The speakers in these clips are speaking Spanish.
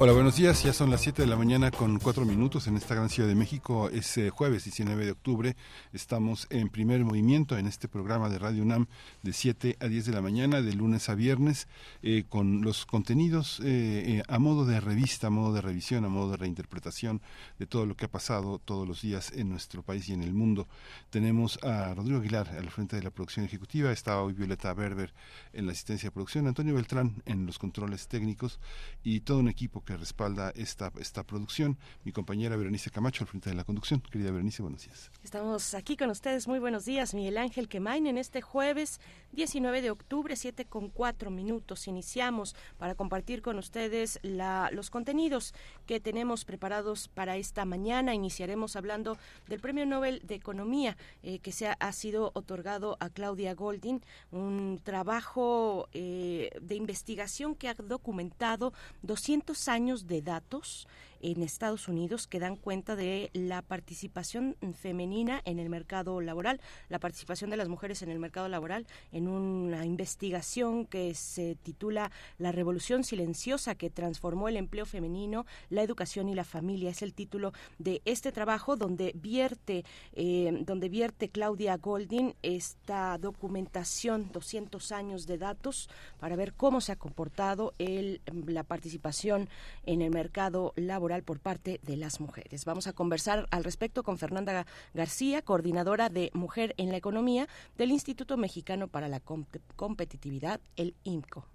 Hola, buenos días. Ya son las 7 de la mañana con 4 minutos en esta gran ciudad de México. Es eh, jueves 19 de octubre. Estamos en primer movimiento en este programa de Radio UNAM de 7 a 10 de la mañana, de lunes a viernes, eh, con los contenidos eh, a modo de revista, a modo de revisión, a modo de reinterpretación de todo lo que ha pasado todos los días en nuestro país y en el mundo. Tenemos a Rodrigo Aguilar al frente de la producción ejecutiva. Está hoy Violeta Berber en la asistencia de producción, Antonio Beltrán en los controles técnicos y todo un equipo que respalda esta, esta producción. Mi compañera Berenice Camacho al frente de la conducción. Querida Berenice, buenos días. Estamos aquí con ustedes. Muy buenos días. Miguel Ángel Quemain en este jueves 19 de octubre, 7 con 4 minutos. Iniciamos para compartir con ustedes la, los contenidos que tenemos preparados para esta mañana. Iniciaremos hablando del Premio Nobel de Economía eh, que se ha, ha, sido otorgado a Claudia Goldin, un trabajo eh, de investigación que ha documentado 200 años años de datos en Estados Unidos que dan cuenta de la participación femenina en el mercado laboral, la participación de las mujeres en el mercado laboral, en una investigación que se titula La revolución silenciosa que transformó el empleo femenino, la educación y la familia. Es el título de este trabajo donde vierte, eh, donde vierte Claudia Goldin esta documentación, 200 años de datos, para ver cómo se ha comportado la participación en el mercado laboral por parte de las mujeres. Vamos a conversar al respecto con Fernanda García, coordinadora de Mujer en la Economía del Instituto Mexicano para la Competitividad, el IMCO.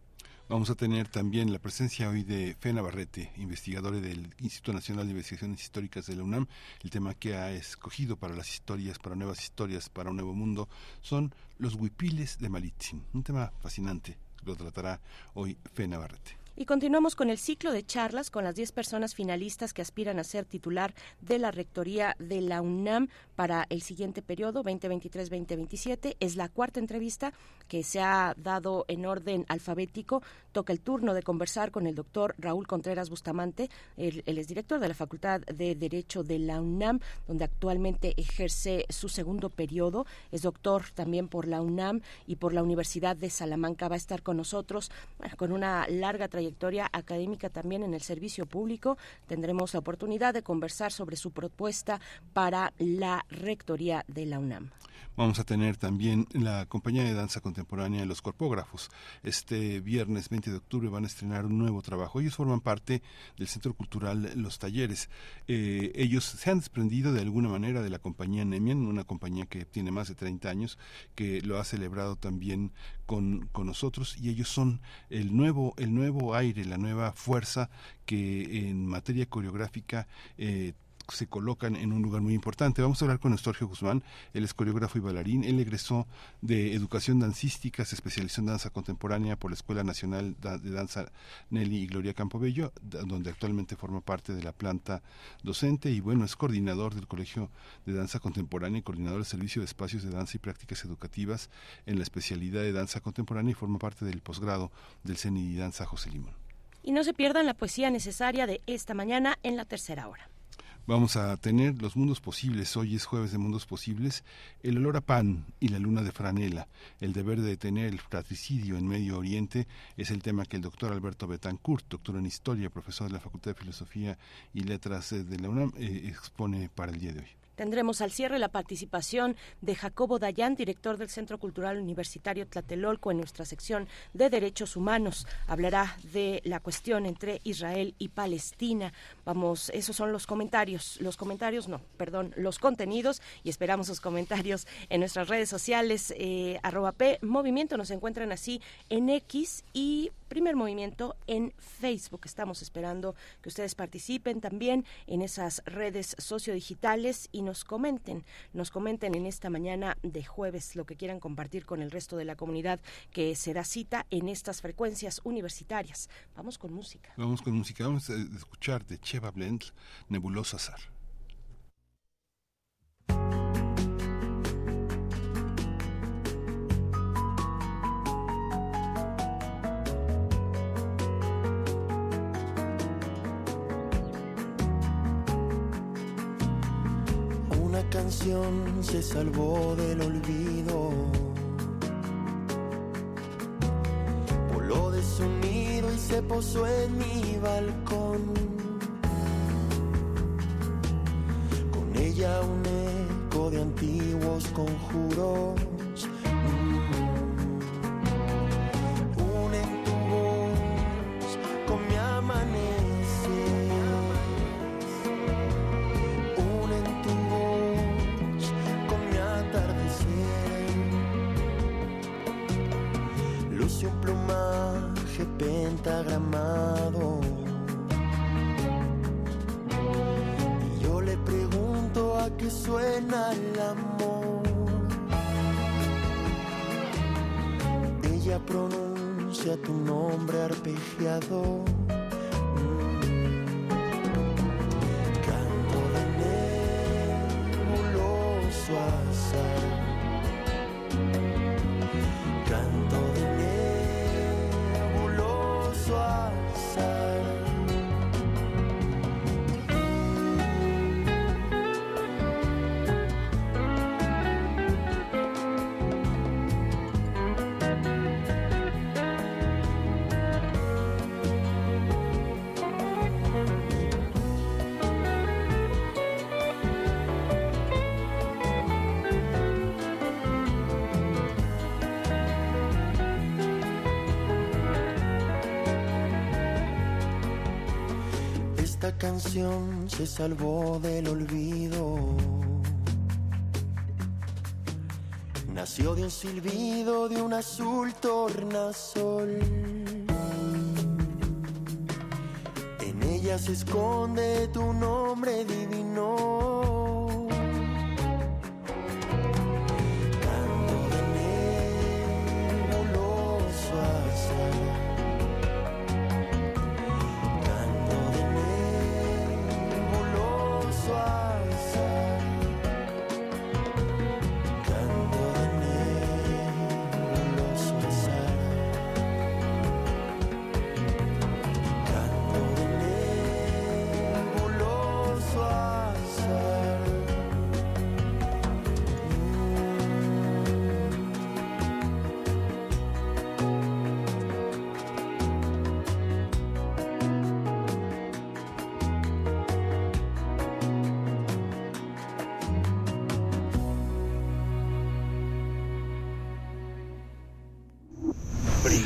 Vamos a tener también la presencia hoy de Fe Navarrete, investigadora del Instituto Nacional de Investigaciones Históricas de la UNAM. El tema que ha escogido para las historias, para nuevas historias, para un nuevo mundo, son los huipiles de Malitzin. Un tema fascinante. Lo tratará hoy Fe Navarrete. Y continuamos con el ciclo de charlas con las 10 personas finalistas que aspiran a ser titular de la Rectoría de la UNAM para el siguiente periodo 2023-2027. Es la cuarta entrevista que se ha dado en orden alfabético. Toca el turno de conversar con el doctor Raúl Contreras Bustamante. Él, es director de la Facultad de Derecho de la UNAM, donde actualmente ejerce su segundo periodo. Es doctor también por la UNAM y por la Universidad de Salamanca. Va a estar con nosotros con una larga trayectoria académica también en el servicio público. Tendremos la oportunidad de conversar sobre su propuesta para la rectoría de la UNAM. Vamos a tener también la compañía de danza contemporánea de los corpógrafos. Este viernes 20 de octubre van a estrenar un nuevo trabajo. Ellos forman parte del Centro Cultural Los Talleres. Eh, ellos se han desprendido de alguna manera de la compañía Nemian, una compañía que tiene más de 30 años, que lo ha celebrado también con, con nosotros y ellos son el nuevo, el nuevo aire, la nueva fuerza que en materia coreográfica eh, se colocan en un lugar muy importante. Vamos a hablar con Estorgio Guzmán, él es coreógrafo y bailarín, él egresó de educación dancística, se especializó en danza contemporánea por la Escuela Nacional de Danza Nelly y Gloria Campobello, donde actualmente forma parte de la planta docente y bueno, es coordinador del Colegio de Danza Contemporánea y coordinador del Servicio de Espacios de Danza y Prácticas Educativas en la especialidad de danza contemporánea y forma parte del posgrado del CENI Danza José Limón. Y no se pierdan la poesía necesaria de esta mañana en la tercera hora. Vamos a tener los mundos posibles. Hoy es jueves de mundos posibles. El olor a pan y la luna de franela. El deber de detener el fratricidio en Medio Oriente es el tema que el doctor Alberto Betancourt, doctor en historia, profesor de la Facultad de Filosofía y Letras de la UNAM, eh, expone para el día de hoy. Tendremos al cierre la participación de Jacobo Dayan, director del Centro Cultural Universitario Tlatelolco, en nuestra sección de Derechos Humanos. Hablará de la cuestión entre Israel y Palestina. Vamos, esos son los comentarios. Los comentarios, no, perdón, los contenidos y esperamos sus comentarios en nuestras redes sociales. Eh, arroba P Movimiento nos encuentran así en X y Primer Movimiento en Facebook. Estamos esperando que ustedes participen también en esas redes sociodigitales y nos comenten, nos comenten en esta mañana de jueves lo que quieran compartir con el resto de la comunidad que se da cita en estas frecuencias universitarias. Vamos con música. Vamos con música, vamos a escuchar de Cheva Blend, Nebulosa Zar. Canción se salvó del olvido. Voló de su nido y se posó en mi balcón. Con ella un eco de antiguos conjuros canción se salvó del olvido. Nació de un silbido de un azul tornasol. En ella se esconde tu nombre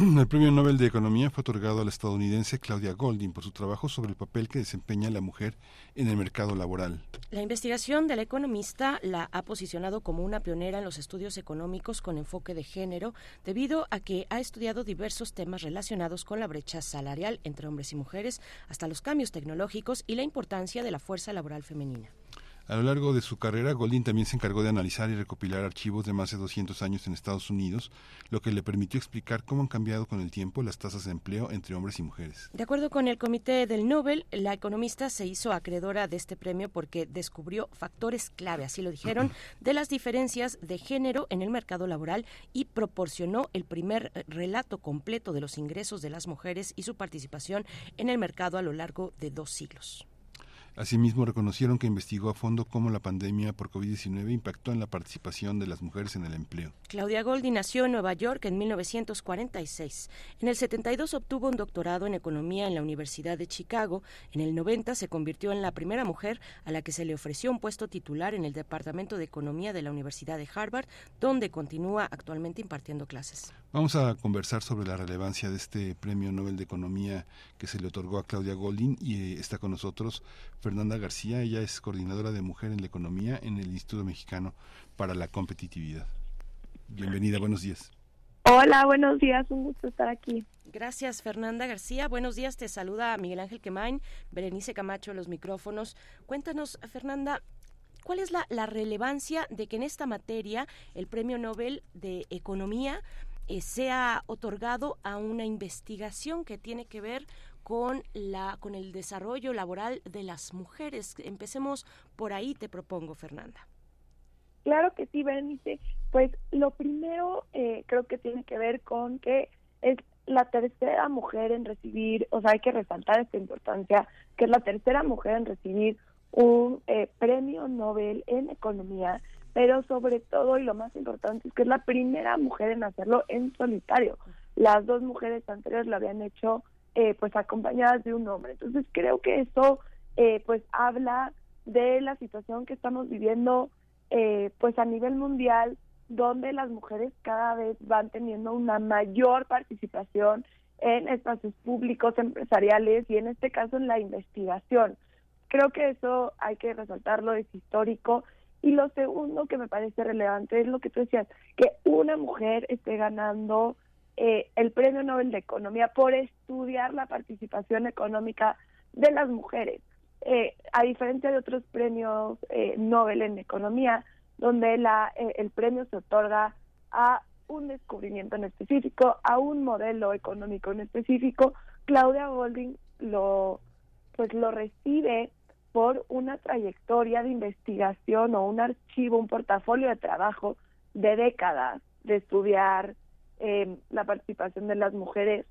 El premio Nobel de Economía fue otorgado a la estadounidense Claudia Golding por su trabajo sobre el papel que desempeña la mujer en el mercado laboral. La investigación de la economista la ha posicionado como una pionera en los estudios económicos con enfoque de género, debido a que ha estudiado diversos temas relacionados con la brecha salarial entre hombres y mujeres, hasta los cambios tecnológicos y la importancia de la fuerza laboral femenina. A lo largo de su carrera, Goldin también se encargó de analizar y recopilar archivos de más de 200 años en Estados Unidos, lo que le permitió explicar cómo han cambiado con el tiempo las tasas de empleo entre hombres y mujeres. De acuerdo con el Comité del Nobel, la economista se hizo acreedora de este premio porque descubrió factores clave, así lo dijeron, de las diferencias de género en el mercado laboral y proporcionó el primer relato completo de los ingresos de las mujeres y su participación en el mercado a lo largo de dos siglos. Asimismo, reconocieron que investigó a fondo cómo la pandemia por COVID-19 impactó en la participación de las mujeres en el empleo. Claudia Goldie nació en Nueva York en 1946. En el 72 obtuvo un doctorado en economía en la Universidad de Chicago. En el 90 se convirtió en la primera mujer a la que se le ofreció un puesto titular en el Departamento de Economía de la Universidad de Harvard, donde continúa actualmente impartiendo clases. Vamos a conversar sobre la relevancia de este Premio Nobel de Economía que se le otorgó a Claudia Goldin y eh, está con nosotros Fernanda García. Ella es coordinadora de Mujer en la Economía en el Instituto Mexicano para la Competitividad. Bienvenida, buenos días. Hola, buenos días, un gusto estar aquí. Gracias, Fernanda García. Buenos días, te saluda Miguel Ángel Quemain, Berenice Camacho, los micrófonos. Cuéntanos, Fernanda, ¿cuál es la, la relevancia de que en esta materia el Premio Nobel de Economía eh, sea otorgado a una investigación que tiene que ver con la con el desarrollo laboral de las mujeres. Empecemos por ahí, te propongo, Fernanda. Claro que sí, Berenice. Pues lo primero eh, creo que tiene que ver con que es la tercera mujer en recibir, o sea, hay que resaltar esta importancia, que es la tercera mujer en recibir un eh, premio Nobel en economía, pero sobre todo y lo más importante es que es la primera mujer en hacerlo en solitario. Las dos mujeres anteriores lo habían hecho eh, pues acompañadas de un hombre. Entonces creo que eso eh, pues habla de la situación que estamos viviendo eh, pues a nivel mundial donde las mujeres cada vez van teniendo una mayor participación en espacios públicos, empresariales y en este caso en la investigación. Creo que eso hay que resaltarlo, es histórico. Y lo segundo que me parece relevante es lo que tú decías, que una mujer esté ganando eh, el Premio Nobel de Economía por estudiar la participación económica de las mujeres. Eh, a diferencia de otros premios eh, Nobel en economía, donde la, eh, el premio se otorga a un descubrimiento en específico, a un modelo económico en específico, Claudia Golding lo pues lo recibe por una trayectoria de investigación o un archivo, un portafolio de trabajo de décadas de estudiar la participación de las mujeres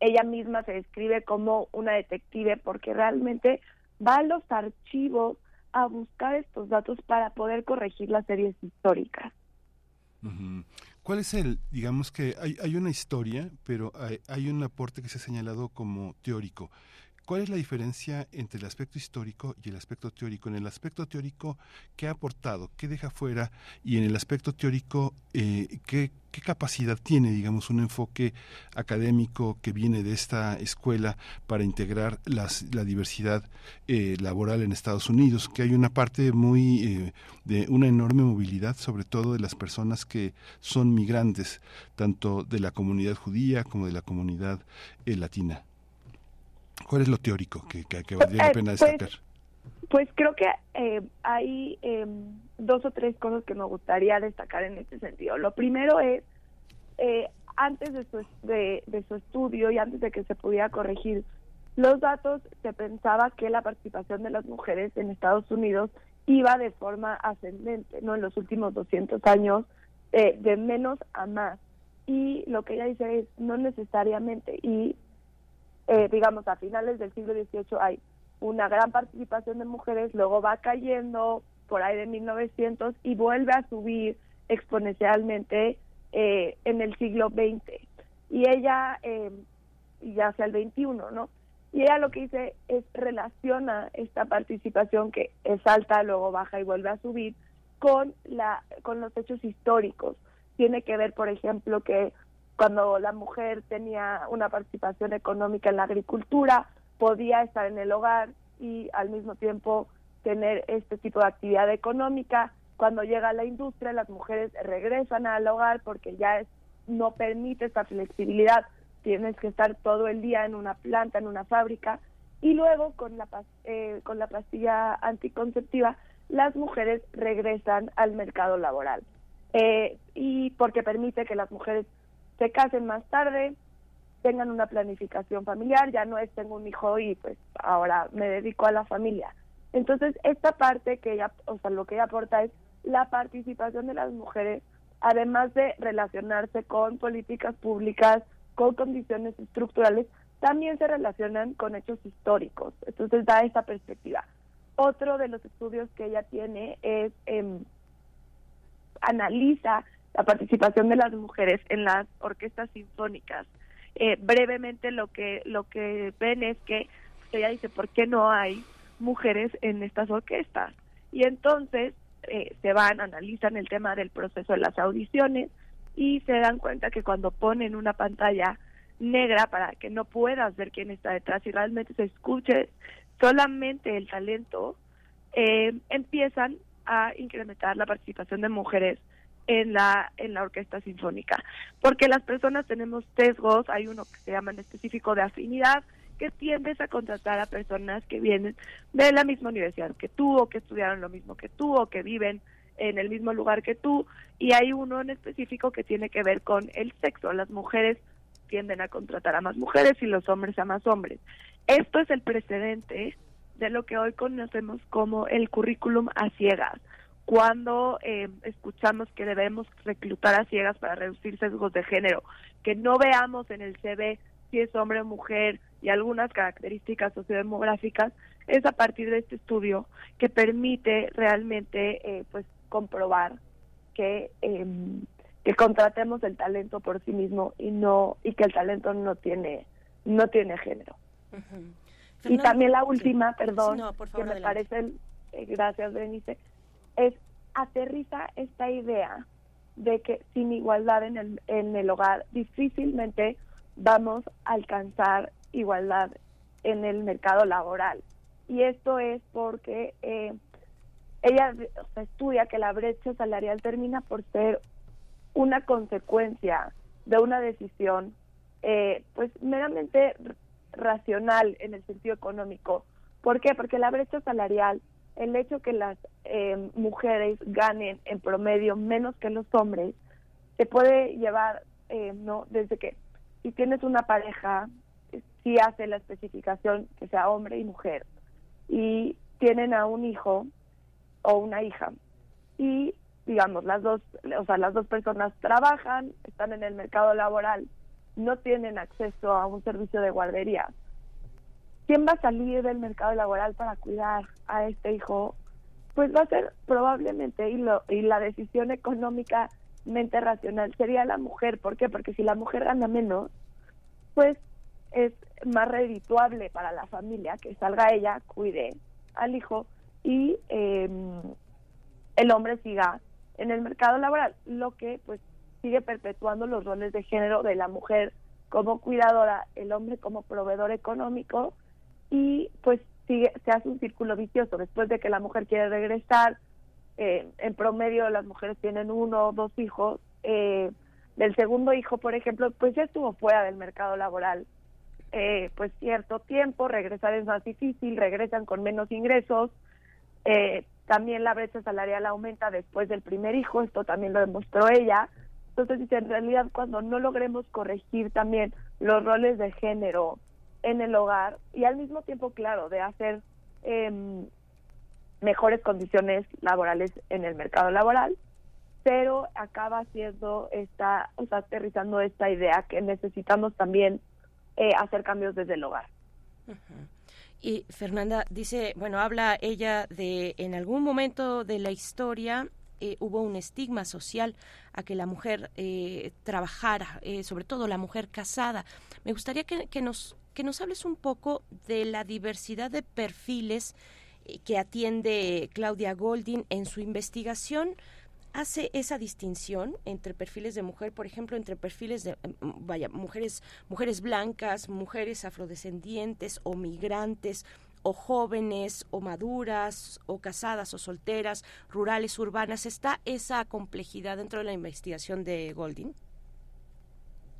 ella misma se describe como una detective porque realmente va a los archivos a buscar estos datos para poder corregir las series históricas. ¿Cuál es el, digamos que hay, hay una historia, pero hay, un aporte que se ha señalado como teórico? ¿Cuál es la diferencia entre el aspecto histórico y el aspecto teórico? En el aspecto teórico, ¿qué ha aportado? ¿Qué deja fuera? Y en el aspecto teórico, eh, ¿qué, ¿qué, capacidad tiene, digamos, un enfoque académico que viene de esta escuela para integrar las, la diversidad eh, laboral en Estados Unidos? Que hay una parte muy eh, de una enorme movilidad, sobre todo de las personas que son migrantes, tanto de la comunidad judía como de la comunidad latina. ¿Cuál es lo teórico que, que, valdría la pena pues, destacar? Pues, pues creo que eh, hay eh, dos o tres cosas que me gustaría destacar en este sentido. Lo primero es, eh, antes de su, de, de su estudio y antes de que se pudiera corregir los datos, se pensaba que la participación de las mujeres en Estados Unidos iba de forma ascendente, ¿no? En los últimos 200 años, eh, de menos a más. Y lo que ella dice es, no necesariamente, y eh, digamos, a finales del siglo XVIII hay una gran participación de mujeres, luego va cayendo por ahí de 1900 y vuelve a subir exponencialmente eh, en el siglo XX. Y ella, eh, ya sea el XXI, ¿no? Y ella lo que dice es relaciona esta participación que es alta, luego baja y vuelve a subir con la con los hechos históricos. Tiene que ver, por ejemplo, que cuando la mujer tenía una participación económica en la agricultura, podía estar en el hogar y al mismo tiempo tener este tipo de actividad económica. Cuando llega la industria, las mujeres regresan al hogar porque ya es, no permite esta flexibilidad. Tienes que estar todo el día en una planta, en una fábrica. Y luego con la, eh, con la pastilla anticonceptiva, las mujeres regresan al mercado laboral. Eh, y porque permite que las mujeres se casen más tarde, tengan una planificación familiar, ya no es tengo un hijo y pues ahora me dedico a la familia. Entonces, esta parte que ella, o sea, lo que ella aporta es la participación de las mujeres, además de relacionarse con políticas públicas, con condiciones estructurales, también se relacionan con hechos históricos. Entonces, da esta perspectiva. Otro de los estudios que ella tiene es, eh, analiza la participación de las mujeres en las orquestas sinfónicas. Eh, brevemente lo que lo que ven es que ella dice por qué no hay mujeres en estas orquestas y entonces eh, se van analizan el tema del proceso de las audiciones y se dan cuenta que cuando ponen una pantalla negra para que no puedas ver quién está detrás y realmente se escuche solamente el talento eh, empiezan a incrementar la participación de mujeres en la en la orquesta sinfónica porque las personas tenemos sesgos hay uno que se llama en específico de afinidad que tiendes a contratar a personas que vienen de la misma universidad que tú o que estudiaron lo mismo que tú o que viven en el mismo lugar que tú y hay uno en específico que tiene que ver con el sexo. Las mujeres tienden a contratar a más mujeres y los hombres a más hombres. Esto es el precedente de lo que hoy conocemos como el currículum a ciegas. Cuando eh, escuchamos que debemos reclutar a ciegas para reducir sesgos de género, que no veamos en el CV si es hombre o mujer y algunas características sociodemográficas, es a partir de este estudio que permite realmente eh, pues comprobar que em, que contratemos el talento por sí mismo y no y que el talento no tiene no tiene género. Y también la última perdón que me parece eh, gracias Berenice es aterriza esta idea de que sin igualdad en el en el hogar difícilmente vamos a alcanzar igualdad en el mercado laboral y esto es porque eh, ella estudia que la brecha salarial termina por ser una consecuencia de una decisión eh, pues meramente racional en el sentido económico. ¿Por qué? Porque la brecha salarial, el hecho que las eh, mujeres ganen en promedio menos que los hombres, se puede llevar, eh, ¿no? Desde que si tienes una pareja, si hace la especificación que sea hombre y mujer, y tienen a un hijo o una hija, y digamos, las dos, o sea, las dos personas trabajan, están en el mercado laboral, no tienen acceso a un servicio de guardería. ¿Quién va a salir del mercado laboral para cuidar a este hijo? Pues va a ser probablemente, y, lo, y la decisión económicamente racional sería la mujer. ¿Por qué? Porque si la mujer gana menos, pues es más redituable para la familia que salga ella, cuide al hijo y eh, el hombre siga en el mercado laboral, lo que pues sigue perpetuando los roles de género de la mujer como cuidadora, el hombre como proveedor económico y pues sigue, se hace un círculo vicioso. Después de que la mujer quiere regresar, eh, en promedio las mujeres tienen uno o dos hijos. Eh, del segundo hijo, por ejemplo, pues ya estuvo fuera del mercado laboral eh, pues cierto tiempo, regresar es más difícil, regresan con menos ingresos, eh, también la brecha salarial aumenta después del primer hijo, esto también lo demostró ella. Entonces, en realidad cuando no logremos corregir también los roles de género en el hogar y al mismo tiempo, claro, de hacer em, mejores condiciones laborales en el mercado laboral, pero acaba siendo esta, aterrizando esta idea que necesitamos también eh, hacer cambios desde el hogar. Y Fernanda dice, bueno, habla ella de en algún momento de la historia eh, hubo un estigma social a que la mujer eh, trabajara, eh, sobre todo la mujer casada. Me gustaría que, nos, que nos hables un poco de la diversidad de perfiles que atiende Claudia Goldin en su investigación hace esa distinción entre perfiles de mujer, por ejemplo, entre perfiles de, mm, vaya, mujeres, mujeres blancas, mujeres afrodescendientes o migrantes o jóvenes o maduras o casadas o solteras, rurales, urbanas, ¿está esa complejidad dentro de la investigación de Golding?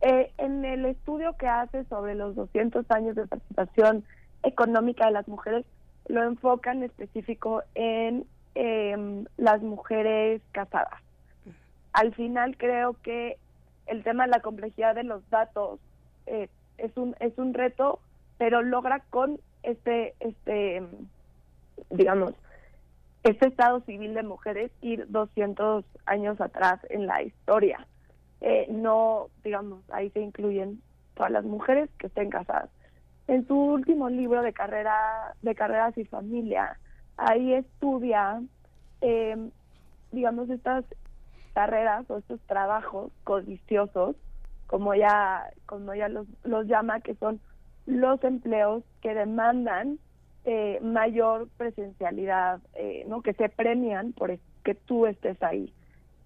Eh, en el estudio que hace sobre los 200 años de participación económica de las mujeres, lo enfoca en específico en eh, las mujeres casadas. Al final creo que el tema de la complejidad de los datos eh, es un es un reto, pero logra con este este digamos este estado civil de mujeres ir 200 años atrás en la historia. Eh, no, digamos, ahí se incluyen todas las mujeres que estén casadas. En su último libro de carrera de carreras y familia, ahí estudia, eh, digamos, estas carreras o estos trabajos codiciosos, como ella, como ella los, los llama, que son los empleos que demandan eh, mayor presencialidad, eh, ¿no? que se premian por que tú estés ahí,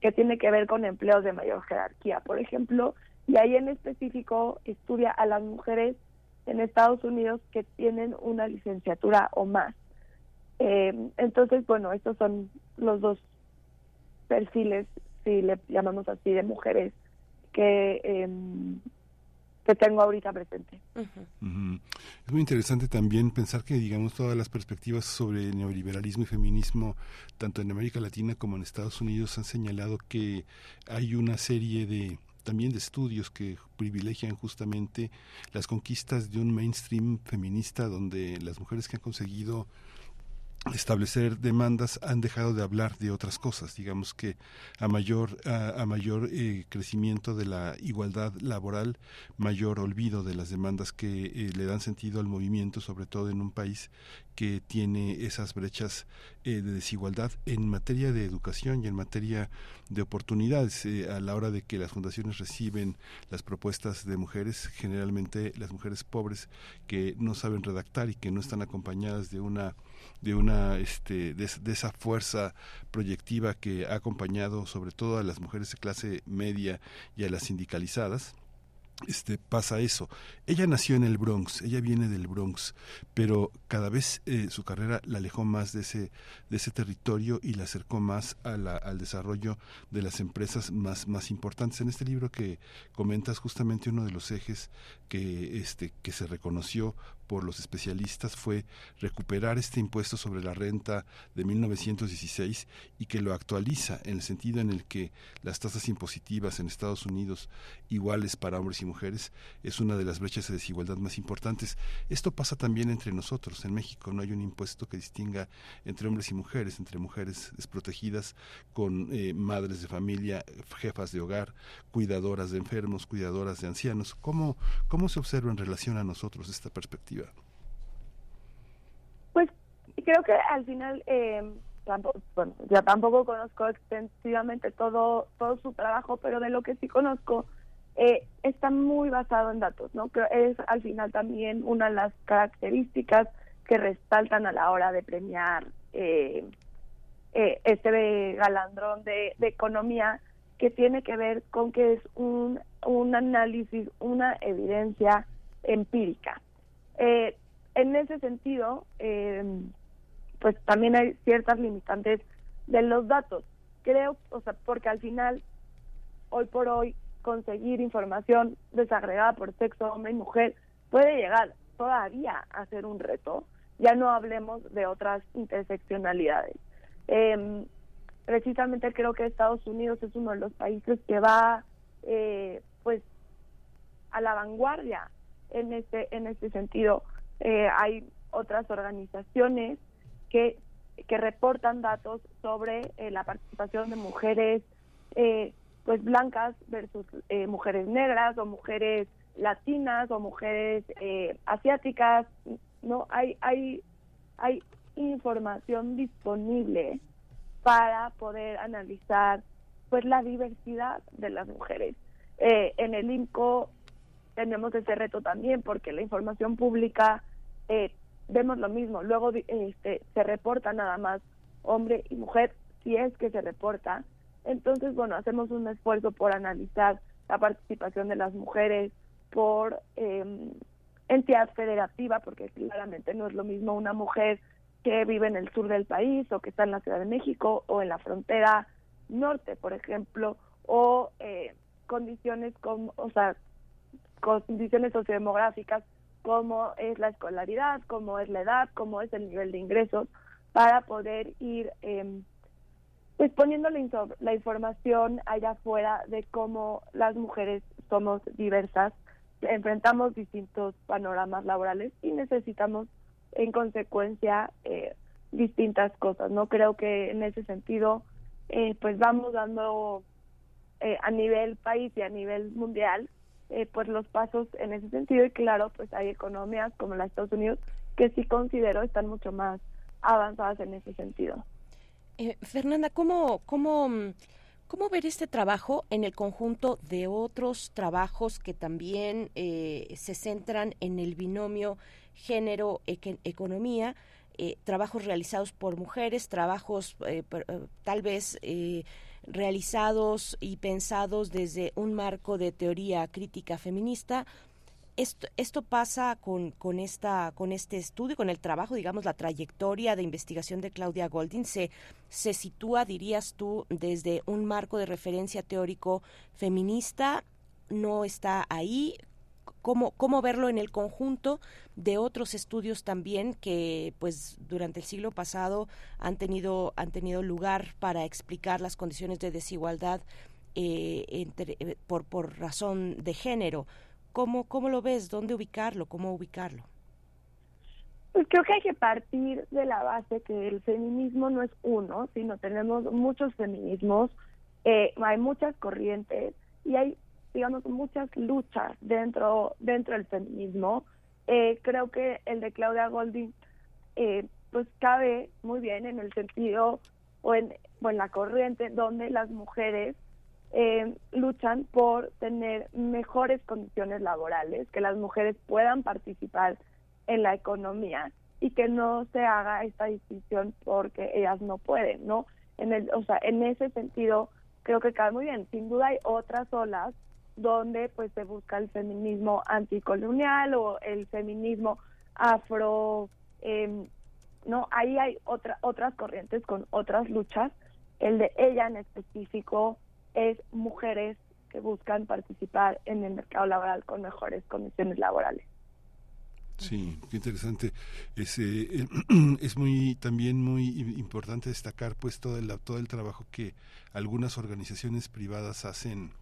que tiene que ver con empleos de mayor jerarquía, por ejemplo, y ahí en específico estudia a las mujeres en Estados Unidos que tienen una licenciatura o más. Eh, entonces, bueno, estos son los dos perfiles, si le llamamos así, de mujeres que, eh, que tengo ahorita presente. Es muy interesante también pensar que, digamos, todas las perspectivas sobre neoliberalismo y feminismo, tanto en América Latina como en Estados Unidos, han señalado que hay una serie de también de estudios que privilegian justamente las conquistas de un mainstream feminista donde las mujeres que han conseguido establecer demandas han dejado de hablar de otras cosas. Digamos que a mayor a, mayor eh, crecimiento de la igualdad laboral mayor olvido de las demandas que eh, le dan sentido al movimiento sobre todo en un país que tiene esas brechas eh, de desigualdad en materia de educación y en materia de oportunidades. A la hora de que las fundaciones reciben las propuestas de mujeres generalmente las mujeres pobres que no saben redactar y que no están acompañadas de una de una este de, esa fuerza proyectiva que ha acompañado sobre todo a las mujeres de clase media y a las sindicalizadas este pasa eso. Ella nació en el Bronx, ella viene del Bronx, pero cada vez eh, su carrera la alejó más de ese de ese territorio y la acercó más al desarrollo de las empresas más más importantes. En este libro que comentas justamente uno de los ejes que este que se reconoció por los especialistas fue recuperar este impuesto sobre la renta de 1916 y que lo actualiza en el sentido en el que las tasas impositivas en Estados Unidos iguales para hombres y mujeres es una de las brechas de desigualdad más importantes. Esto pasa también entre nosotros. En México no hay un impuesto que distinga entre hombres y mujeres, entre mujeres desprotegidas con eh, madres de familia, jefas de hogar, cuidadoras de enfermos, cuidadoras de ancianos. ¿Cómo, cómo se observa en relación a nosotros esta perspectiva? Pues creo que al final, eh, tampoco, bueno, ya tampoco conozco extensivamente todo, todo su trabajo, pero de lo que sí conozco, eh, está muy basado en datos, ¿no? Creo es al final también una de las características que resaltan a la hora de premiar eh, eh, este galandrón de, economía que tiene que ver con que es un, un análisis, una evidencia empírica. Eh, en ese sentido, eh, pues también hay ciertas limitantes de los datos. Creo, o sea, porque al final, hoy por hoy, conseguir información desagregada por sexo, hombre y mujer, puede llegar todavía a ser un reto. Ya no hablemos de otras interseccionalidades. Eh, precisamente creo que Estados Unidos es uno de los países que va, eh, pues, a la vanguardia en este, en este sentido. Eh, hay otras organizaciones que, que reportan datos sobre eh, la participación de mujeres eh, pues blancas versus mujeres negras o mujeres latinas o mujeres asiáticas no hay hay hay información disponible para poder analizar pues la diversidad de las mujeres en el INCO tenemos ese reto también porque la información pública eh, vemos lo mismo. Luego este, se reporta nada más hombre y mujer, si es que se reporta. Entonces, bueno, hacemos un esfuerzo por analizar la participación de las mujeres por eh, entidad federativa, porque claramente no es lo mismo una mujer que vive en el sur del país o que está en la Ciudad de México o en la frontera norte, por ejemplo, o eh, condiciones como, o sea, condiciones sociodemográficas como es la escolaridad, como es la edad, como es el nivel de ingresos, para poder ir eh, pues poniendo la, la información allá afuera de cómo las mujeres somos diversas, enfrentamos distintos panoramas laborales y necesitamos en consecuencia eh, distintas cosas. No creo que en ese sentido eh, pues vamos dando eh, a nivel país y a nivel mundial eh, pues los pasos en ese sentido y claro pues hay economías como la Estados Unidos que sí considero están mucho más avanzadas en ese sentido. Eh, Fernanda, ¿cómo, cómo, ¿cómo ver este trabajo en el conjunto de otros trabajos que también eh, se centran en el binomio género-economía? trabajos realizados por mujeres, trabajos tal vez realizados y pensados desde un marco de teoría crítica feminista. Esto, esto pasa con, con, esta, con este estudio, con el trabajo, digamos, la trayectoria de investigación de Claudia Goldin, se, se sitúa, dirías tú, desde un marco de referencia teórico feminista, no está ahí. cómo, cómo verlo en el conjunto de otros estudios también que pues durante el siglo pasado han tenido, han tenido lugar para explicar las condiciones de desigualdad eh, eh, por, por razón de género. ¿Cómo, ¿Cómo lo ves? ¿Dónde ubicarlo? ¿Cómo ubicarlo? Pues creo que hay que partir de la base que el feminismo no es uno, sino tenemos muchos feminismos, eh, hay muchas corrientes y hay, digamos, muchas luchas dentro, dentro del feminismo. Eh, creo que el de Claudia Golding, eh, pues cabe muy bien en el sentido o en, o en la corriente donde las mujeres eh, luchan por tener mejores condiciones laborales, que las mujeres puedan participar en la economía y que no se haga esta distinción porque ellas no pueden, ¿no? En el, o sea, en ese sentido creo que cabe muy bien. Sin duda hay otras olas donde pues se busca el feminismo anticolonial o el feminismo afro, eh, no, ahí hay otra, otras corrientes con otras luchas. El de ella en específico es mujeres que buscan participar en el mercado laboral con mejores condiciones laborales. Sí, qué interesante. Es, eh, es muy también muy importante destacar pues todo el todo el trabajo que algunas organizaciones privadas hacen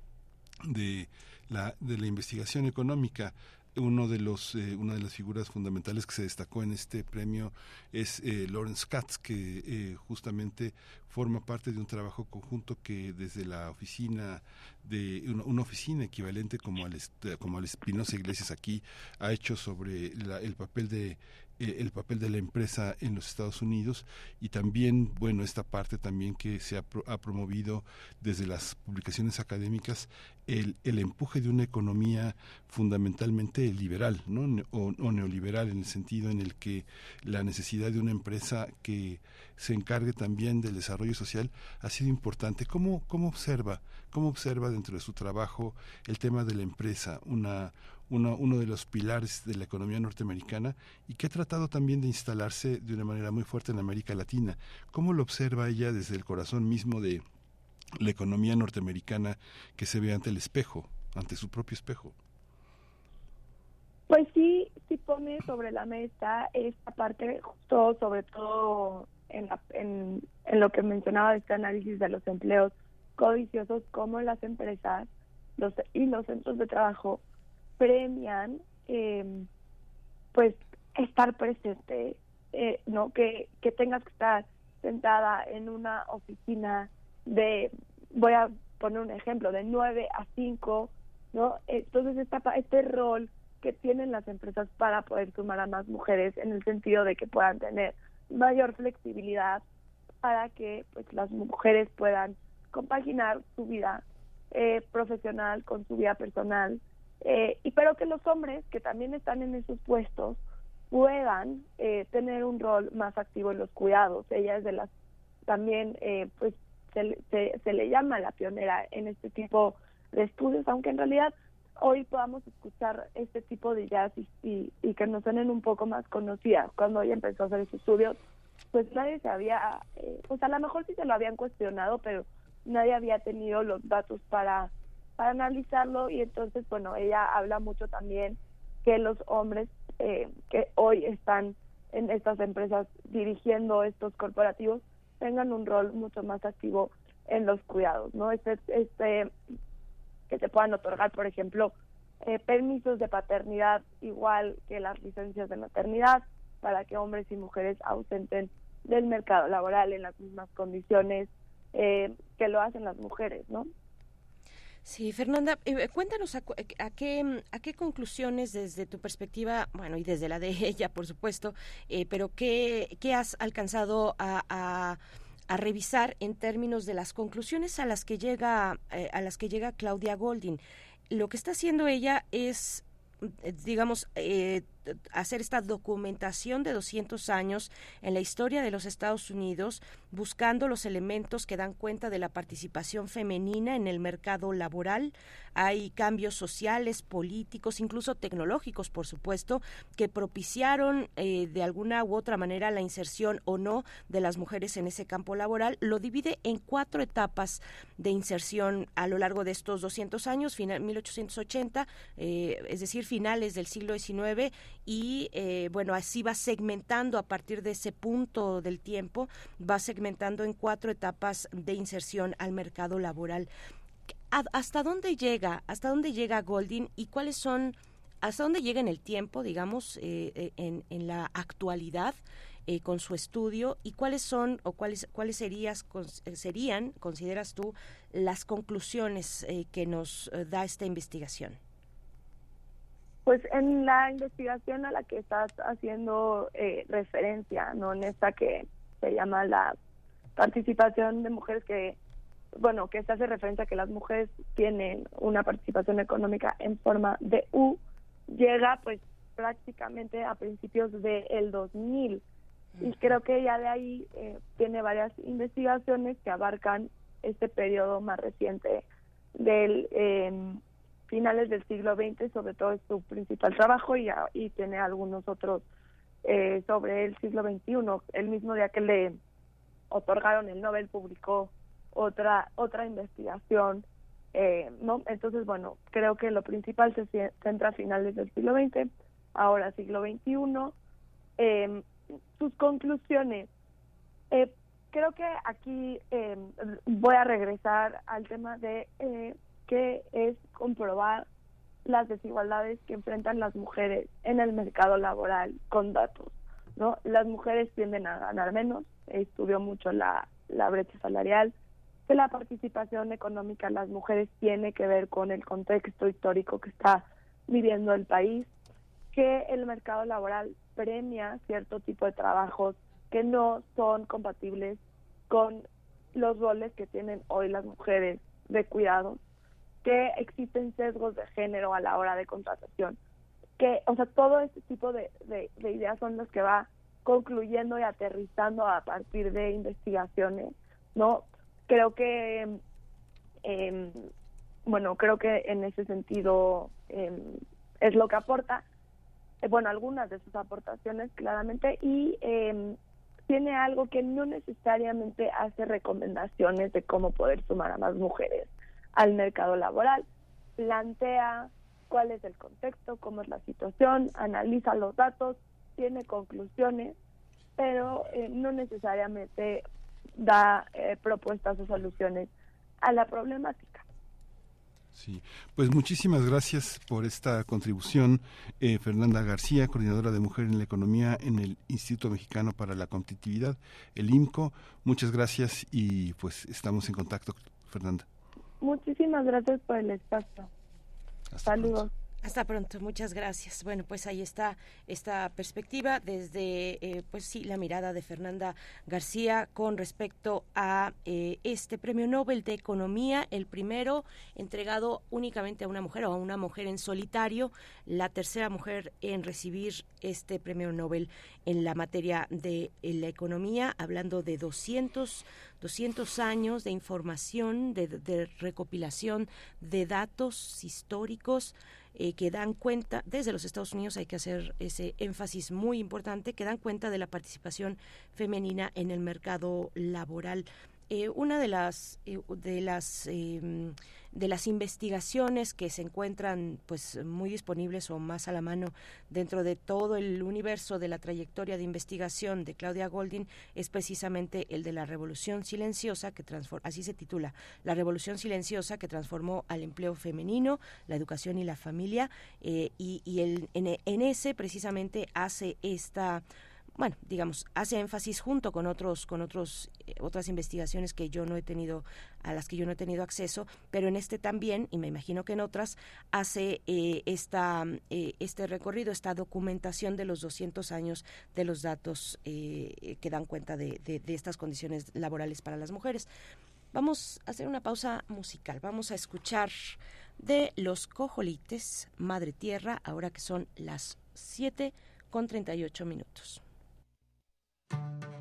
de la de la investigación económica uno de los eh, una de las figuras fundamentales que se destacó en este premio es eh, Lawrence Katz que eh, justamente forma parte de un trabajo conjunto que desde la oficina de una, oficina equivalente como al como al Espinosa Iglesias aquí ha hecho sobre el papel de el papel de la empresa en los Estados Unidos y también, bueno, esta parte también que se ha, ha promovido desde las publicaciones académicas, el, el, empuje de una economía fundamentalmente liberal ¿no? o, o, neoliberal en el sentido en el que la necesidad de una empresa que se encargue también del desarrollo social ha sido importante. ¿Cómo, cómo observa, cómo observa dentro de su trabajo el tema de la empresa, una, uno, uno de los pilares de la economía norteamericana y que ha tratado también de instalarse de una manera muy fuerte en América Latina. ¿Cómo lo observa ella desde el corazón mismo de la economía norteamericana que se ve ante el espejo, ante su propio espejo? Pues sí, sí pone sobre la mesa esta parte, justo sobre todo en, en lo que mencionaba este análisis de los empleos codiciosos, como las empresas y los centros de trabajo premian eh, pues estar presente, eh, no que, que tengas que estar sentada en una oficina de, voy a poner un ejemplo, de 9 a 5, ¿no? Entonces esta, este rol que tienen las empresas para poder sumar a más mujeres en el sentido de que puedan tener mayor flexibilidad para que pues las mujeres puedan compaginar su vida eh, profesional con su vida personal eh, y pero que los hombres que también están en esos puestos puedan eh, tener un rol más activo en los cuidados. Ella es de las también eh, pues se, se, le llama la pionera en este tipo de estudios, aunque en realidad hoy podamos escuchar este tipo de jazz y, y, que nos suenen un poco más conocidas. Cuando ella empezó a hacer sus estudios, pues nadie se había, eh, pues a lo mejor sí se lo habían cuestionado, pero nadie había tenido los datos para para analizarlo y entonces, bueno, ella habla mucho también que los hombres eh, que hoy están en estas empresas dirigiendo estos corporativos tengan un rol mucho más activo en los cuidados, ¿no? Este, este que se puedan otorgar, por ejemplo, eh, permisos de paternidad igual que las licencias de maternidad para que hombres y mujeres ausenten del mercado laboral en las mismas condiciones eh, que lo hacen las mujeres, ¿no? Sí, Fernanda, eh, cuéntanos a, qué, a qué conclusiones desde tu perspectiva, bueno, y desde la de ella, por supuesto, eh, pero qué, qué has alcanzado a, a, revisar en términos de las conclusiones a las que llega, eh, a las que llega Claudia Goldin. Lo que está haciendo ella es digamos, hacer esta documentación de 200 años en la historia de los Estados Unidos, buscando los elementos que dan cuenta de la participación femenina en el mercado laboral. Hay cambios sociales, políticos, incluso tecnológicos, por supuesto, que propiciaron eh, de alguna u otra manera la inserción o no de las mujeres en ese campo laboral. Lo divide en cuatro etapas de inserción a lo largo de estos 200 años, final, 1880, eh, es decir, finales del siglo XIX, y eh, bueno, así va segmentando a partir de ese punto del tiempo, va segmentando en cuatro etapas de inserción al mercado laboral. ¿Hasta dónde llega? ¿Hasta dónde llega Golding y cuáles son, hasta dónde llega en el tiempo, digamos, eh, eh, en, en, la actualidad eh, con su estudio y cuáles son o cuáles cuáles serías, serían, consideras tú, las conclusiones que nos da esta investigación? Pues en la investigación a la que estás haciendo referencia, no en esta que se llama la participación de mujeres que bueno, que se hace referencia a que las mujeres tienen una participación económica en forma de U, llega pues prácticamente a principios del el 2000. Y creo que ya de ahí eh, tiene varias investigaciones que abarcan este periodo más reciente del eh, finales del siglo XX, sobre todo es su principal trabajo y, y tiene algunos otros eh, sobre el siglo XXI. El mismo día que le otorgaron el Nobel publicó otra otra investigación eh, entonces bueno creo que lo principal se centra a finales del siglo XX ahora siglo XXI eh, sus conclusiones. Eh, creo que aquí em, voy a regresar al tema de eh, que es comprobar las desigualdades que enfrentan las mujeres en el mercado laboral con datos no las mujeres tienden a ganar menos estudió mucho la la brecha salarial que la participación económica de las mujeres tiene que ver con el contexto histórico que está viviendo el país, que el mercado laboral premia cierto tipo de trabajos que no son compatibles con los roles que tienen hoy las mujeres de cuidado, que existen sesgos de género a la hora de contratación, que, o sea, todo este tipo de, de, de ideas son las que va concluyendo y aterrizando a partir de investigaciones, ¿no? creo que, eh, bueno, creo que en ese sentido eh, es lo que aporta, eh, bueno, algunas de sus aportaciones claramente, y em, tiene algo que no necesariamente hace recomendaciones de cómo poder sumar a más mujeres al mercado laboral. Plantea cuál es el contexto, cómo es la situación, analiza los datos, tiene conclusiones, pero eh, no necesariamente da eh, propuestas o soluciones a la problemática. Sí, pues muchísimas gracias por esta contribución, eh, Fernanda García, coordinadora de Mujer en la Economía en el Instituto Mexicano para la Competitividad, el IMCO. Muchas gracias y pues estamos en contacto, Fernanda. Muchísimas gracias por el espacio. Saludos. Hasta pronto, muchas gracias. Bueno, pues ahí está esta perspectiva desde, eh, pues sí, la mirada de Fernanda García con respecto a eh, este Premio Nobel de Economía, el primero entregado únicamente a una mujer o a una mujer en solitario, la tercera mujer en recibir este Premio Nobel en la materia de la economía, hablando de 200 200 años de información, de recopilación de datos históricos eh, que dan cuenta, desde los Estados Unidos hay que hacer ese énfasis muy importante, que dan cuenta de la participación femenina en el mercado laboral. Eh, una de las eh, de las em, de las investigaciones que se encuentran pues muy disponibles o más a la mano dentro de todo el universo de la trayectoria de investigación de Claudia Golding es precisamente el de la revolución silenciosa que así se titula la revolución silenciosa que transformó al empleo femenino la educación y la familia eh, y, y el, en ese precisamente hace esta bueno, digamos, hace énfasis junto con otros, con otros, eh, otras investigaciones que yo no he tenido, a las que yo no he tenido acceso, pero en este también, y me imagino que en otras, hace eh, esta, eh, este recorrido, esta documentación de los 200 años de los datos que dan cuenta de, de estas condiciones laborales para las mujeres. Vamos a hacer una pausa musical, vamos a escuchar de los cojolites, Madre Tierra, ahora que son las 7 con 38 minutos. Movimiento.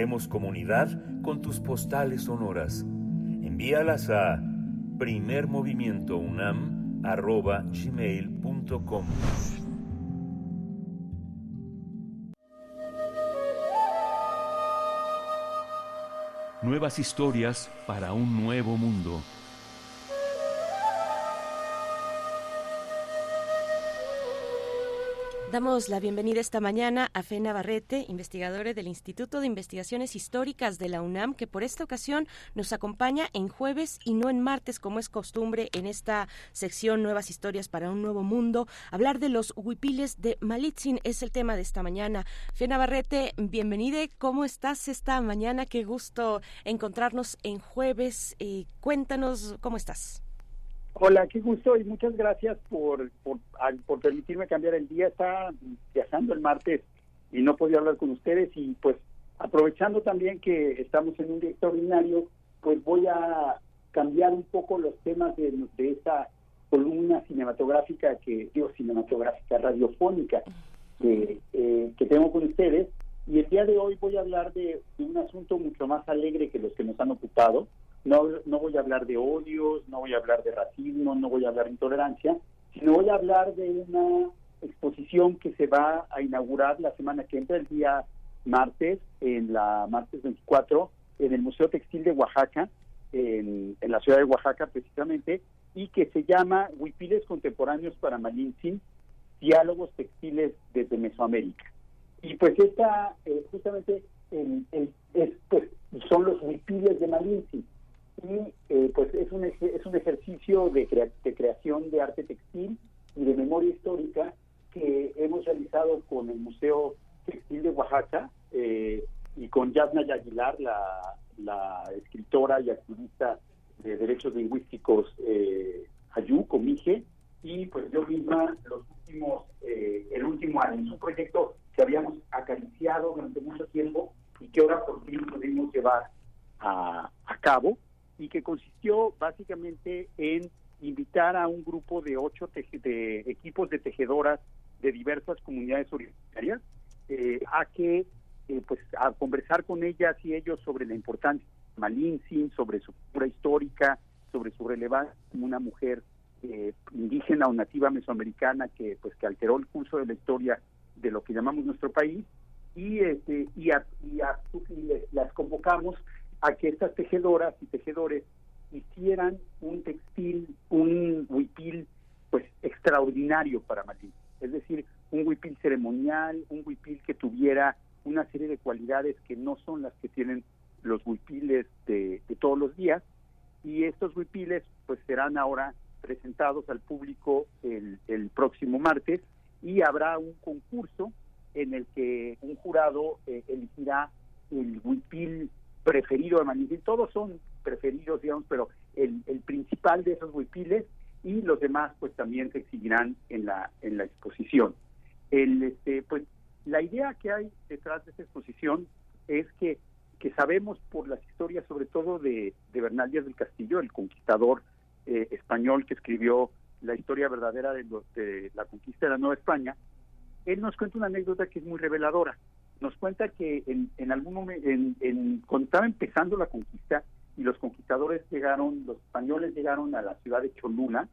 Hacemos comunidad con tus postales sonoras. Envíalas a primermovimientounam.gmail.com Nuevas historias para un nuevo mundo. Damos la bienvenida esta mañana a Fe Navarrete, investigadora del Instituto de Investigaciones Históricas de la UNAM, que por esta ocasión nos acompaña en jueves y no en martes, como es costumbre en esta sección Nuevas Historias para un Nuevo Mundo. Hablar de los huipiles de Malitzin es el tema de esta mañana. Fe Navarrete, bienvenida. ¿Cómo estás esta mañana? Qué gusto encontrarnos en jueves. Eh, cuéntanos cómo estás. Hola, qué gusto y muchas gracias por, por, permitirme cambiar el día. Estaba viajando el martes y no podía hablar con ustedes y pues aprovechando también que estamos en un día extraordinario, pues voy a cambiar un poco los temas de, de esta columna cinematográfica que digo cinematográfica radiofónica que, eh, que tengo con ustedes y el día de hoy voy a hablar de un asunto mucho más alegre que los que nos han ocupado no, no voy a hablar de odios, no voy a hablar de racismo, no voy a hablar de intolerancia, sino voy a hablar de una exposición que se va a inaugurar la semana que entra, el día martes, en la martes 24, en el Museo Textil de Oaxaca, en, la ciudad de Oaxaca precisamente, y que se llama Huipiles Contemporáneos para Malintzin, Diálogos Textiles desde Mesoamérica. Y pues esta, eh, justamente, el, pues, son los huipiles de Malintzin y eh, pues es un, es un ejercicio de, de creación de arte textil y de memoria histórica que hemos realizado con el Museo textil de Oaxaca eh, y con Yasna Aguilar, la, la, escritora y activista de derechos lingüísticos eh, Ayú, Comige, y pues yo misma los últimos, eh, el último año. Es un proyecto que habíamos acariciado durante mucho tiempo y que ahora por fin pudimos llevar a cabo y que consistió básicamente en invitar a un grupo de ocho de equipos de tejedoras de diversas comunidades originarias eh, a que eh, pues a conversar con ellas y ellos sobre la importancia de Malintzin, sobre su cultura histórica, sobre su relevancia como una mujer eh, indígena o nativa mesoamericana que pues que alteró el curso de la historia de lo que llamamos nuestro país y este y, a, y, a, las convocamos a que estas tejedoras y tejedores hicieran un textil, un huipil, pues extraordinario para Malín. Es decir, un huipil ceremonial, un huipil que tuviera una serie de cualidades que no son las que tienen los huipiles de, todos los días. Y estos huipiles pues serán ahora presentados al público el, el próximo martes y habrá un concurso en el que un jurado eh, elegirá el huipil preferido de Manizil. Todos son preferidos, digamos, pero el, el principal de esos huipiles y los demás pues también se exhibirán en la en la exposición. El este pues la idea que hay detrás de esta exposición es que que sabemos por las historias sobre todo de, de Bernal Díaz del Castillo, el conquistador eh, español que escribió la historia verdadera de, de la conquista de la Nueva España, él nos cuenta una anécdota que es muy reveladora nos cuenta que en, en algún momento, en, cuando estaba empezando la conquista y los conquistadores llegaron, los españoles llegaron a la ciudad de Cholula,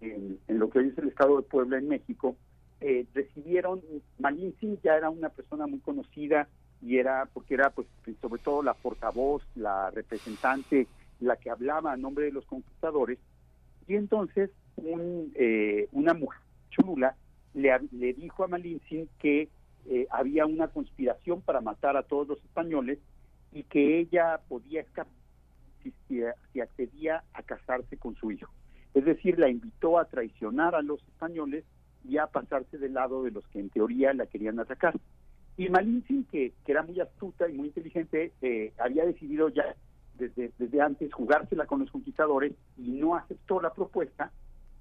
en, lo que hoy es el estado de Puebla, en México, eh, recibieron, Malintzin ya era una persona muy conocida y era, porque era pues sobre todo la portavoz, la representante, la que hablaba a nombre de los conquistadores, y entonces eh, una mujer Cholula le, le dijo a Malintzin que eh, había una conspiración para matar a todos los españoles y que ella podía escapar si, accedía a casarse con su hijo. Es decir, la invitó a traicionar a los españoles y a pasarse del lado de los que en teoría la querían atacar. Y Malintzin, que, que era muy astuta y muy inteligente, eh, había decidido ya desde, desde antes jugársela con los conquistadores y no aceptó la propuesta,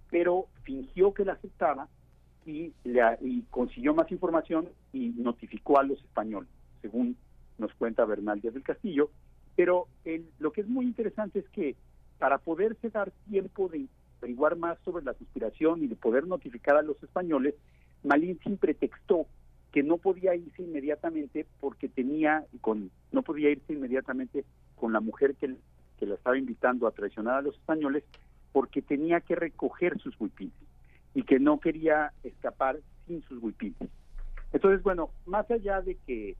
pero fingió que la aceptaba y, y consiguió más información y notificó a los españoles, según nos cuenta Bernal Díaz del Castillo. Pero el, lo que es muy interesante es que para poderse dar tiempo de averiguar más sobre la conspiración y de poder notificar a los españoles, Malintzin pretextó que no podía irse inmediatamente porque tenía, con, no podía irse inmediatamente con la mujer que, la estaba invitando a traicionar a los españoles porque tenía que recoger sus huipiles y que no quería escapar sin sus huipiles. Entonces, bueno, más allá de que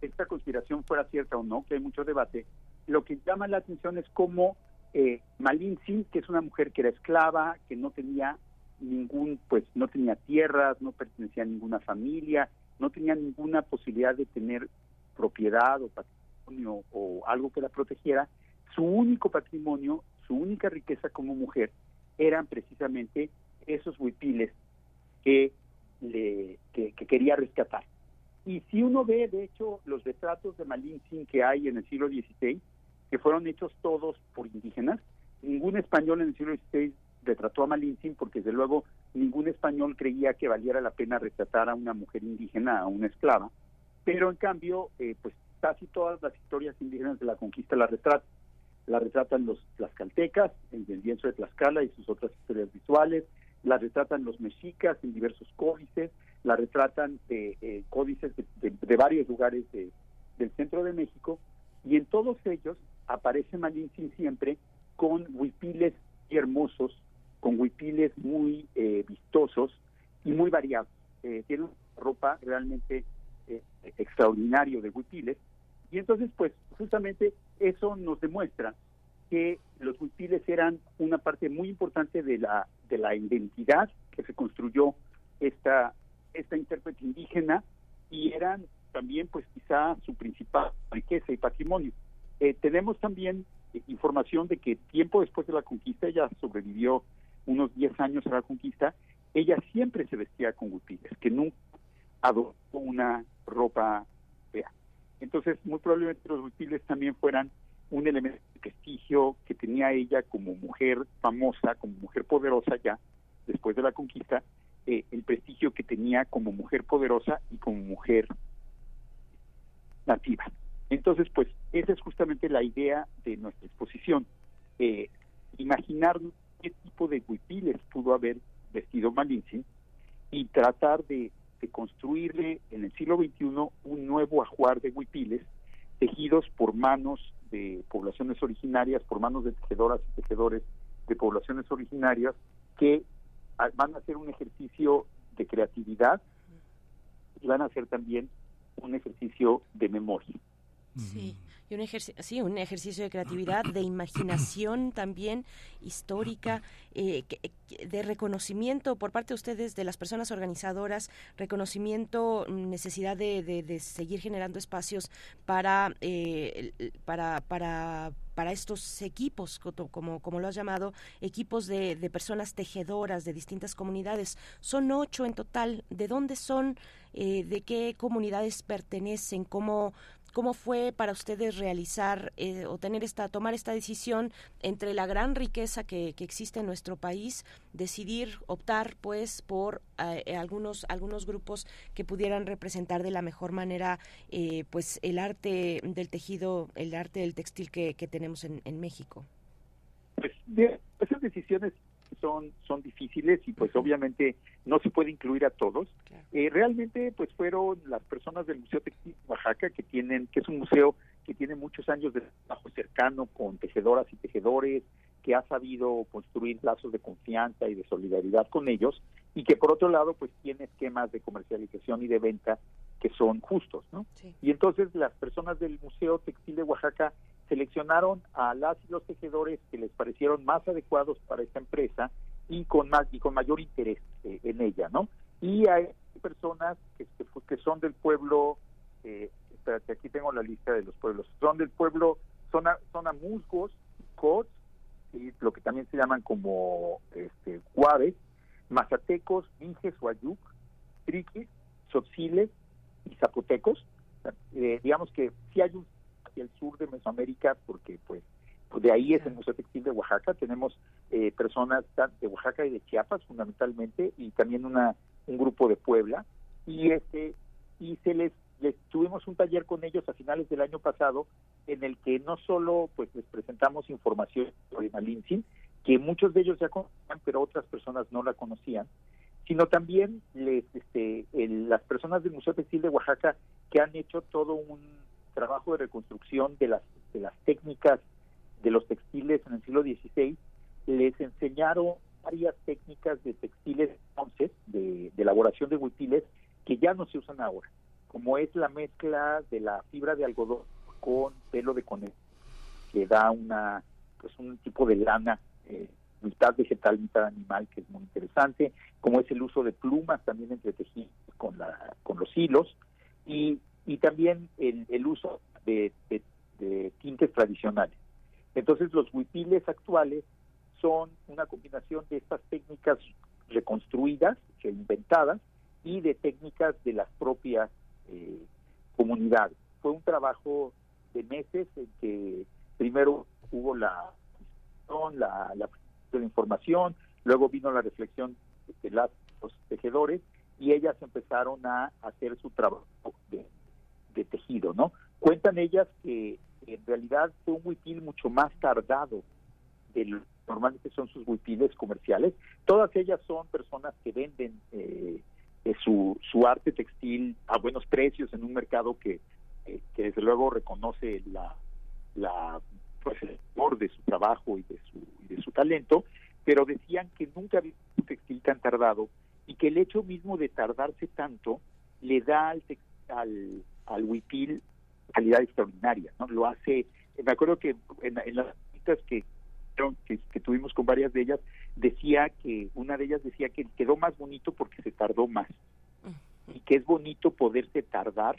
esta conspiración fuera cierta o no, que hay mucho debate, lo que llama la atención es cómo eh, Malintzin, que es una mujer que era esclava, que no tenía ningún, pues no tenía tierras, no pertenecía a ninguna familia, no tenía ninguna posibilidad de tener propiedad o patrimonio o algo que la protegiera, su único patrimonio, su única riqueza como mujer eran precisamente esos huipiles que, le, que, quería rescatar. Y si uno ve, de hecho, los retratos de Malintzin que hay en el siglo XVI, que fueron hechos todos por indígenas, ningún español en el siglo XVI retrató a Malintzin porque desde luego ningún español creía que valiera la pena retratar a una mujer indígena, a una esclava, pero en cambio, eh, pues casi todas las historias indígenas de la conquista la retratan. La retratan los tlaxcaltecas, el del lienzo de Tlaxcala y sus otras historias visuales, la retratan los mexicas en diversos códices, la retratan eh, códices de, varios lugares del centro de México, y en todos ellos aparece Malintzin siempre con huipiles hermosos, con huipiles muy eh, vistosos y muy variados. Eh, tiene una ropa realmente eh, extraordinario de huipiles, y entonces pues justamente eso nos demuestra que los huipiles eran una parte muy importante de la, de la identidad que se construyó esta, esta intérprete indígena y eran también pues quizá su principal riqueza y patrimonio. Eh, tenemos también información de que tiempo después de la conquista, ella sobrevivió unos 10 años a la conquista, ella siempre se vestía con huipiles, que nunca adoptó una ropa fea. Entonces, muy probablemente los huipiles también fueran un elemento de prestigio que tenía ella como mujer famosa, como mujer poderosa ya, después de la conquista, eh, el prestigio que tenía como mujer poderosa y como mujer nativa. Entonces, pues esa es justamente la idea de nuestra exposición. Eh, imaginar qué tipo de huipiles pudo haber vestido Malintzin y tratar de, construirle en el siglo XXI un nuevo ajuar de huipiles tejidos por manos de poblaciones originarias, por manos de tejedoras y tejedores de poblaciones originarias que van a hacer un ejercicio de creatividad y van a hacer también un ejercicio de memoria. Sí, y un ejercicio, sí, un ejercicio de creatividad, de imaginación también histórica, eh, de reconocimiento por parte de ustedes, de las personas organizadoras, reconocimiento, necesidad de, de, seguir generando espacios para, eh, para, para para estos equipos, como, como lo has llamado, equipos de, de, personas tejedoras de distintas comunidades. Son ocho en total. ¿De dónde son? Eh, ¿De qué comunidades pertenecen? ¿Cómo, ¿Cómo fue para ustedes realizar eh, o tener esta, tomar esta decisión entre la gran riqueza que, existe en nuestro país, decidir optar pues por eh, algunos algunos grupos que pudieran representar de la mejor manera eh, pues el arte del tejido, el arte del textil que, tenemos en, México? Pues esas decisiones son, son difíciles y pues obviamente no se puede incluir a todos. Eh, realmente pues fueron las personas del Museo Textil Oaxaca que tienen, que es un museo que tiene muchos años de trabajo cercano con tejedoras y tejedores, que ha sabido construir lazos de confianza y de solidaridad con ellos y que por otro lado pues tiene esquemas de comercialización y de venta que son justos, ¿no? Y entonces las personas del Museo Textil de Oaxaca seleccionaron a las y los tejedores que les parecieron más adecuados para esta empresa y con más y con mayor interés eh, en ella, ¿no? Y hay personas que, que, son del pueblo, eh, espérate, aquí tengo la lista de los pueblos, son del pueblo, son, a, son musgos, cots, y lo que también se llaman como este, guaves, mazatecos, minjes, huayuc, triquis, tzotziles y zapotecos. Eh, digamos que si hay un el sur de Mesoamérica, porque pues, pues de ahí es el Museo Textil de Oaxaca. Tenemos eh, personas de Oaxaca y de Chiapas fundamentalmente, y también una un grupo de Puebla. Y este y se les, les tuvimos un taller con ellos a finales del año pasado en el que no solo pues les presentamos información sobre Malintzin, que muchos de ellos ya conocían, pero otras personas no la conocían, sino también les, este, las personas del Museo Textil de Oaxaca que han hecho todo un trabajo de reconstrucción de las, de las técnicas de los textiles en el siglo XVI, les enseñaron varias técnicas de textiles entonces, de, elaboración de huipiles, que ya no se usan ahora, como es la mezcla de la fibra de algodón con pelo de conejo, que da una pues un tipo de lana eh, mitad vegetal, mitad animal, que es muy interesante, como es el uso de plumas también entretejidas con, la, con los hilos, y y también el, el uso de, tintes tradicionales. Entonces los huipiles actuales son una combinación de estas técnicas reconstruidas, inventadas, y de técnicas de las propias eh, comunidades. Fue un trabajo de meses en que primero hubo la la, la, información, luego vino la reflexión de los tejedores y ellas empezaron a hacer su trabajo de de tejido, ¿no? Cuentan ellas que en realidad fue un huipil mucho más tardado de lo normalmente son sus huipiles comerciales. Todas ellas son personas que venden eh, su, su arte textil a buenos precios en un mercado que, eh, que desde luego reconoce la, la pues, el valor de su trabajo y de su, y de su talento, pero decían que nunca había un textil tan tardado y que el hecho mismo de tardarse tanto le da al, al, al huipil calidad extraordinaria, ¿no? Lo hace, me acuerdo que en, las citas que, que, tuvimos con varias de ellas, decía que, una de ellas decía que quedó más bonito porque se tardó más, y que es bonito poderse tardar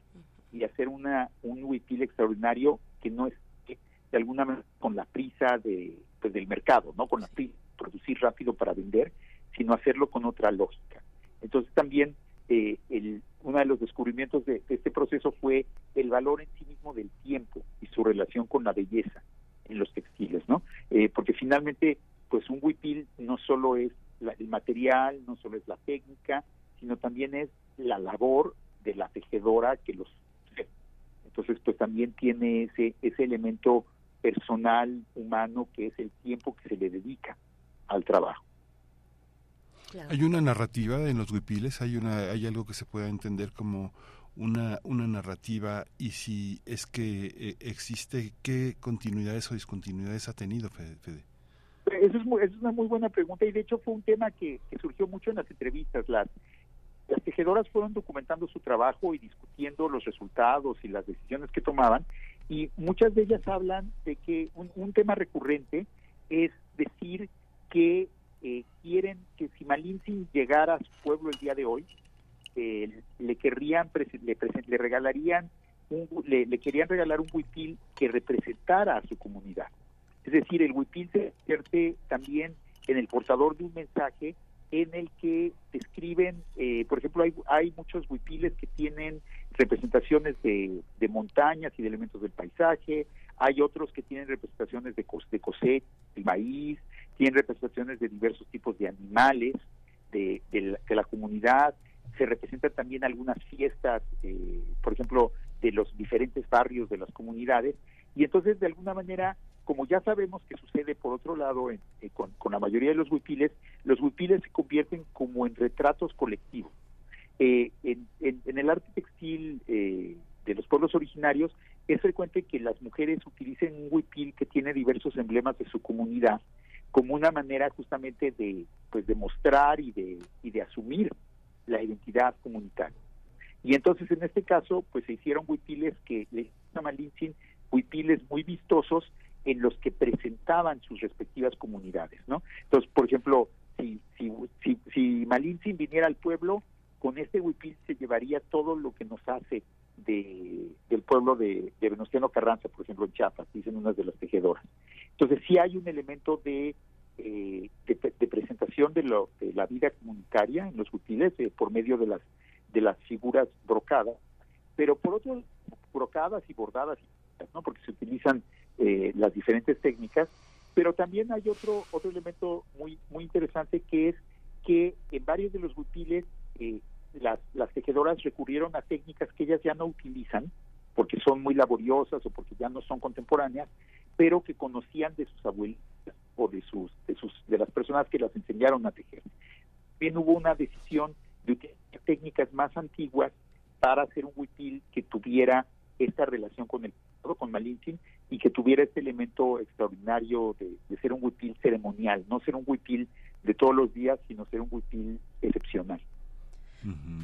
y hacer una un huipil extraordinario que no es de alguna manera con la prisa de pues, del mercado, ¿no? Con la prisa producir rápido para vender, sino hacerlo con otra lógica. Entonces también eh, el, uno de los descubrimientos de, este proceso fue el valor en sí mismo del tiempo y su relación con la belleza en los textiles, ¿no? Eh, porque finalmente, pues un huipil no solo es el material, no solo es la técnica, sino también es la labor de la tejedora que los entonces pues también tiene ese ese elemento personal humano que es el tiempo que se le dedica al trabajo hay una narrativa en los huipiles, hay una, hay algo que se pueda entender como una, una narrativa y si es que eh, existe, ¿qué continuidades o discontinuidades ha tenido, Fede? Eso es, una muy buena pregunta y de hecho fue un tema que, surgió mucho en las entrevistas. Las, las tejedoras fueron documentando su trabajo y discutiendo los resultados y las decisiones que tomaban y muchas de ellas hablan de que un, un tema recurrente es decir que eh, quieren que si Malintzin llegara a su pueblo el día de hoy, eh, le querrían le, le regalarían un, le, querían regalar un huipil que representara a su comunidad. Es decir, el huipil se convierte también en el portador de un mensaje en el que describen, eh, por ejemplo, hay, hay muchos huipiles que tienen representaciones de, de, montañas y de elementos del paisaje, hay otros que tienen representaciones de, de cosecha, de maíz, tienen representaciones de diversos tipos de animales de, la, comunidad, se representan también algunas fiestas, eh, por ejemplo, de los diferentes barrios de las comunidades, y entonces de alguna manera, como ya sabemos que sucede por otro lado eh, con, la mayoría de los huipiles, los huipiles se convierten como en retratos colectivos. Eh, en, el arte textil de los pueblos originarios es frecuente que las mujeres utilicen un huipil que tiene diversos emblemas de su comunidad como una manera justamente de pues de mostrar y de y de asumir la identidad comunitaria. Y entonces en este caso pues se hicieron huipiles que le llaman Linsin huipiles muy vistosos en los que presentaban sus respectivas comunidades, ¿no? Entonces, por ejemplo, si si si, si Malintzin viniera al pueblo, con este huipil se llevaría todo lo que nos hace de, del pueblo de, de Venustiano Carranza, por ejemplo, en Chiapas, dicen unas de las tejedoras. Entonces sí hay un elemento de, eh, de, presentación de, lo, de la vida comunitaria en los útiles eh, por medio de las, de las figuras brocadas, pero por otro, brocadas y bordadas, ¿no? porque se utilizan eh, las diferentes técnicas, pero también hay otro, otro elemento muy, muy interesante que es que en varios de los útiles eh, las, tejedoras recurrieron a técnicas que ellas ya no utilizan porque son muy laboriosas o porque ya no son contemporáneas, pero que conocían de sus abuelitas o de sus de sus de las personas que las enseñaron a tejer. Bien hubo una decisión de utilizar técnicas más antiguas para hacer un huipil que tuviera esta relación con el con Malintzin y que tuviera este elemento extraordinario de, de ser un huipil ceremonial, no ser un huipil de todos los días, sino ser un huipil excepcional.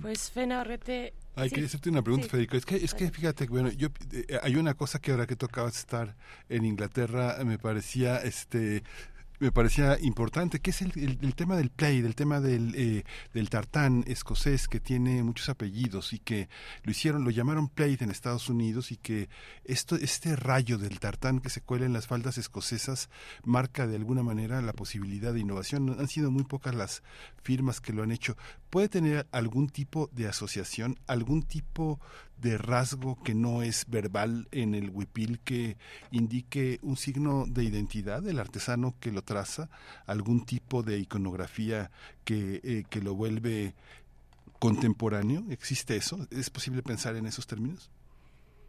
Pues Fena Orrete... Ay, quería hacerte una pregunta, Federico. Es que, es que fíjate, bueno, yo eh, hay una cosa que ahora que tocabas estar en Inglaterra me parecía este me parecía importante, que es el, tema del play, del tema del, eh, del tartán escocés que tiene muchos apellidos y que lo hicieron, lo llamaron play en Estados Unidos y que esto, este rayo del tartán que se cuela en las faldas escocesas marca de alguna manera la posibilidad de innovación. Han sido muy pocas las firmas que lo han hecho. ¿Puede tener algún tipo de asociación, algún tipo de rasgo que no es verbal en el huipil que indique un signo de identidad del artesano que lo traza, algún tipo de iconografía que, eh, que lo vuelve contemporáneo? ¿Existe eso? ¿Es posible pensar en esos términos?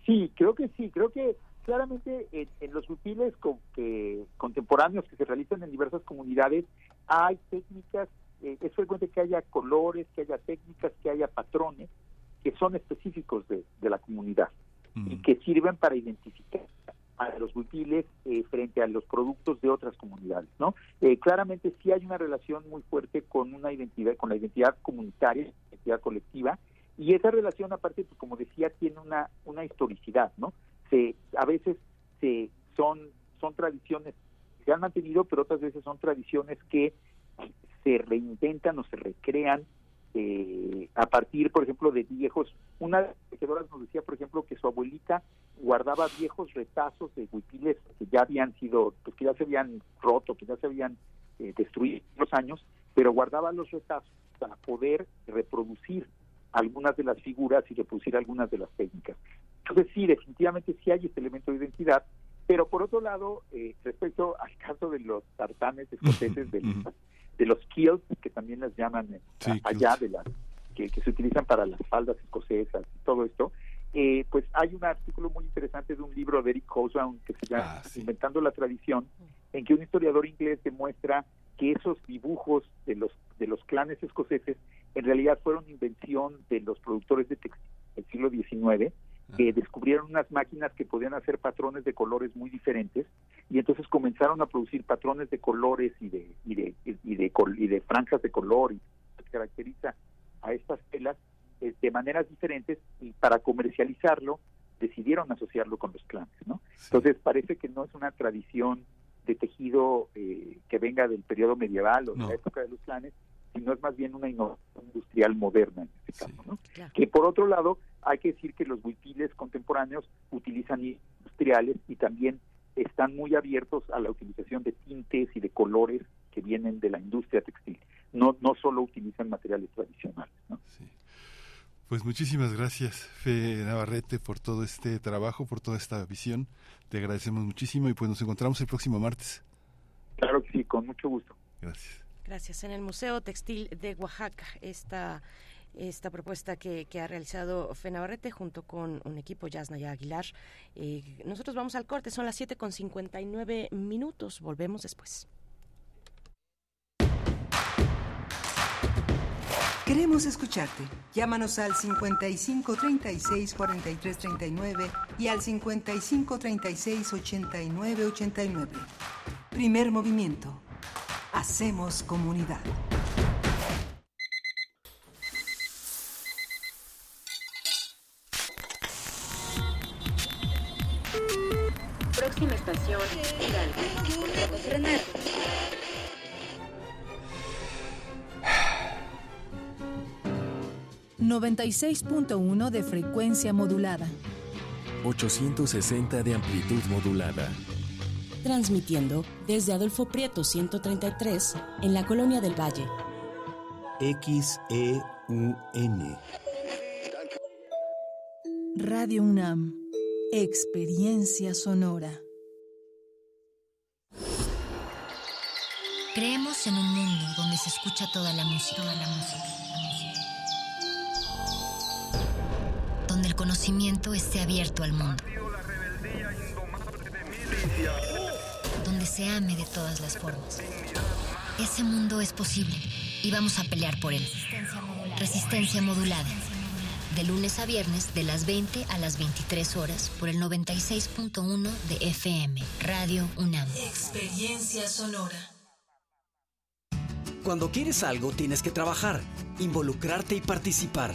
Sí, creo que sí, creo que claramente en, los huipiles con, que, contemporáneos que se realizan en diversas comunidades hay técnicas, eh, es frecuente que haya colores, que haya técnicas, que haya patrones que son específicos de, la comunidad y que sirven para identificar a los útiles eh, frente a los productos de otras comunidades, ¿no? Eh, claramente sí hay una relación muy fuerte con una identidad, con la identidad comunitaria, identidad colectiva, y esa relación aparte, pues, como decía, tiene una una historicidad, ¿no? Se a veces se son son tradiciones que se han mantenido, pero otras veces son tradiciones que se reinventan o se recrean eh, a partir, por ejemplo, de viejos. Una de las tejedoras nos decía, por ejemplo, que su abuelita guardaba viejos retazos de huipiles que ya habían sido, pues que ya se habían roto, que ya se habían eh, destruido en los años, pero guardaba los retazos para poder reproducir algunas de las figuras y reproducir algunas de las técnicas. Entonces sí, definitivamente sí hay este elemento de identidad, pero por otro lado, eh, respecto al caso de los tartanes escoceses, de, de los kilts, que también las llaman eh, allá, de las que, se utilizan para las faldas escocesas y todo esto, eh, pues hay un artículo muy interesante de un libro de Eric Hobsbawm que se llama ah, Inventando la Tradición, en que un historiador inglés demuestra que esos dibujos de los de los clanes escoceses en realidad fueron invención de los productores de textil del siglo XIX que descubrieron unas máquinas que podían hacer patrones de colores muy diferentes y entonces comenzaron a producir patrones de colores y de y de y de, y de franjas de color y que caracteriza a estas telas eh, de maneras diferentes y para comercializarlo decidieron asociarlo con los clanes, ¿no? Entonces parece que no es una tradición de tejido eh, que venga del periodo medieval o de la época de los clanes, sino es más bien una innovación industrial moderna en este caso, ¿no? Que por otro lado hay que decir que los huipiles contemporáneos utilizan industriales y también están muy abiertos a la utilización de tintes y de colores que vienen de la industria textil. No, no solo utilizan materiales tradicionales. Pues muchísimas gracias, Fe Navarrete, por todo este trabajo, por toda esta visión. Te agradecemos muchísimo y pues nos encontramos el próximo martes. Claro que sí, con mucho gusto. Gracias. Gracias. En el Museo Textil de Oaxaca, esta esta propuesta que, ha realizado Fenabarrete junto con un equipo Yasnaya Aguilar. Eh, nosotros vamos al corte, son las 7 con 59 minutos, volvemos después. Queremos escucharte. Llámanos al 55 36 43 39 y al 55 36 89 89. Primer movimiento. Hacemos comunidad. 96.1 de frecuencia modulada. 860 de amplitud modulada. Transmitiendo desde Adolfo Prieto 133 en la Colonia del Valle. XEUN. Radio UNAM. Experiencia sonora. Creemos en un mundo donde se escucha toda la música, toda la música, conocimiento esté abierto al mundo, donde se ame de todas las formas. Ese mundo es posible y vamos a pelear por él. Resistencia modulada de lunes a viernes de las 20 a las 23 horas por el 96.1 de FM, Radio UNAM. Experiencia sonora. Cuando quieres algo tienes que trabajar, involucrarte y participar.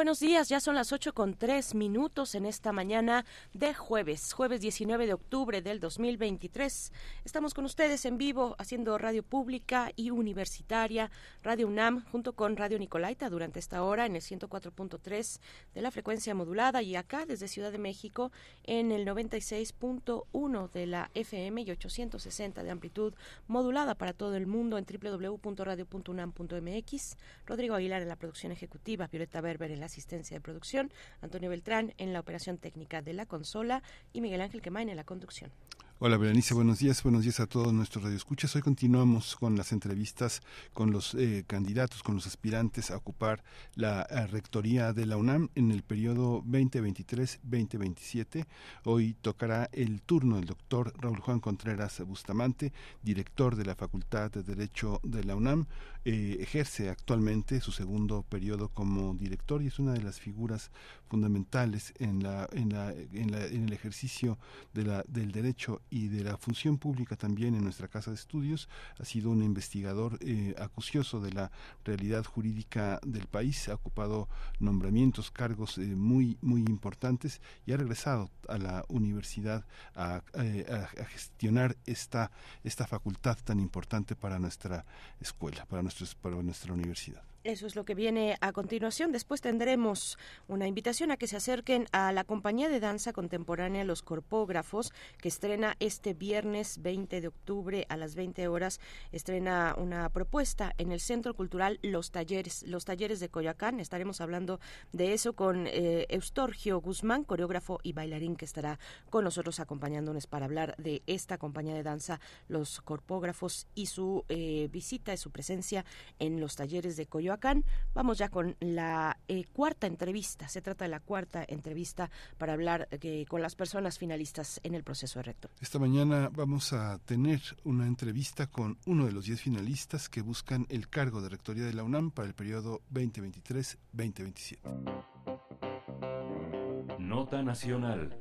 Buenos días, ya son las 8 con tres minutos en esta mañana de jueves, jueves 19 de octubre del 2023. Estamos con ustedes en vivo haciendo radio pública y universitaria, Radio UNAM, junto con Radio Nicolaita durante esta hora en el 104.3 de la frecuencia modulada y acá desde Ciudad de México en el 96.1 de la FM y 860 de amplitud modulada para todo el mundo en www.radio.unam.mx. Rodrigo Aguilar en la producción ejecutiva, Violeta Berber en la asistencia de producción, Antonio Beltrán en la operación técnica de la consola y Miguel Ángel Quemain en la conducción. Hola Berenice, buenos días, buenos días a todos nuestros radioescuchas. Hoy continuamos con las entrevistas con los eh, candidatos, con los aspirantes a ocupar la eh, rectoría de la UNAM en el periodo 2023-2027. Hoy tocará el turno del doctor Raúl Juan Contreras Bustamante, director de la Facultad de Derecho de la UNAM. Eh, ejerce actualmente su segundo periodo como director y es una de las figuras fundamentales en, la, en, la, en, la, el ejercicio de la, del derecho y de la función pública también en nuestra casa de estudios. Ha sido un investigador eh, acucioso de la realidad jurídica del país, ha ocupado nombramientos, cargos eh, muy, muy importantes y ha regresado a la universidad a, eh, a, gestionar esta, esta facultad tan importante para nuestra escuela, para, nuestros, para nuestra universidad. Eso es lo que viene a continuación. Después tendremos una invitación a que se acerquen a la compañía de danza contemporánea Los Corpógrafos, que estrena este viernes 20 de octubre a las 20 horas. Estrena una propuesta en el Centro Cultural Los Talleres, Los Talleres de Coyoacán. Estaremos hablando de eso con eh, Eustorgio Guzmán, coreógrafo y bailarín, que estará con nosotros acompañándonos para hablar de esta compañía de danza Los Corpógrafos y su eh, visita y su presencia en los talleres de Coyoacán Vamos ya con la eh, cuarta entrevista. Se trata de la cuarta entrevista para hablar eh, con las personas finalistas en el proceso de rector. Esta mañana vamos a tener una entrevista con uno de los diez finalistas que buscan el cargo de rectoría de la UNAM para el periodo 2023-2027. Nota Nacional.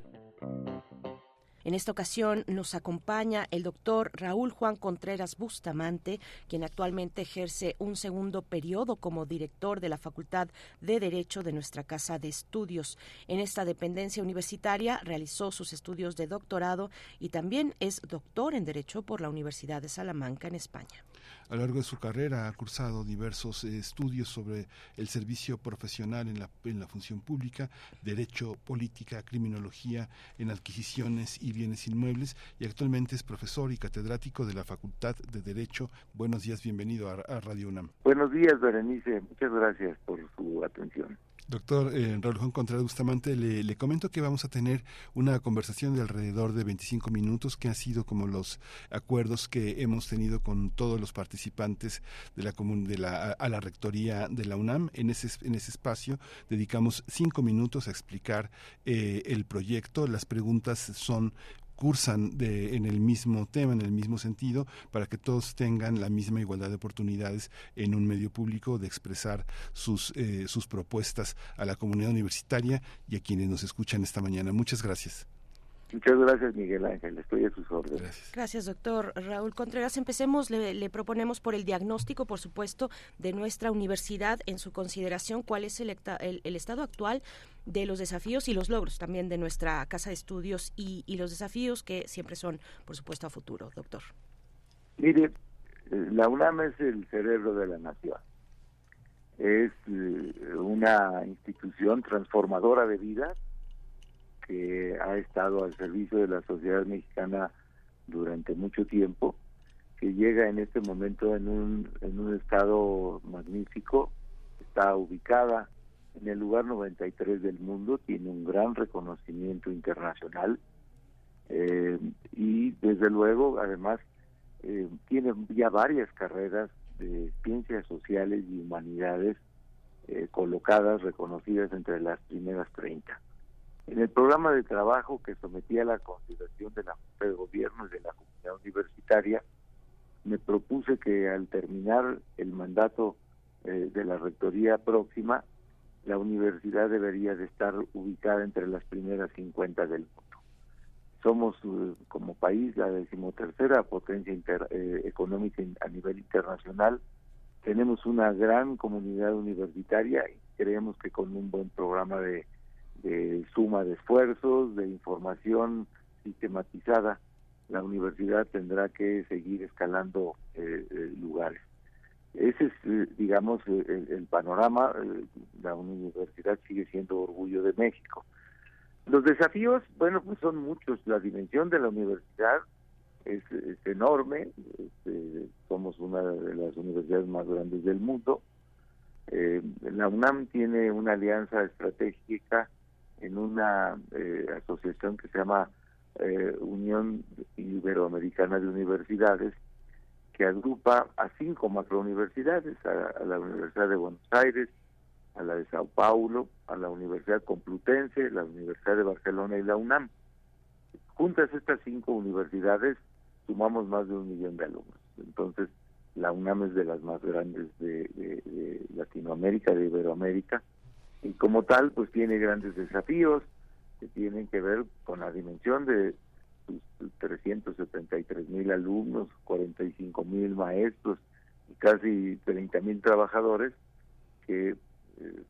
En esta ocasión nos acompaña el doctor Raúl Juan Contreras Bustamante, quien actualmente ejerce un segundo periodo como director de la Facultad de Derecho de nuestra Casa de Estudios. En esta dependencia universitaria realizó sus estudios de doctorado y también es doctor en Derecho por la Universidad de Salamanca en España. A lo largo de su carrera ha cursado diversos eh, estudios sobre el servicio profesional en la, en la función pública, derecho, política, criminología, en adquisiciones y bienes inmuebles y actualmente es profesor y catedrático de la Facultad de Derecho. Buenos días, bienvenido a, a Radio UNAM. Buenos días, Berenice. Muchas gracias por su atención. Doctor eh, Raúl Contreras Bustamante, le, comento que vamos a tener una conversación de alrededor de 25 minutos, que ha sido como los acuerdos que hemos tenido con todos los participantes de la, de la a la rectoría de la UNAM. En ese, en ese espacio dedicamos cinco minutos a explicar eh, el proyecto. Las preguntas son cursan de, en el mismo tema, en el mismo sentido, para que todos tengan la misma igualdad de oportunidades en un medio público de expresar sus, eh, sus propuestas a la comunidad universitaria y a quienes nos escuchan esta mañana. Muchas gracias. Muchas gracias, Miguel Ángel. Estoy a sus órdenes. Gracias, gracias doctor Raúl Contreras. Empecemos, le, le, proponemos por el diagnóstico, por supuesto, de nuestra universidad en su consideración, cuál es el, el, el estado actual de los desafíos y los logros también de nuestra casa de estudios y, y los desafíos que siempre son, por supuesto, a futuro, doctor. Mire, la UNAM es el cerebro de la nación. Es una institución transformadora de vidas que ha estado al servicio de la sociedad mexicana durante mucho tiempo, que llega en este momento en un, en un estado magnífico, está ubicada en el lugar 93 del mundo, tiene un gran reconocimiento internacional eh, y desde luego además eh, tiene ya varias carreras de ciencias sociales y humanidades eh, colocadas, reconocidas entre las primeras 30. En el programa de trabajo que sometí a la consideración de la Junta de Gobierno y de la comunidad universitaria, me propuse que al terminar el mandato eh, de la rectoría próxima, la universidad debería de estar ubicada entre las primeras 50 del mundo. Somos uh, como país la decimotercera potencia inter, eh, económica a nivel internacional. Tenemos una gran comunidad universitaria, creemos que con un buen programa de, suma de esfuerzos, de información sistematizada, la universidad tendrá que seguir escalando eh, eh, lugares. Ese es, eh, digamos, el, panorama. la universidad sigue siendo orgullo de México. Los desafíos, bueno, pues son muchos. La dimensión de la universidad es, enorme. Este, somos una de las universidades más grandes del mundo. Eh, la UNAM tiene una alianza estratégica en una eh, asociación que se llama eh, Unión Iberoamericana de Universidades, que agrupa a cinco macrouniversidades, a, a la Universidad de Buenos Aires, a la de Sao Paulo, a la Universidad Complutense, la Universidad de Barcelona y la UNAM. Juntas estas cinco universidades sumamos más de un millón de alumnos. Entonces, la UNAM es de las más grandes de, Latinoamérica, de Iberoamérica, y como tal, pues tiene grandes desafíos que tienen que ver con la dimensión de sus 373 mil alumnos, 45 mil maestros y casi 30 mil trabajadores que eh,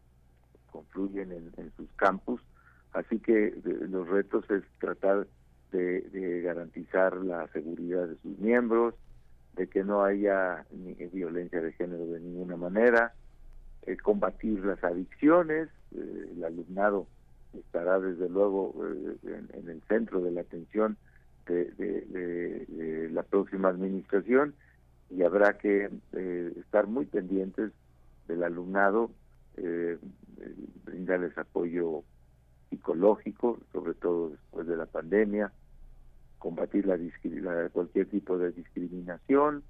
confluyen en, sus campus. Así que los retos es tratar de, garantizar la seguridad de sus miembros, de que no haya violencia de género de ninguna manera, eh, combatir las adicciones, eh, el alumnado estará desde luego eh, en, el centro de la atención de, la próxima administración y habrá que estar muy pendientes del alumnado, brindarles apoyo psicológico, sobre todo después de la pandemia, combatir la, cualquier tipo de discriminación,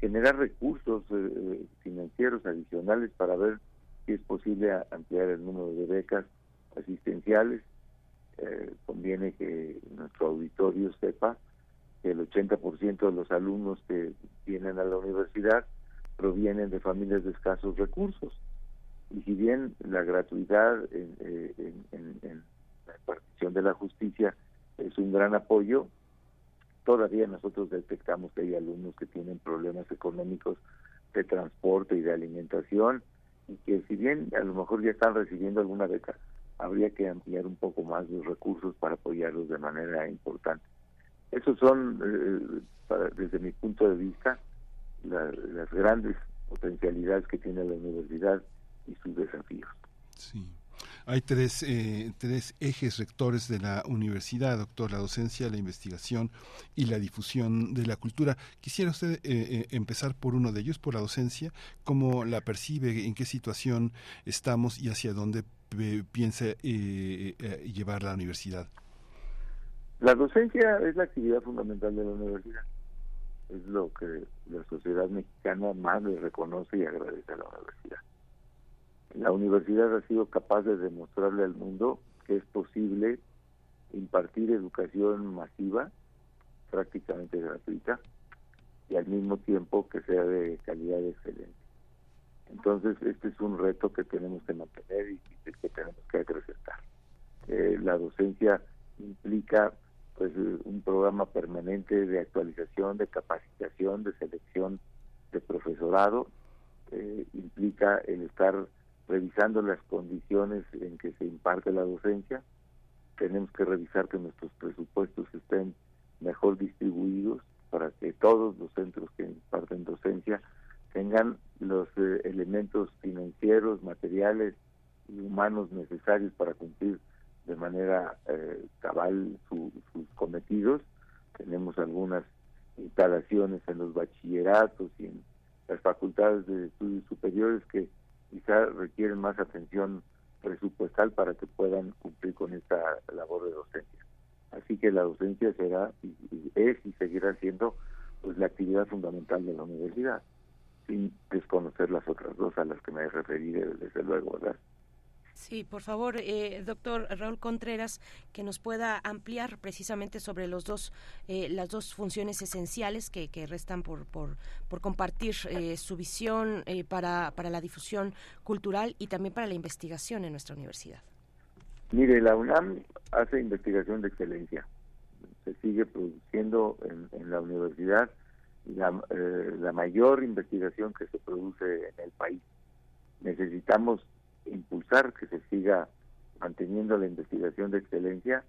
generar recursos eh, eh, financieros adicionales para ver si es posible ampliar el número de becas asistenciales. Eh, conviene que nuestro auditorio sepa que el 80% de los alumnos que vienen a la universidad provienen de familias de escasos recursos. Y si bien la gratuidad en, la impartición de la justicia es un gran apoyo. Todavía nosotros detectamos que hay alumnos que tienen problemas económicos de transporte y de alimentación y que si bien a lo mejor ya están recibiendo alguna beca, habría que ampliar un poco más los recursos para apoyarlos de manera importante. Esos son, eh, desde mi punto de vista, las grandes potencialidades que tiene la universidad y sus desafíos. Sí. Hay tres, eh, tres ejes rectores de la universidad, doctor, la docencia, la investigación y la difusión de la cultura. Quisiera usted eh, eh, empezar por uno de ellos, por la docencia, cómo la percibe, en qué situación estamos y hacia dónde piensa llevar la universidad. La docencia es la actividad fundamental de la universidad. Es lo que la sociedad mexicana más le reconoce y agradece a la universidad la universidad ha sido capaz de demostrarle al mundo que es posible impartir educación masiva, prácticamente gratuita, y al mismo tiempo que sea de calidad excelente. Entonces, este es un reto que tenemos que mantener y que tenemos que acrecentar. Eh, la docencia implica pues un programa permanente de actualización, de capacitación, de selección de profesorado, eh, implica el estar revisando las condiciones en que se imparte la docencia. Tenemos que revisar que nuestros presupuestos estén mejor distribuidos para que todos los centros que imparten docencia tengan los eh, elementos financieros, materiales y humanos necesarios para cumplir de manera eh, cabal sus cometidos. Tenemos algunas instalaciones en los bachilleratos y en las facultades de estudios superiores que quizá requieren más atención presupuestal para que puedan cumplir con esta labor de docencia. Así que la docencia será, es y seguirá siendo pues la actividad fundamental de la universidad, sin desconocer las otras dos a las que me referí desde luego, ¿verdad? Sí, por favor, eh, doctor Raúl Contreras, que nos pueda ampliar precisamente sobre los dos, eh, las dos funciones esenciales que, restan por, por, compartir eh, su visión para, para la difusión cultural y también para la investigación en nuestra universidad. Mire, la UNAM hace investigación de excelencia. Se sigue produciendo en, la universidad la, la mayor investigación que se produce en el país. Necesitamos impulsar que se siga manteniendo la investigación de excelencia,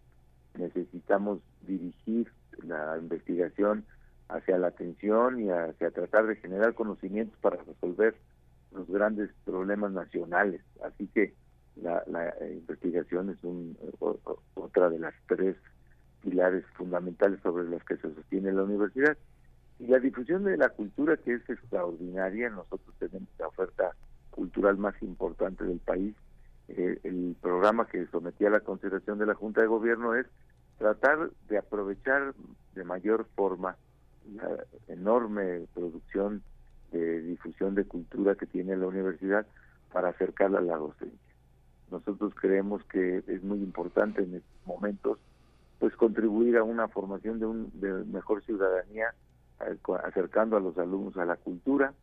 necesitamos dirigir la investigación hacia la atención y hacia tratar de generar conocimientos para resolver los grandes problemas nacionales. Así que la, eh, investigación es un, otra de las tres pilares fundamentales sobre los que se sostiene la universidad. Y la difusión de la cultura, que es extraordinaria, nosotros tenemos la oferta cultural más importante del país. Eh, el programa que sometí a la consideración de la Junta de Gobierno es tratar de aprovechar de mayor forma la enorme producción de difusión de cultura que tiene la universidad para acercarla a la docencia. Nosotros creemos que es muy importante en estos momentos pues contribuir a una formación de, un, de mejor ciudadanía acercando a los alumnos a la cultura.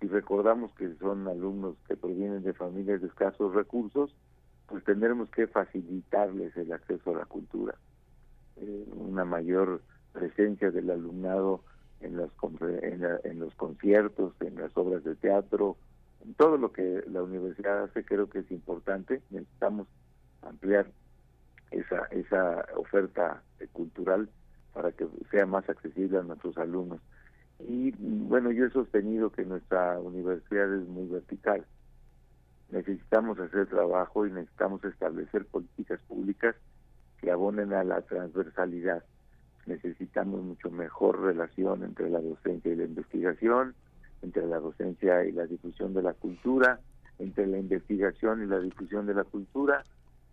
Si recordamos que son alumnos que provienen de familias de escasos recursos, pues tendremos que facilitarles el acceso a la cultura. Eh, una mayor presencia del alumnado en los, en, los conciertos, en las obras de teatro, en todo lo que la universidad hace creo que es importante. Necesitamos ampliar esa, esa oferta cultural para que sea más accesible a nuestros alumnos. Y bueno, yo he sostenido que nuestra universidad es muy vertical. Necesitamos hacer trabajo y necesitamos establecer políticas públicas que abonen a la transversalidad necesitamos mucho mejor relación entre la docencia y la investigación, entre la docencia y la difusión de la cultura, entre la investigación y la difusión de la cultura,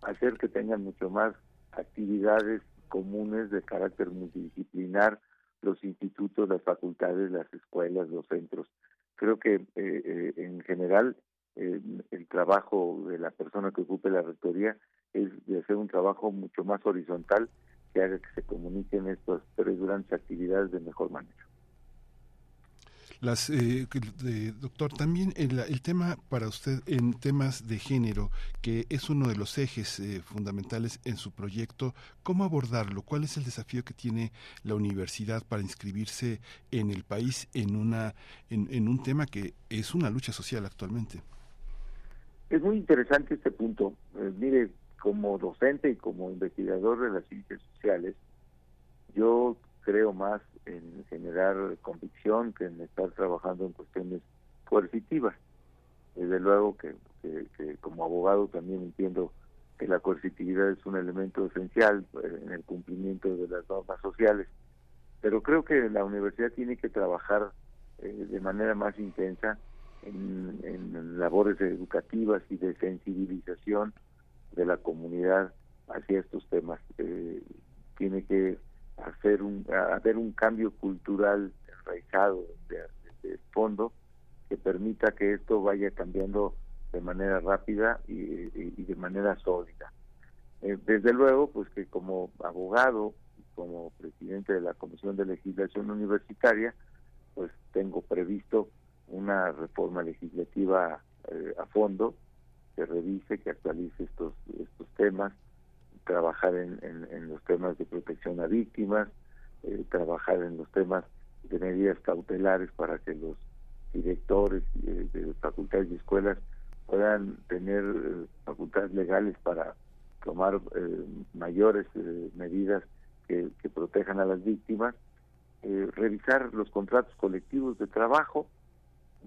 hacer que tengan mucho más actividades comunes de carácter multidisciplinar los institutos, las facultades, las escuelas, los centros. Creo que eh, eh, en general eh, el trabajo de la persona que ocupe la rectoría es de hacer un trabajo mucho más horizontal que haga que se comuniquen estas tres grandes actividades de mejor manera. Las, eh, doctor, también el, tema para usted en temas de género, que es uno de los ejes eh, fundamentales en su proyecto, ¿cómo abordarlo? ¿Cuál es el desafío que tiene la universidad para inscribirse en el país en, una, en, en un tema que es una lucha social actualmente? Es muy interesante este punto. Eh, mire, como docente y como investigador de las ciencias sociales, yo creo más en generar convicción que en estar trabajando en cuestiones coercitivas. Desde luego que, como abogado también entiendo que la coercitividad es un elemento esencial eh, en el cumplimiento de las normas sociales, pero creo que la universidad tiene que trabajar eh, de manera más intensa en, en labores educativas y de sensibilización de la comunidad hacia estos temas. Eh, tiene que hacer un, un cambio cultural enraizado de, fondo que permita que esto vaya cambiando de manera rápida y, de manera sólida. Eh, desde luego, pues que como abogado, como presidente de la Comisión de Legislación Universitaria, pues tengo previsto una reforma legislativa eh, a fondo que revise, que actualice estos, estos temas, trabajar en, en, los temas de protección a víctimas, eh, trabajar en los temas de medidas cautelares para que los directores eh, de facultades y escuelas puedan tener eh, facultades legales para tomar mayores medidas que, que, protejan a las víctimas, revisar los contratos colectivos de trabajo,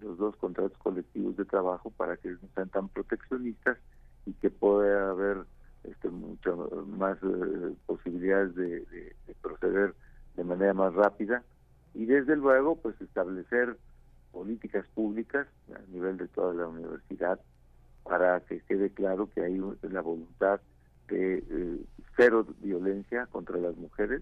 los dos contratos colectivos de trabajo para que no sean tan proteccionistas y que pueda haber este, muchas más eh, posibilidades de, proceder de manera más rápida y desde luego pues establecer políticas públicas a nivel de toda la universidad para que quede claro que hay la voluntad de eh, cero violencia contra las mujeres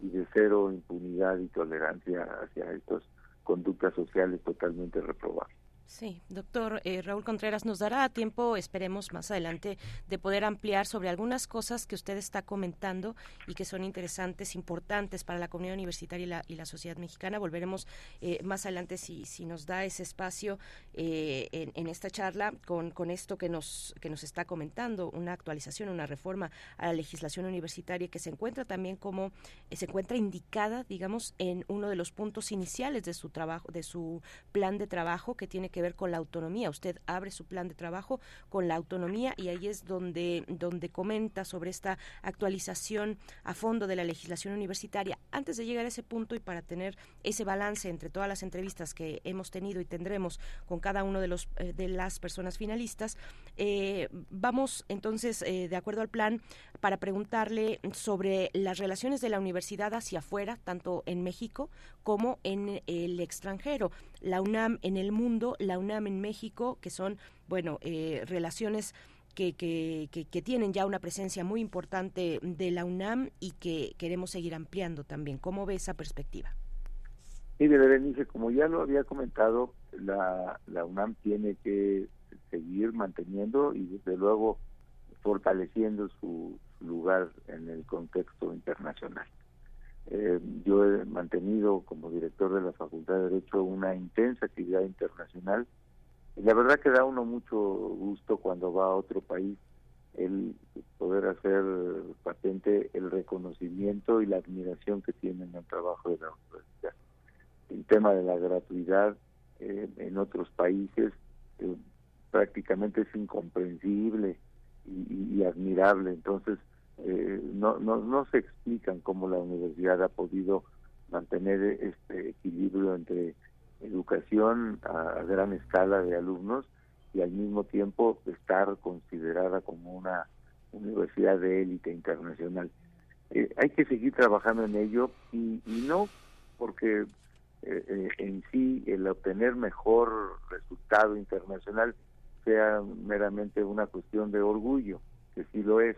y de cero impunidad y tolerancia hacia estos conductas sociales totalmente reprobables. Sí, doctor eh, Raúl Contreras, nos dará tiempo, esperemos más adelante, de poder ampliar sobre algunas cosas que usted está comentando y que son interesantes, importantes para la comunidad universitaria y la, y la sociedad mexicana. Volveremos eh, más adelante si, nos da ese espacio eh, en, en, esta charla con, con esto que nos, que nos está comentando, una actualización, una reforma a la legislación universitaria que se encuentra también como, se encuentra indicada, digamos, en uno de los puntos iniciales de su trabajo, de su plan de trabajo que tiene que ver con la autonomía. Usted abre su plan de trabajo con la autonomía y ahí es donde, donde comenta sobre esta actualización a fondo de la legislación universitaria. Antes de llegar a ese punto y para tener ese balance entre todas las entrevistas que hemos tenido y tendremos con cada uno de los eh, de las personas finalistas, eh, vamos entonces eh, de acuerdo al plan para preguntarle sobre las relaciones de la universidad hacia afuera, tanto en México como en el extranjero. La UNAM en el mundo, la UNAM en México, que son, bueno, relaciones que, que, que, tienen ya una presencia muy importante de la UNAM y que queremos seguir ampliando también. ¿Cómo ve esa perspectiva? Mire, Berenice, como ya lo había comentado, la, la UNAM tiene que seguir manteniendo y desde luego fortaleciendo su, lugar en el contexto internacional. Eh, yo he mantenido como director de la Facultad de Derecho una intensa actividad internacional y la verdad que da uno mucho gusto cuando va a otro país el poder hacer patente el reconocimiento y la admiración que tienen al trabajo de la universidad. El tema de la gratuidad eh, en otros países eh, prácticamente es incomprensible y, admirable. Entonces, eh, no, no, no se explican cómo la universidad ha podido mantener este equilibrio entre educación a, gran escala de alumnos y al mismo tiempo estar considerada como una universidad de élite internacional. hay que seguir trabajando en ello y, y no porque en sí el obtener mejor resultado internacional sea meramente una cuestión de orgullo, que sí lo es.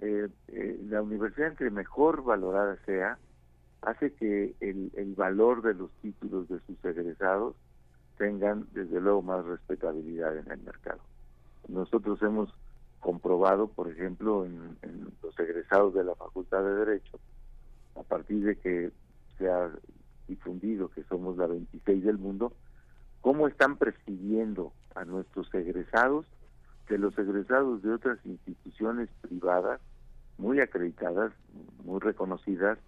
Eh, eh, la universidad entre mejor valorada sea, hace que el, el valor de los títulos de sus egresados tengan desde luego más respetabilidad en el mercado. Nosotros hemos comprobado, por ejemplo, en, en, los egresados de la Facultad de Derecho, a partir de que se ha difundido que somos la 26 del mundo, cómo están presidiendo a nuestros egresados de los egresados de otras instituciones privadas muy acreditadas, muy reconocidas,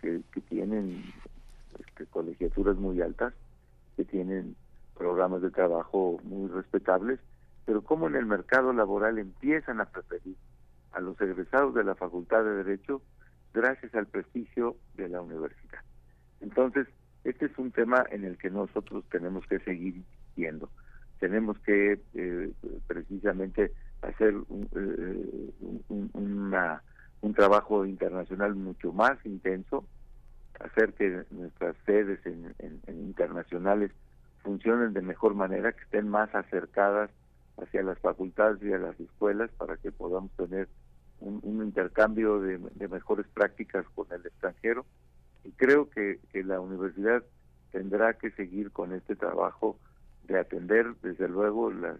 que, tienen este, colegiaturas muy altas, que tienen programas de trabajo muy respetables, pero cómo en el mercado laboral empiezan a preferir a los egresados de la Facultad de Derecho gracias al prestigio de la universidad. Entonces, este es un tema en el que nosotros tenemos que seguir viendo tenemos que eh, precisamente hacer un, eh, un, trabajo internacional mucho más intenso, hacer que nuestras sedes en, internacionales funcionen de mejor manera, que estén más acercadas hacia las facultades y a las escuelas para que podamos tener un, intercambio de, mejores prácticas con el extranjero. Y creo que la universidad tendrá que seguir con este trabajo de atender desde luego las,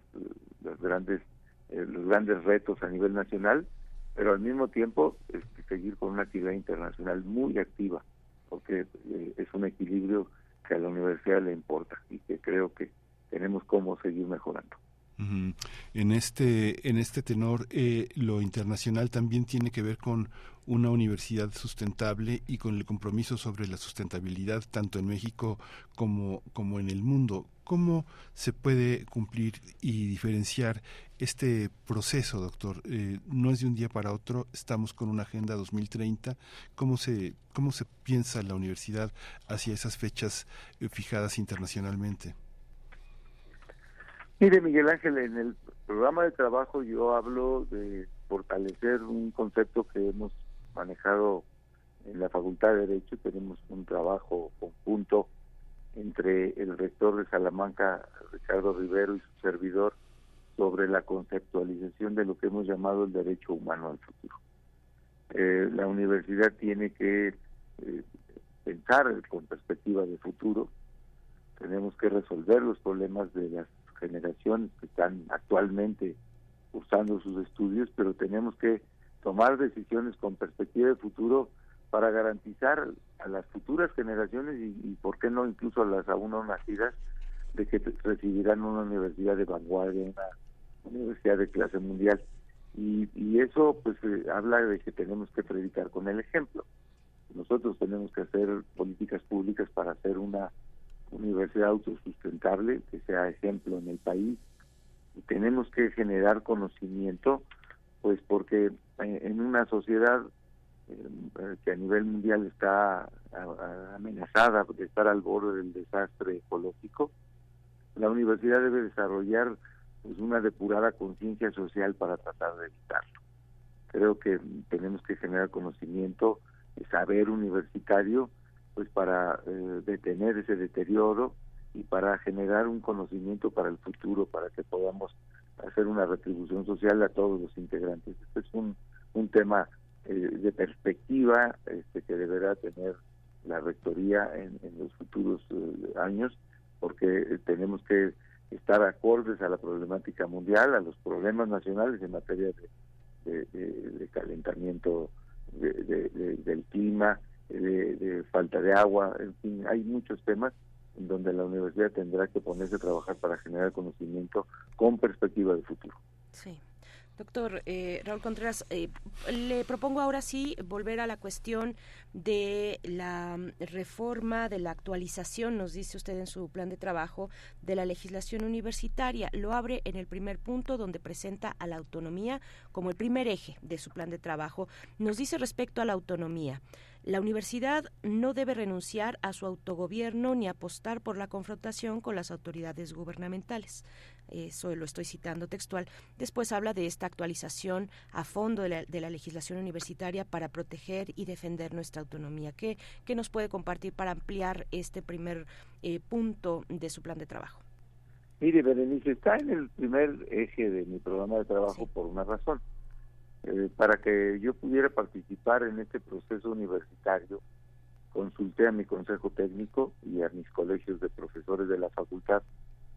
grandes eh, los grandes retos a nivel nacional pero al mismo tiempo este, seguir con una actividad internacional muy activa porque eh, es un equilibrio que a la universidad le importa y que creo que tenemos cómo seguir mejorando en este en este tenor eh, lo internacional también tiene que ver con una universidad sustentable y con el compromiso sobre la sustentabilidad tanto en México como como en el mundo. Cómo se puede cumplir y diferenciar este proceso doctor eh, no es de un día para otro estamos con una agenda 2030 cómo se cómo se piensa la universidad hacia esas fechas eh, fijadas internacionalmente Mire, Miguel Ángel, en el programa de trabajo yo hablo de fortalecer un concepto que hemos manejado en la Facultad de Derecho. Tenemos un trabajo conjunto entre el rector de Salamanca, Ricardo Rivero, y su servidor sobre la conceptualización de lo que hemos llamado el derecho humano al futuro. Eh, la universidad tiene que eh, pensar con perspectiva de futuro, tenemos que resolver los problemas de las generaciones que están actualmente cursando sus estudios, pero tenemos que tomar decisiones con perspectiva de futuro para garantizar a las futuras generaciones y, por qué no incluso a las aún no nacidas de que recibirán una universidad de vanguardia, una universidad de clase mundial. Y, y eso pues eh, habla de que tenemos que predicar con el ejemplo. Nosotros tenemos que hacer políticas públicas para hacer una universidad autosustentable, que sea ejemplo en el país. Y tenemos que generar conocimiento, pues porque eh, en una sociedad eh, que a nivel mundial está amenazada de estar al borde del desastre ecológico, la universidad debe desarrollar pues, una depurada conciencia social para tratar de evitarlo. Creo que tenemos que generar conocimiento, saber universitario, pues para eh, detener ese deterioro y para generar un conocimiento para el futuro, para que podamos hacer una retribución social a todos los integrantes. Este es un, un tema eh, de perspectiva este, que deberá tener la rectoría en, los futuros eh, años, porque tenemos que estar acordes a la problemática mundial, a los problemas nacionales en materia de, de, calentamiento del clima, de, falta de agua, en fin, hay muchos temas en donde la universidad tendrá que ponerse a trabajar para generar conocimiento con perspectiva de futuro. Sí. Doctor eh, Raúl Contreras, eh, le propongo ahora sí volver a la cuestión de la reforma, de la actualización, nos dice usted en su plan de trabajo, de la legislación universitaria. Lo abre en el primer punto donde presenta a la autonomía como el primer eje de su plan de trabajo. Nos dice respecto a la autonomía. La universidad no debe renunciar a su autogobierno ni apostar por la confrontación con las autoridades gubernamentales. Eso lo estoy citando textual. Después habla de esta actualización a fondo de la, legislación universitaria para proteger y defender nuestra autonomía. ¿Qué, qué nos puede compartir para ampliar este primer eh, punto de su plan de trabajo? Mire, Berenice, está en el primer eje de mi programa de trabajo por una razón. Eh, para que yo pudiera participar en este proceso universitario, consulté a mi consejo técnico y a mis colegios de profesores de la facultad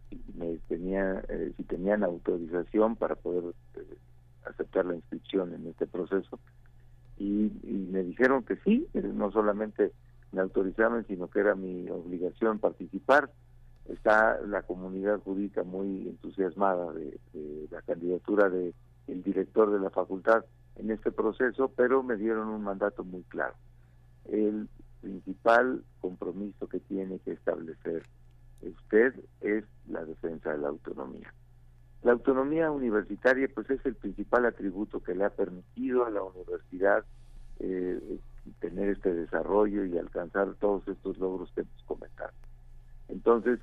si, me tenía, eh, si tenían autorización para poder eh, aceptar la inscripción en este proceso. Y, y, me dijeron que sí, no solamente me autorizaban, sino que era mi obligación participar. Está la comunidad jurídica muy entusiasmada de la candidatura de el director de la facultad en este proceso, pero me dieron un mandato muy claro. El principal compromiso que tiene que establecer usted es la defensa de la autonomía. La autonomía universitaria pues es el principal atributo que le ha permitido a la universidad eh, tener este desarrollo y alcanzar todos estos logros que hemos comentado. Entonces,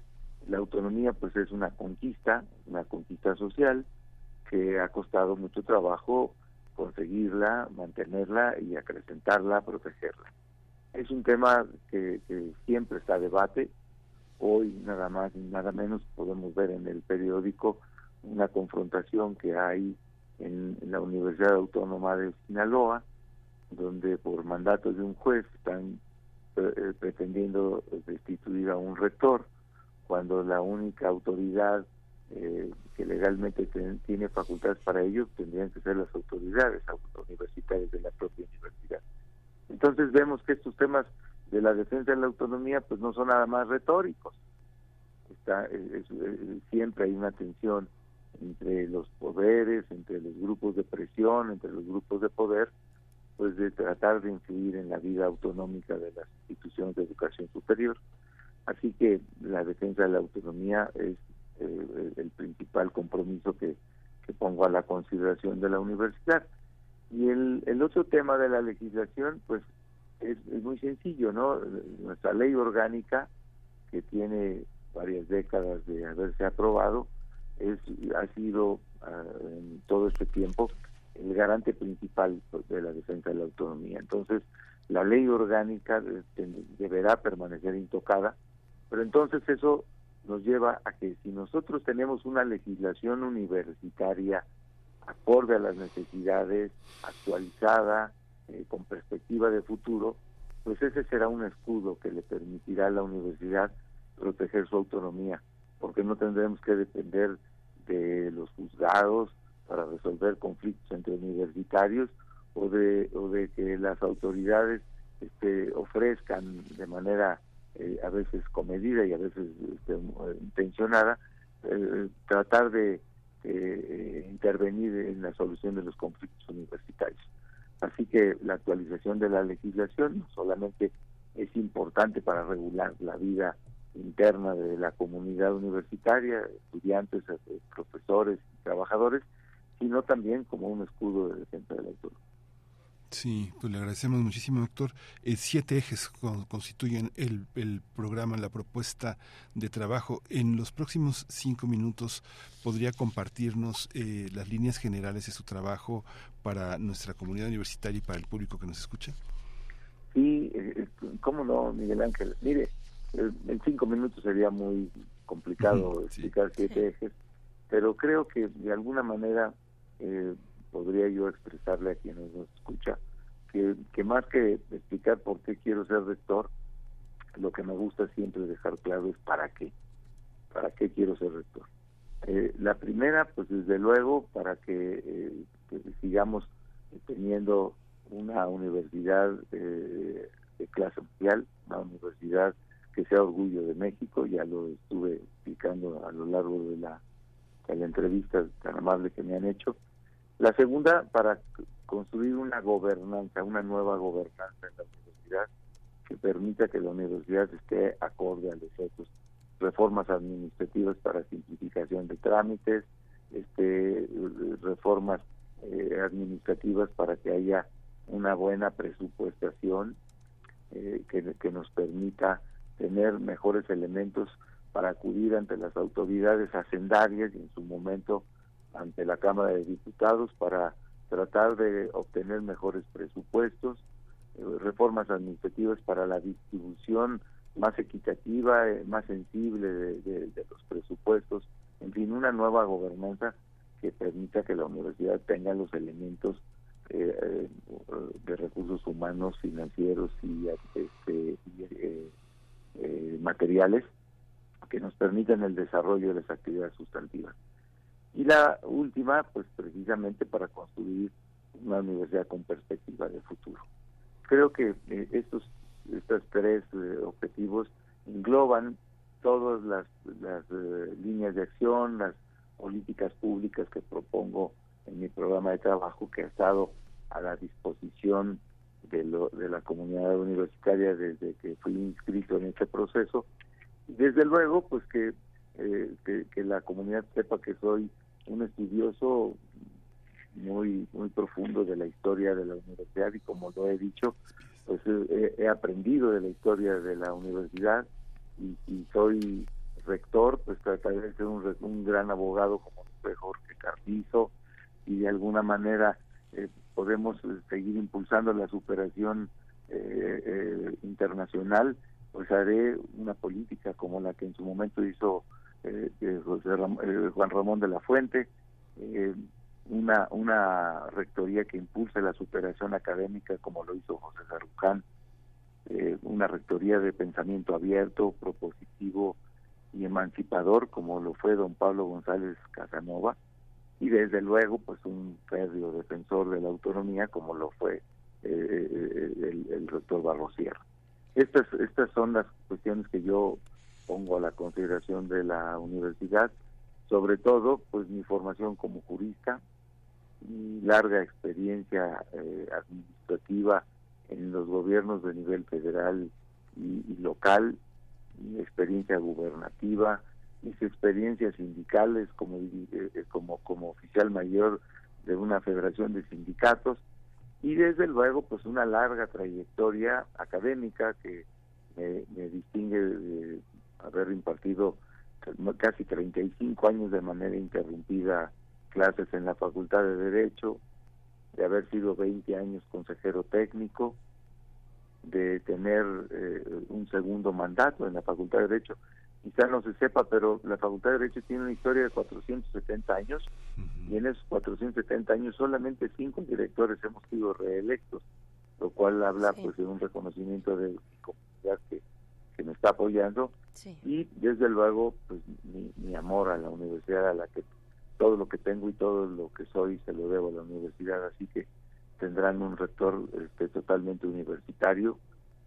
la autonomía pues es una conquista, una conquista social, que ha costado mucho trabajo conseguirla, mantenerla y acrecentarla, protegerla. Es un tema que, siempre está a debate. Hoy nada más ni nada menos podemos ver en el periódico una confrontación que hay en, la Universidad Autónoma de Sinaloa, donde por mandato de un juez están eh, pretendiendo destituir a un rector, cuando la única autoridad eh, que legalmente tiene facultades para ello, tendrían que ser las autoridades universitarias de la propia universidad. Entonces vemos que estos temas de la defensa de la autonomía pues no son nada más retóricos. Está, siempre hay una tensión entre los poderes, entre los grupos de presión, entre los grupos de poder, pues de tratar de influir en la vida autonómica de las instituciones de educación superior. Así que la defensa de la autonomía es eh, el principal compromiso que, pongo a la consideración de la universidad. Y el, el otro tema de la legislación, pues es, muy sencillo, ¿no? Nuestra ley orgánica, que tiene varias décadas de haberse aprobado, es, ha sido ah, en todo este tiempo el garante principal de la defensa de la autonomía. Entonces, la ley orgánica este, deberá permanecer intocada, pero entonces eso nos lleva a que si nosotros tenemos una legislación universitaria acorde a las necesidades, actualizada, eh, con perspectiva de futuro, pues ese será un escudo que le permitirá a la universidad proteger su autonomía, porque no tendremos que depender de los juzgados para resolver conflictos entre universitarios o de, o de que las autoridades este, ofrezcan de manera eh, a veces comedida y a veces este, intencionada, eh, tratar de eh, intervenir en la solución de los conflictos universitarios. Así que la actualización de la legislación no solamente es importante para regular la vida interna de la comunidad universitaria, estudiantes, eh, profesores y trabajadores, sino también como un escudo de defensa del autor. Sí, pues le agradecemos muchísimo, doctor. Eh, siete ejes constituyen el, el, programa, la propuesta de trabajo. En los próximos cinco minutos, ¿podría compartirnos eh, las líneas generales de su trabajo para nuestra comunidad universitaria y para el público que nos escucha? Sí, eh, cómo no, Miguel Ángel. Mire, en cinco minutos sería muy complicado explicar siete ejes, pero creo que de alguna manera eh, podría yo expresarle a quienes nos escucha que, más que explicar por qué quiero ser rector, lo que me gusta siempre dejar claro es para qué, para qué quiero ser rector. Eh, la primera, pues desde luego, para que, eh, sigamos teniendo una universidad de clase mundial, una universidad que sea orgullo de México, ya lo estuve explicando a lo largo de la, de la entrevista tan amable que me han hecho, la segunda, para construir una gobernanza, una nueva gobernanza en la universidad que permita que la universidad esté acorde a los otros. Reformas administrativas para simplificación de trámites, este, reformas eh, administrativas para que haya una buena presupuestación eh, que, que nos permita tener mejores elementos para acudir ante las autoridades hacendarias y en su momento ante la Cámara de Diputados para tratar de obtener mejores presupuestos, eh, reformas administrativas para la distribución más equitativa, eh, más sensible de, los presupuestos, en fin, una nueva gobernanza que permita que la universidad tenga los elementos eh, de recursos humanos, financieros y, este, materiales que nos permitan el desarrollo de las actividades sustantivas. Y la última, pues precisamente para construir una universidad con perspectiva de futuro. Creo que eh, estos estos tres eh, objetivos engloban todas las, las eh, líneas de acción, las políticas públicas que propongo en mi programa de trabajo que ha estado a la disposición de, lo, de la comunidad universitaria desde que fui inscrito en este proceso. Desde luego, pues que, que, que la comunidad sepa que soy un estudioso muy muy profundo de la historia de la universidad y como lo he dicho pues he, aprendido de la historia de la universidad y, soy rector pues trataré de ser un, un gran abogado como fue Jorge Carpizo y de alguna manera eh, podemos eh, seguir impulsando la superación eh, internacional pues haré una política como la que en su momento hizo eh, José eh, Juan Ramón de la Fuente, eh, una, una rectoría que impulse la superación académica como lo hizo José Zaruján, una rectoría de pensamiento abierto, propositivo y emancipador como lo fue don Pablo González Casanova, y desde luego pues un férreo defensor de la autonomía como lo fue el, el rector Barrosierra. Estas, estas son las cuestiones que yo pongo a la consideración de la universidad, sobre todo pues mi formación como jurista, mi larga experiencia eh, administrativa en los gobiernos de nivel federal y, local, mi experiencia gubernativa, mis experiencias sindicales como, eh, como, como oficial mayor de una federación de sindicatos y desde luego pues una larga trayectoria académica que me, me distingue de, haber impartido casi 35 años de manera interrumpida clases en la Facultad de Derecho, de haber sido 20 años consejero técnico, de tener eh, un segundo mandato en la Facultad de Derecho. Quizá no se sepa, pero la Facultad de Derecho tiene una historia de 470 años y en esos 470 años solamente cinco directores hemos sido reelectos, lo cual habla pues de un reconocimiento de mi comunidad que que me está apoyando y desde luego pues mi, amor a la universidad a la que todo lo que tengo y todo lo que soy se lo debo a la universidad así que tendrán un rector este, totalmente universitario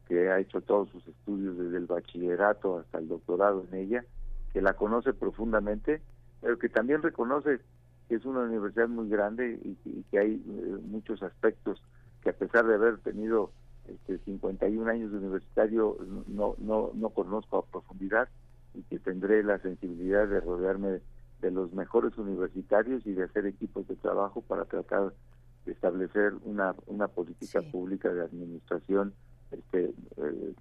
que ha hecho todos sus estudios desde el bachillerato hasta el doctorado en ella que la conoce profundamente pero que también reconoce que es una universidad muy grande y, que hay eh, muchos aspectos que a pesar de haber tenido este, 51 años de universitario no, no, no conozco a profundidad y que tendré la sensibilidad de rodearme de los mejores universitarios y de hacer equipos de trabajo para tratar de establecer una, una política pública de administración este, eh,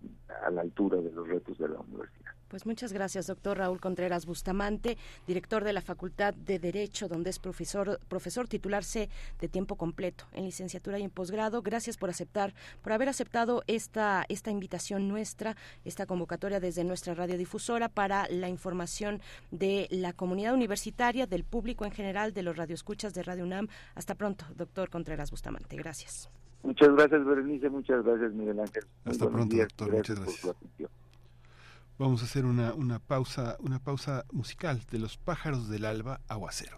a la altura de los retos de la universidad. Pues muchas gracias, doctor Raúl Contreras Bustamante, director de la Facultad de Derecho, donde es profesor, profesor titularse de tiempo completo en licenciatura y en posgrado. Gracias por aceptar, por haber aceptado esta, esta invitación nuestra, esta convocatoria desde nuestra radiodifusora para la información de la comunidad universitaria, del público en general, de los radioescuchas de Radio UNAM. Hasta pronto, doctor Contreras Bustamante. Gracias. Muchas gracias, Berenice. Muchas gracias, Miguel Ángel. Hasta pronto, doctor. Muchas gracias. Vamos a hacer una, una pausa, una pausa musical de los pájaros del alba aguacero.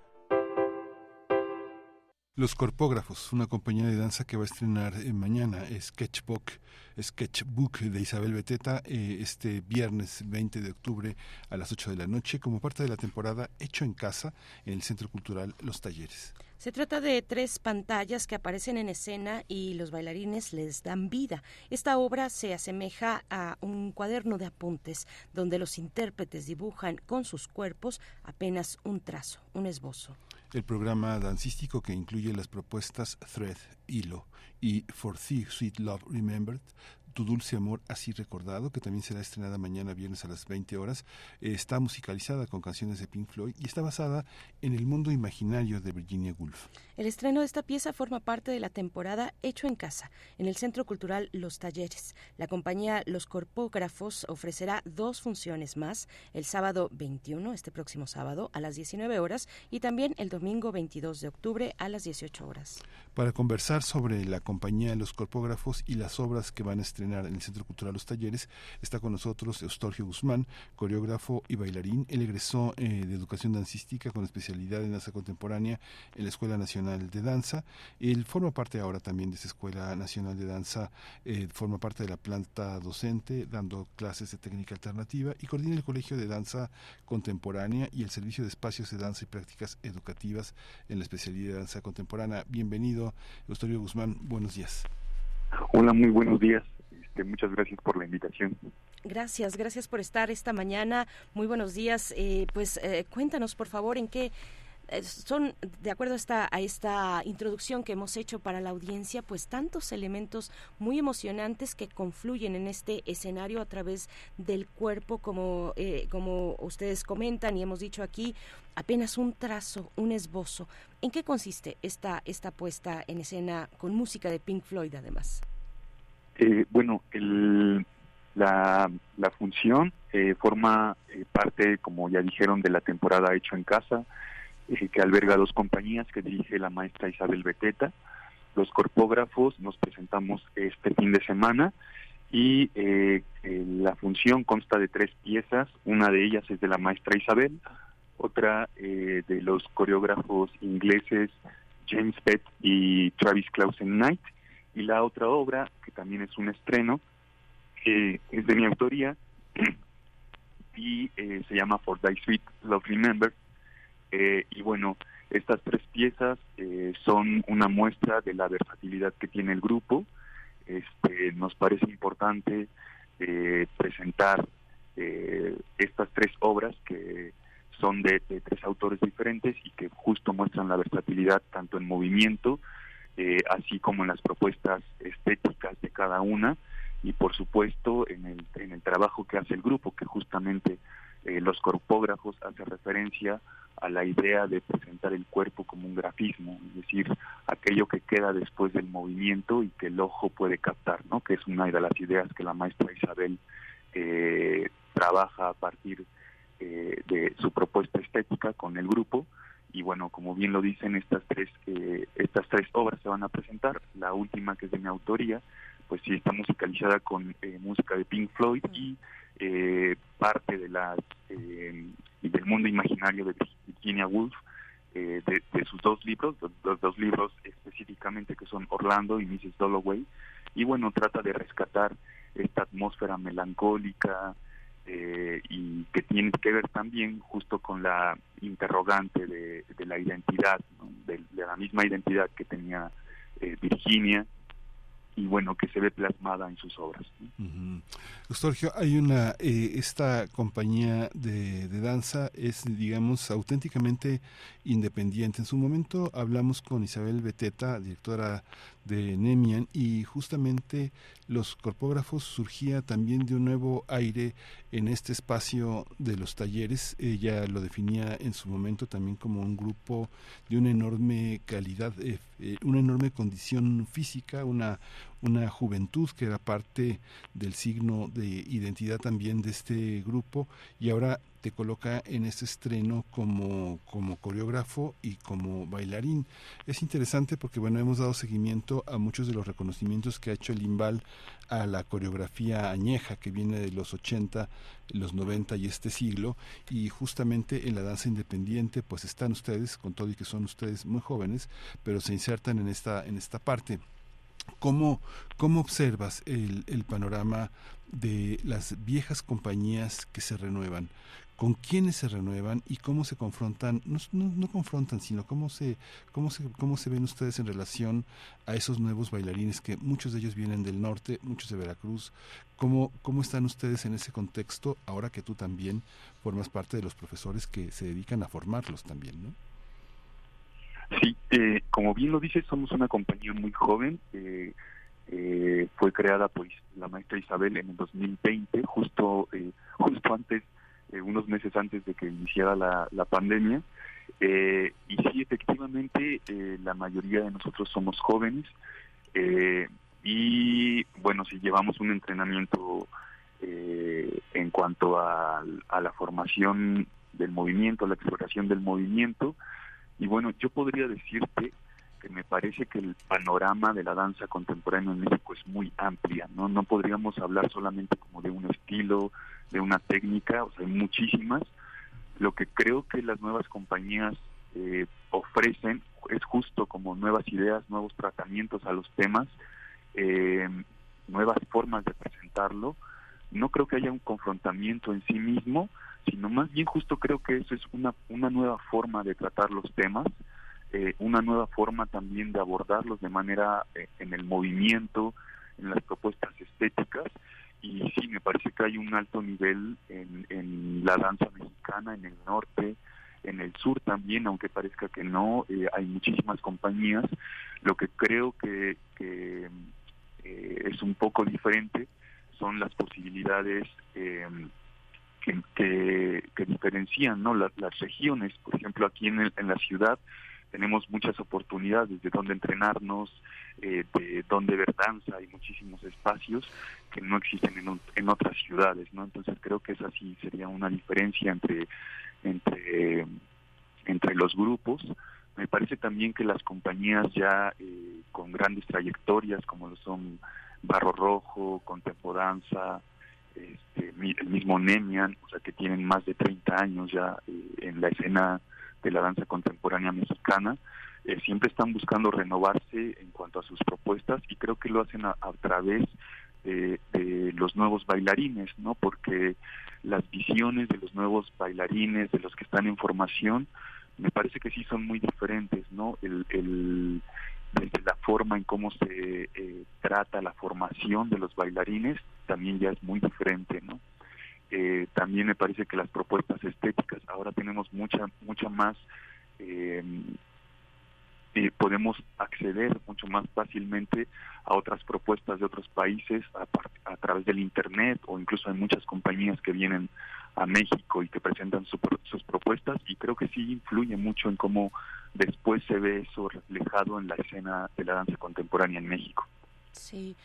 Los Corpógrafos, una compañía de danza que va a estrenar eh, mañana Sketchbook, Sketchbook de Isabel Beteta eh, este viernes 20 de octubre a las 8 de la noche como parte de la temporada Hecho en Casa en el Centro Cultural Los Talleres. Se trata de tres pantallas que aparecen en escena y los bailarines les dan vida. Esta obra se asemeja a un cuaderno de apuntes donde los intérpretes dibujan con sus cuerpos apenas un trazo, un esbozo el programa dancístico que incluye las propuestas Thread, Hilo y For Thee Sweet Love Remembered tu dulce amor así recordado, que también será estrenada mañana viernes a las 20 horas, está musicalizada con canciones de Pink Floyd y está basada en el mundo imaginario de Virginia Woolf. El estreno de esta pieza forma parte de la temporada Hecho en Casa, en el Centro Cultural Los Talleres. La compañía Los Corpógrafos ofrecerá dos funciones más, el sábado 21, este próximo sábado, a las 19 horas, y también el domingo 22 de octubre a las 18 horas. Para conversar sobre la compañía Los Corpógrafos y las obras que van a estrenar en el Centro Cultural Los Talleres. Está con nosotros Eustorgio Guzmán, coreógrafo y bailarín. Él egresó eh, de educación dancística con especialidad en danza contemporánea en la Escuela Nacional de Danza. Él forma parte ahora también de esa Escuela Nacional de Danza, eh, forma parte de la planta docente, dando clases de técnica alternativa y coordina el Colegio de Danza Contemporánea y el Servicio de Espacios de Danza y Prácticas Educativas en la especialidad de danza contemporánea. Bienvenido, Eustorgio Guzmán. Buenos días. Hola, muy buenos días. Este, muchas gracias por la invitación. Gracias, gracias por estar esta mañana. Muy buenos días. Eh, pues eh, cuéntanos, por favor, en qué son, de acuerdo a esta, a esta introducción que hemos hecho para la audiencia, pues tantos elementos muy emocionantes que confluyen en este escenario a través del cuerpo, como, como ustedes comentan y hemos dicho aquí, apenas un trazo, un esbozo. ¿En qué consiste esta, esta puesta en escena con música de Pink Floyd además? Eh, bueno, la, función eh, forma eh, parte, como ya dijeron, de la temporada Hecho en Casa, que alberga dos compañías que dirige la maestra Isabel Beteta. Los corpógrafos nos presentamos este fin de semana y la función consta de tres piezas. Una de ellas es de la maestra Isabel, otra de los coreógrafos ingleses James Pett y Travis Clausen Knight y la otra obra, que también es un estreno, es de mi autoría y eh, se llama For Thy Sweet Love Remember. Eh, y bueno, estas tres piezas eh, son una muestra de la versatilidad que tiene el grupo. Este, nos parece importante presentar estas tres obras que son de, de, tres autores diferentes y que justo muestran la versatilidad tanto en movimiento eh, así como en las propuestas estéticas de cada una y por supuesto en el, en el trabajo que hace el grupo, que justamente eh, los corpógrafos hace referencia a la idea de presentar el cuerpo como un grafismo, es decir, aquello que queda después del movimiento y que el ojo puede captar, ¿no? que es una de las ideas que la maestra Isabel eh, trabaja a partir de su propuesta estética con el grupo y bueno como bien lo dicen estas tres eh, estas tres obras se van a presentar la última que es de mi autoría pues sí está musicalizada con eh, música de Pink Floyd y eh, parte de las del mundo imaginario de Virginia Woolf de, sus dos libros los, dos libros específicamente que son Orlando y Mrs. Dalloway y bueno trata de rescatar esta atmósfera melancólica eh, y que tiene que ver también justo con la interrogante de, la identidad, de, la misma identidad que tenía eh, Virginia y bueno que se ve plasmada en sus obras. hay una eh, esta compañía de, de, danza es digamos auténticamente independiente. En su momento hablamos con Isabel Beteta, directora de Nemian y justamente los corpógrafos surgía también de un nuevo aire en este espacio de los talleres. Ella lo definía en su momento también como un grupo de una enorme calidad, eh, eh, una enorme condición física, una, una juventud que era parte del signo de identidad también de este grupo y ahora te coloca en este estreno como, como coreógrafo y como bailarín. Es interesante porque bueno, hemos dado seguimiento a muchos de los reconocimientos que ha hecho el Imbal a la coreografía añeja que viene de los 80, los 90 y este siglo y justamente en la danza independiente pues están ustedes con todo y que son ustedes muy jóvenes, pero se insertan en esta en esta parte. ¿Cómo, ¿Cómo observas el, el panorama de las viejas compañías que se renuevan? con quiénes se renuevan y cómo se confrontan, no, no, confrontan, sino cómo se, cómo, se, cómo se ven ustedes en relación a esos nuevos bailarines que muchos de ellos vienen del norte, muchos de Veracruz. ¿Cómo, cómo están ustedes en ese contexto ahora que tú también formas parte de los profesores que se dedican a formarlos también, ¿no? Sí, eh, como bien lo dices, somos una compañía muy joven. Eh, eh, fue creada por la maestra Isabel en el 2020, justo, justo antes eh, unos meses antes de que iniciara la, la pandemia. Eh, y sí, efectivamente, eh, la mayoría de nosotros somos jóvenes y, bueno, si llevamos un entrenamiento en cuanto a, a, la formación del movimiento, la exploración del movimiento. Y bueno, yo podría decirte que me parece que el panorama de la danza contemporánea en México es muy amplia, ¿no? No podríamos hablar solamente como de un estilo, de una técnica, o sea, hay muchísimas. Lo que creo que las nuevas compañías eh, ofrecen es justo como nuevas ideas, nuevos tratamientos a los temas, eh, nuevas formas de presentarlo. No creo que haya un confrontamiento en sí mismo, sino más bien justo creo que eso es una, una nueva forma de tratar los temas, eh, una nueva forma también de abordarlos de manera en el movimiento, en las propuestas estéticas y sí, me parece que hay un alto nivel en, en la danza mexicana, en el norte, en el sur también, aunque parezca que no, eh, hay muchísimas compañías. Lo que creo que, que eh, es un poco diferente son las posibilidades eh, que, que, diferencian ¿no? las, regiones. Por ejemplo, aquí en, en la ciudad tenemos muchas oportunidades de dónde entrenarnos, eh, de dónde ver danza, hay muchísimos espacios que no existen en, en otras ciudades, ¿no? Entonces creo que esa sí sería una diferencia entre, entre, entre los grupos. Me parece también que las compañías ya eh, con grandes trayectorias, como lo son Barro Rojo, Contempodanza, este, el mismo Nemian, o sea, que tienen más de 30 años ya eh, en la escena de la danza contemporánea mexicana, eh, siempre están buscando renovarse en cuanto a sus propuestas y creo que lo hacen a, través de, los nuevos bailarines, ¿no? Porque las visiones de los nuevos bailarines, de los que están en formación, me parece que sí son muy diferentes, ¿no? El desde la forma en cómo se eh, trata la formación de los bailarines también ya es muy diferente, ¿no? Eh, también me parece que las propuestas estéticas, ahora tenemos mucha, mucha más, eh, podemos acceder mucho más fácilmente a otras propuestas de otros países a, través del Internet o incluso hay muchas compañías que vienen a México y que presentan sus propuestas y creo que sí influye mucho en cómo después se ve eso reflejado en la escena de la danza contemporánea en México. Sí,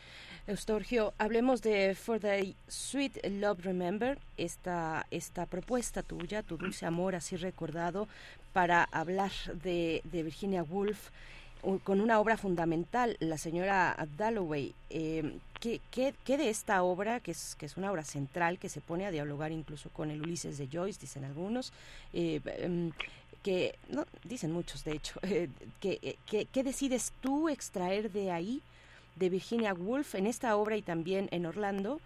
Eustorgio, hablemos de For the Sweet Love Remember, esta, esta propuesta tuya, tu dulce amor así recordado, para hablar de, Virginia Woolf con una obra fundamental, la señora Dalloway. Eh, ¿qué, qué, de esta obra, que es, que es una obra central, que se pone a dialogar incluso con el Ulises de Joyce, dicen algunos, eh, em, que, no, dicen muchos de hecho, eh, que, que, ¿qué decides tú extraer de ahí de Virginia Woolf en esta obra y también en Orlando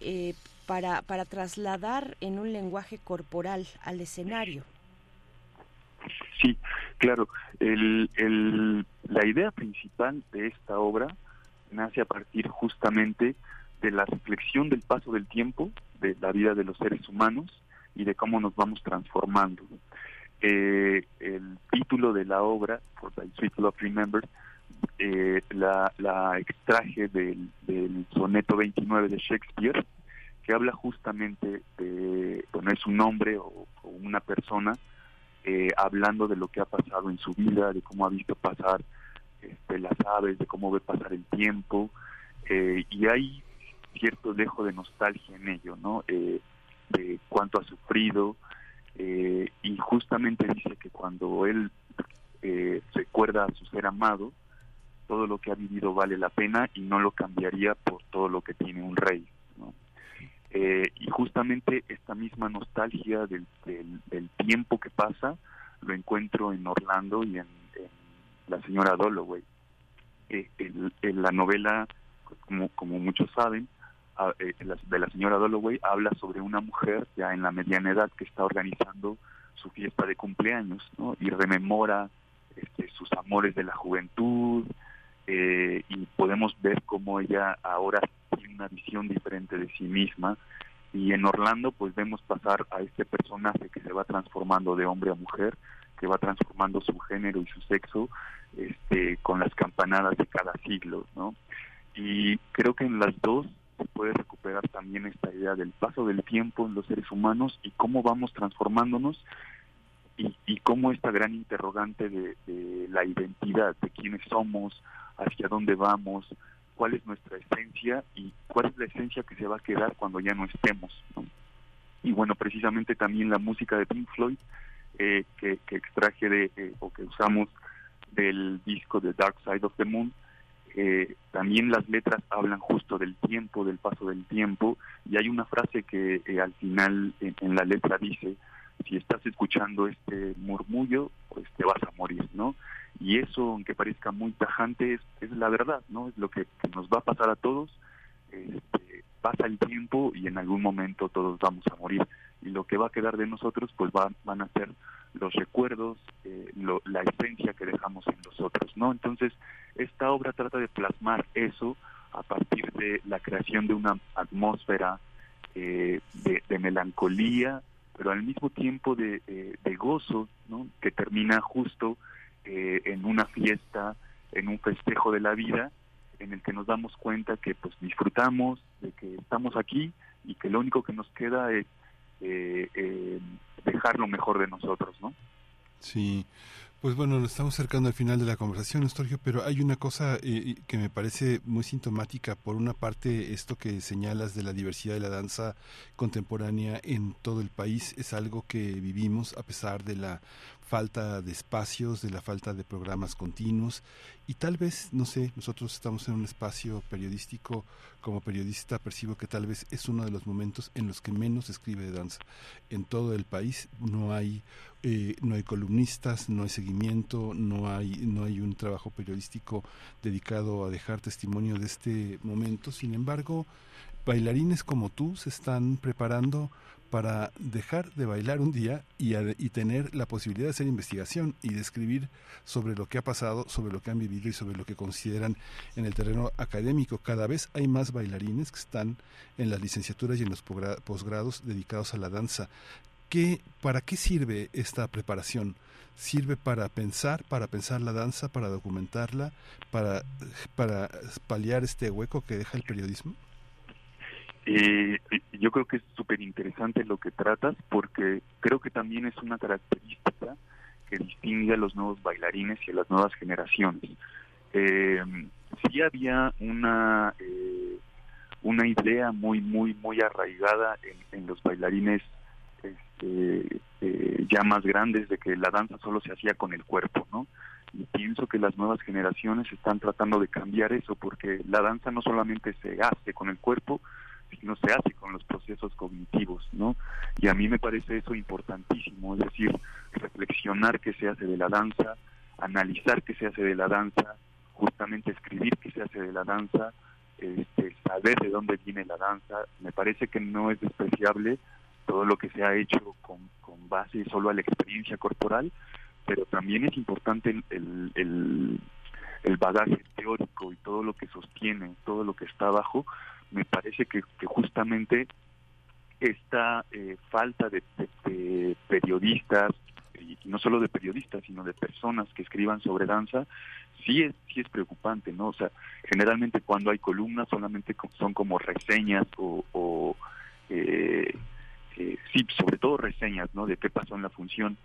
eh, para, para trasladar en un lenguaje corporal al escenario. Sí, claro. El, el, la idea principal de esta obra nace a partir justamente de la reflexión del paso del tiempo, de la vida de los seres humanos y de cómo nos vamos transformando. Eh, el título de la obra, For the Sweet of Remember, eh, la, extraje del, soneto 29 de Shakespeare, que habla justamente de, bueno, es un hombre o una persona eh, hablando de lo que ha pasado en su vida, de cómo ha visto pasar este, las aves, de cómo ve pasar el tiempo, eh, y hay cierto dejo de nostalgia en ello, ¿no? Eh, de cuánto ha sufrido, eh, y justamente dice que cuando él eh, recuerda a su ser amado, todo lo que ha vivido vale la pena y no lo cambiaría por todo lo que tiene un rey. Eh, y justamente esta misma nostalgia del, del, tiempo que pasa lo encuentro en Orlando y en, La señora Dalloway. Eh, en, la novela, como, como muchos saben, eh, de la señora Dalloway habla sobre una mujer ya en la mediana edad que está organizando su fiesta de cumpleaños y rememora este, sus amores de la juventud eh, y podemos ver cómo ella ahora tiene una visión diferente de sí misma y en Orlando pues vemos pasar a este personaje que se va transformando de hombre a mujer que va transformando su género y su sexo este con las campanadas de cada siglo no y creo que en las dos se puede recuperar también esta idea del paso del tiempo en los seres humanos y cómo vamos transformándonos y, y cómo esta gran interrogante de, de, la identidad, de quiénes somos, hacia dónde vamos, cuál es nuestra esencia y cuál es la esencia que se va a quedar cuando ya no estemos. Y bueno, precisamente también la música de Pink Floyd eh, que, que, extraje de, eh, o que usamos del disco de Dark Side of the Moon, eh, también las letras hablan justo del tiempo, del paso del tiempo, y hay una frase que eh, al final en, en, la letra dice, si estás escuchando este murmullo, pues te vas a morir, ¿no? Y eso, aunque parezca muy tajante, es, es la verdad, ¿no? Es lo que, nos va a pasar a todos, este, pasa el tiempo y en algún momento todos vamos a morir, y lo que va a quedar de nosotros, pues va, van a ser los recuerdos, eh, lo, la esencia que dejamos en los otros, ¿no? Entonces, esta obra trata de plasmar eso a partir de la creación de una atmósfera eh, de, melancolía, pero al mismo tiempo de, de, de gozo, ¿no? Que termina justo eh, en una fiesta, en un festejo de la vida, en el que nos damos cuenta que pues disfrutamos, de que estamos aquí y que lo único que nos queda es eh, eh, dejar lo mejor de nosotros, ¿no? Sí, pues bueno, nos estamos acercando al final de la conversación, Estorgio, pero hay una cosa eh, que me parece muy sintomática. Por una parte, esto que señalas de la diversidad de la danza contemporánea en todo el país es algo que vivimos a pesar de la falta de espacios, de la falta de programas continuos y tal vez, no sé, nosotros estamos en un espacio periodístico, como periodista percibo que tal vez es uno de los momentos en los que menos se escribe de danza. En todo el país no hay eh, no hay columnistas, no hay seguimiento, no hay no hay un trabajo periodístico dedicado a dejar testimonio de este momento. Sin embargo, bailarines como tú se están preparando para dejar de bailar un día y, y, tener la posibilidad de hacer investigación y de escribir sobre lo que ha pasado, sobre lo que han vivido y sobre lo que consideran en el terreno académico. Cada vez hay más bailarines que están en las licenciaturas y en los posgrados dedicados a la danza. ¿Qué, ¿Para qué sirve esta preparación? sirve para pensar, para pensar la danza, para documentarla, para, para paliar este hueco que deja el periodismo? Eh, yo creo que es súper interesante lo que tratas porque creo que también es una característica que distingue a los nuevos bailarines y a las nuevas generaciones. Eh, sí había una eh, una idea muy muy muy arraigada en, en los bailarines este, eh, ya más grandes de que la danza solo se hacía con el cuerpo, ¿no? Y pienso que las nuevas generaciones están tratando de cambiar eso porque la danza no solamente se hace con el cuerpo, no se hace con los procesos cognitivos, ¿no? Y a mí me parece eso importantísimo, es decir, reflexionar qué se hace de la danza, analizar qué se hace de la danza, justamente escribir qué se hace de la danza, este, saber de dónde viene la danza. Me parece que no es despreciable todo lo que se ha hecho con, con base solo a la experiencia corporal, pero también es importante el, el, el, bagaje teórico y todo lo que sostiene, todo lo que está abajo. Me parece que, que justamente esta eh, falta de, periodistas, y no solo de periodistas, sino de personas que escriban sobre danza, sí es, sí es preocupante, ¿no? O sea, generalmente cuando hay columnas solamente son como reseñas o, eh, eh, sí, sobre todo reseñas, ¿no? De qué pasó en la función,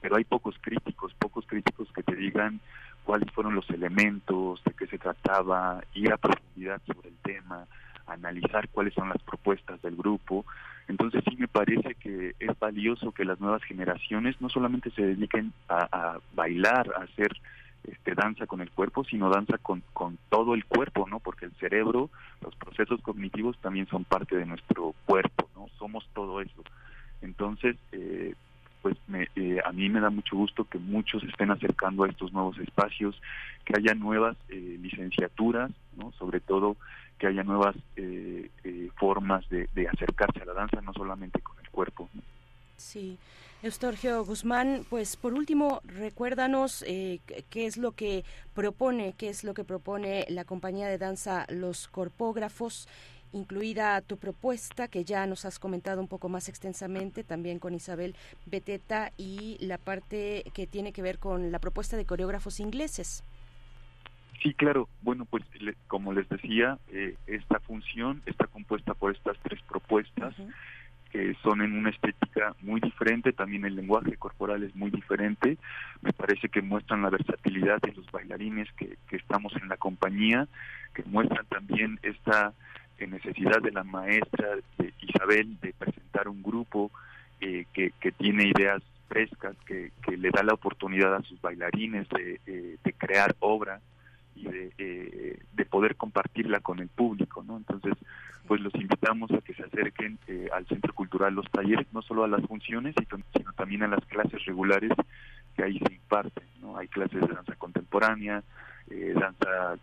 pero hay pocos críticos, pocos críticos que te digan cuáles fueron los elementos, de qué se trataba, ir a profundidad sobre el tema, analizar cuáles son las propuestas del grupo. Entonces sí me parece que es valioso que las nuevas generaciones no solamente se dediquen a, bailar, a hacer este, danza con el cuerpo, sino danza con, con todo el cuerpo, ¿no? Porque el cerebro, los procesos cognitivos también son parte de nuestro cuerpo, ¿no? Somos todo eso. Entonces, eh, pues me, eh, a mí me da mucho gusto que muchos estén acercando a estos nuevos espacios, que haya nuevas eh, licenciaturas, ¿no? Sobre todo que haya nuevas eh, eh, formas de, acercarse a la danza, no solamente con el cuerpo. Sí. Eustorgio Guzmán, pues por último, recuérdanos eh, qué es lo que propone, qué es lo que propone la compañía de danza Los Corpógrafos, incluida tu propuesta que ya nos has comentado un poco más extensamente, también con Isabel Beteta y la parte que tiene que ver con la propuesta de coreógrafos ingleses. Sí, claro. Bueno, pues como les decía, eh, esta función está compuesta por estas tres propuestas que son en una estética muy diferente, también el lenguaje corporal es muy diferente. Me parece que muestran la versatilidad de los bailarines que, estamos en la compañía, que muestran también esta eh, necesidad de la maestra de Isabel de presentar un grupo eh, que, que tiene ideas frescas, que, que le da la oportunidad a sus bailarines de, de crear obra y eh, de, poder compartirla con el público, ¿no? Entonces, pues los invitamos a que se acerquen eh, al Centro Cultural Los Talleres, no solo a las funciones, sino también a las clases regulares que ahí se imparten, ¿no? Hay clases de danza contemporánea, eh, danza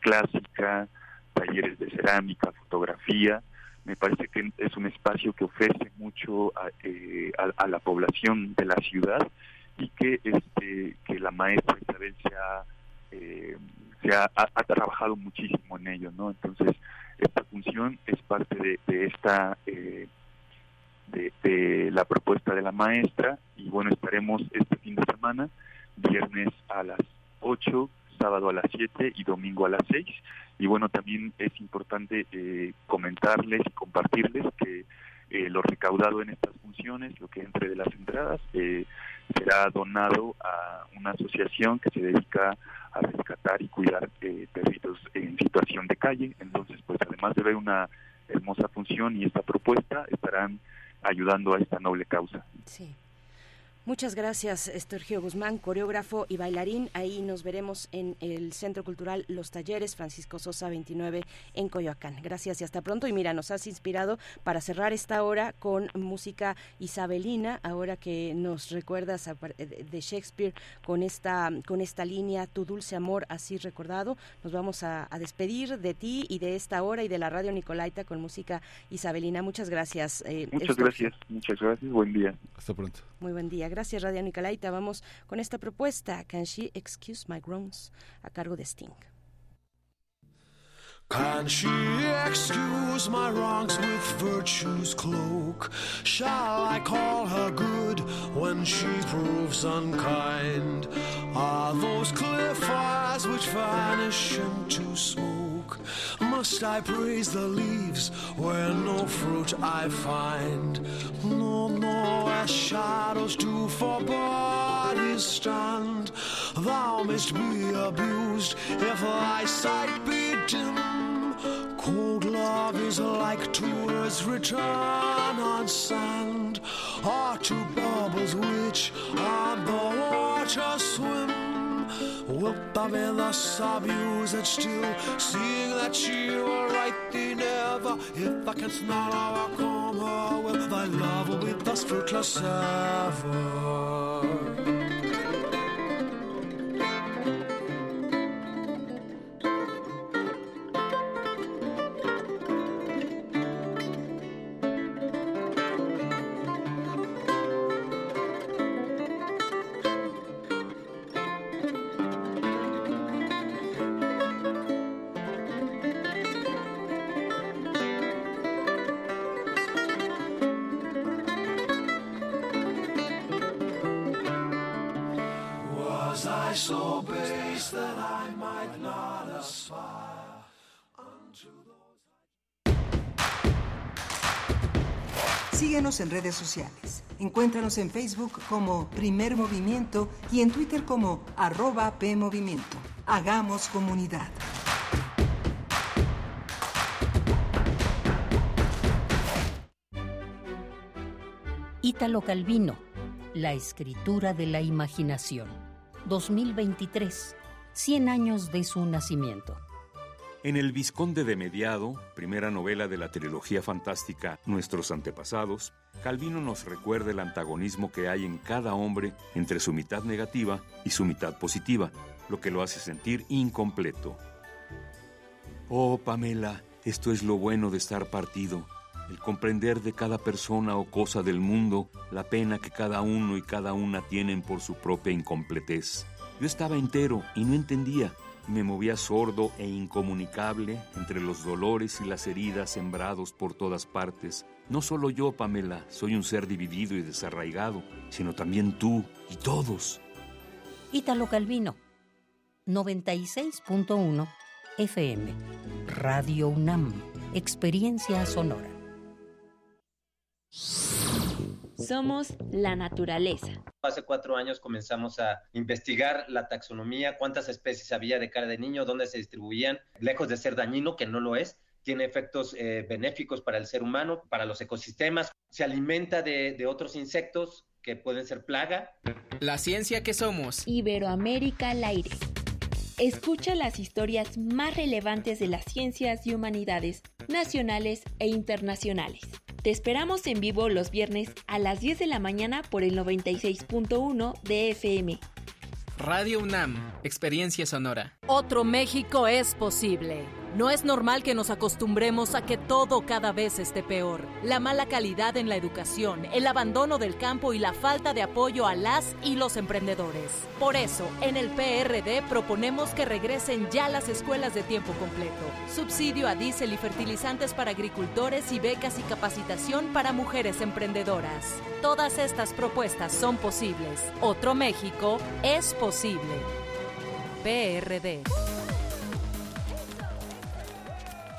clásica, talleres de cerámica, fotografía, me parece que es un espacio que ofrece mucho a, a, la población de la ciudad y que este que la maestra Isabel se ha eh, se ha, trabajado muchísimo en ello, ¿no? Entonces, esta función es parte de, esta, eh, de, la propuesta de la maestra y bueno, estaremos este fin de semana, viernes a las 8, sábado a las 7 y domingo a las 6. Y bueno, también es importante eh, comentarles y compartirles que eh, lo recaudado en estas funciones, lo que entre de las entradas, eh, será donado a una asociación que se dedica a rescatar y cuidar eh, perritos en situación de calle. Entonces, pues además de ver una hermosa función y esta propuesta, estarán ayudando a esta noble causa. Sí. Muchas gracias, Estergio Guzmán, coreógrafo y bailarín. Ahí nos veremos en el Centro Cultural Los Talleres, Francisco Sosa 29, en Coyoacán. Gracias y hasta pronto. Y mira, nos has inspirado para cerrar esta hora con música isabelina, ahora que nos recuerdas de Shakespeare con esta, con esta línea, Tu dulce amor, así recordado. Nos vamos a, despedir de ti y de esta hora y de la radio Nicolaita con música isabelina. Muchas gracias. Eh, muchas gracias, muchas gracias. Buen día. Hasta pronto. Muy buen día. Gracias, Radio Nicolaita. Vamos con esta propuesta, Can She Excuse My Groans, a cargo de Sting. Can she excuse my wrongs with virtue's cloak? Shall I call her good when she proves unkind? Are those clear fires which vanish into smoke? Must I praise the leaves where no fruit I find? No, no, as shadows do for bodies stand. Thou mayst be abused if thy sight be dim. Cold love is like tours return on sand, or to bubbles which on the water swim. Opavila sa And still Seeing that she were right than ever If I can smile how her will Thy love will be thus fruitless ever Síguenos en redes sociales. Encuéntranos en Facebook como Primer Movimiento y en Twitter como arroba PMovimiento. Hagamos comunidad. Ítalo Calvino, La escritura de la imaginación. 2023, 100 años de su nacimiento. En El Visconde de Mediado, primera novela de la trilogía fantástica Nuestros antepasados, Calvino nos recuerda el antagonismo que hay en cada hombre entre su mitad negativa y su mitad positiva, lo que lo hace sentir incompleto. Oh, Pamela, esto es lo bueno de estar partido, el comprender de cada persona o cosa del mundo la pena que cada uno y cada una tienen por su propia incompletez. Yo estaba entero y no entendía, me movía sordo e incomunicable entre los dolores y las heridas sembrados por todas partes. No solo yo, Pamela, soy un ser dividido y desarraigado, sino también tú y todos. Ítalo Calvino, 96.1 FM, Radio UNAM, Experiencia Sonora. Somos la naturaleza. Hace cuatro años comenzamos a investigar la taxonomía, cuántas especies había de cara de niño, dónde se distribuían, lejos de ser dañino, que no lo es, tiene efectos eh, benéficos para el ser humano, para los ecosistemas, se alimenta de, de otros insectos que pueden ser plaga. La ciencia que somos. Iberoamérica al aire. Escucha las historias más relevantes de las ciencias y humanidades, nacionales e internacionales. Te esperamos en vivo los viernes a las 10 de la mañana por el 96.1 de FM. Radio UNAM, Experiencia Sonora. Otro México es posible. No es normal que nos acostumbremos a que todo cada vez esté peor. La mala calidad en la educación, el abandono del campo y la falta de apoyo a las y los emprendedores. Por eso, en el PRD proponemos que regresen ya las escuelas de tiempo completo, subsidio a diésel y fertilizantes para agricultores y becas y capacitación para mujeres emprendedoras. Todas estas propuestas son posibles. Otro México es posible. PRD.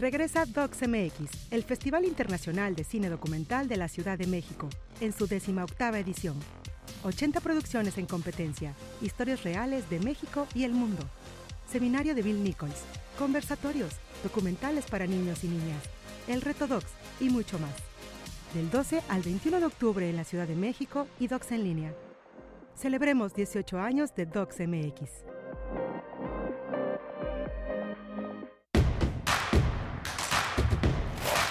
Regresa DocsMX, el Festival Internacional de Cine Documental de la Ciudad de México, en su décima octava edición. 80 producciones en competencia, historias reales de México y el mundo. Seminario de Bill Nichols, conversatorios, documentales para niños y niñas, el reto Docs y mucho más. Del 12 al 21 de octubre en la Ciudad de México y Docs en línea. Celebremos 18 años de DocsMX.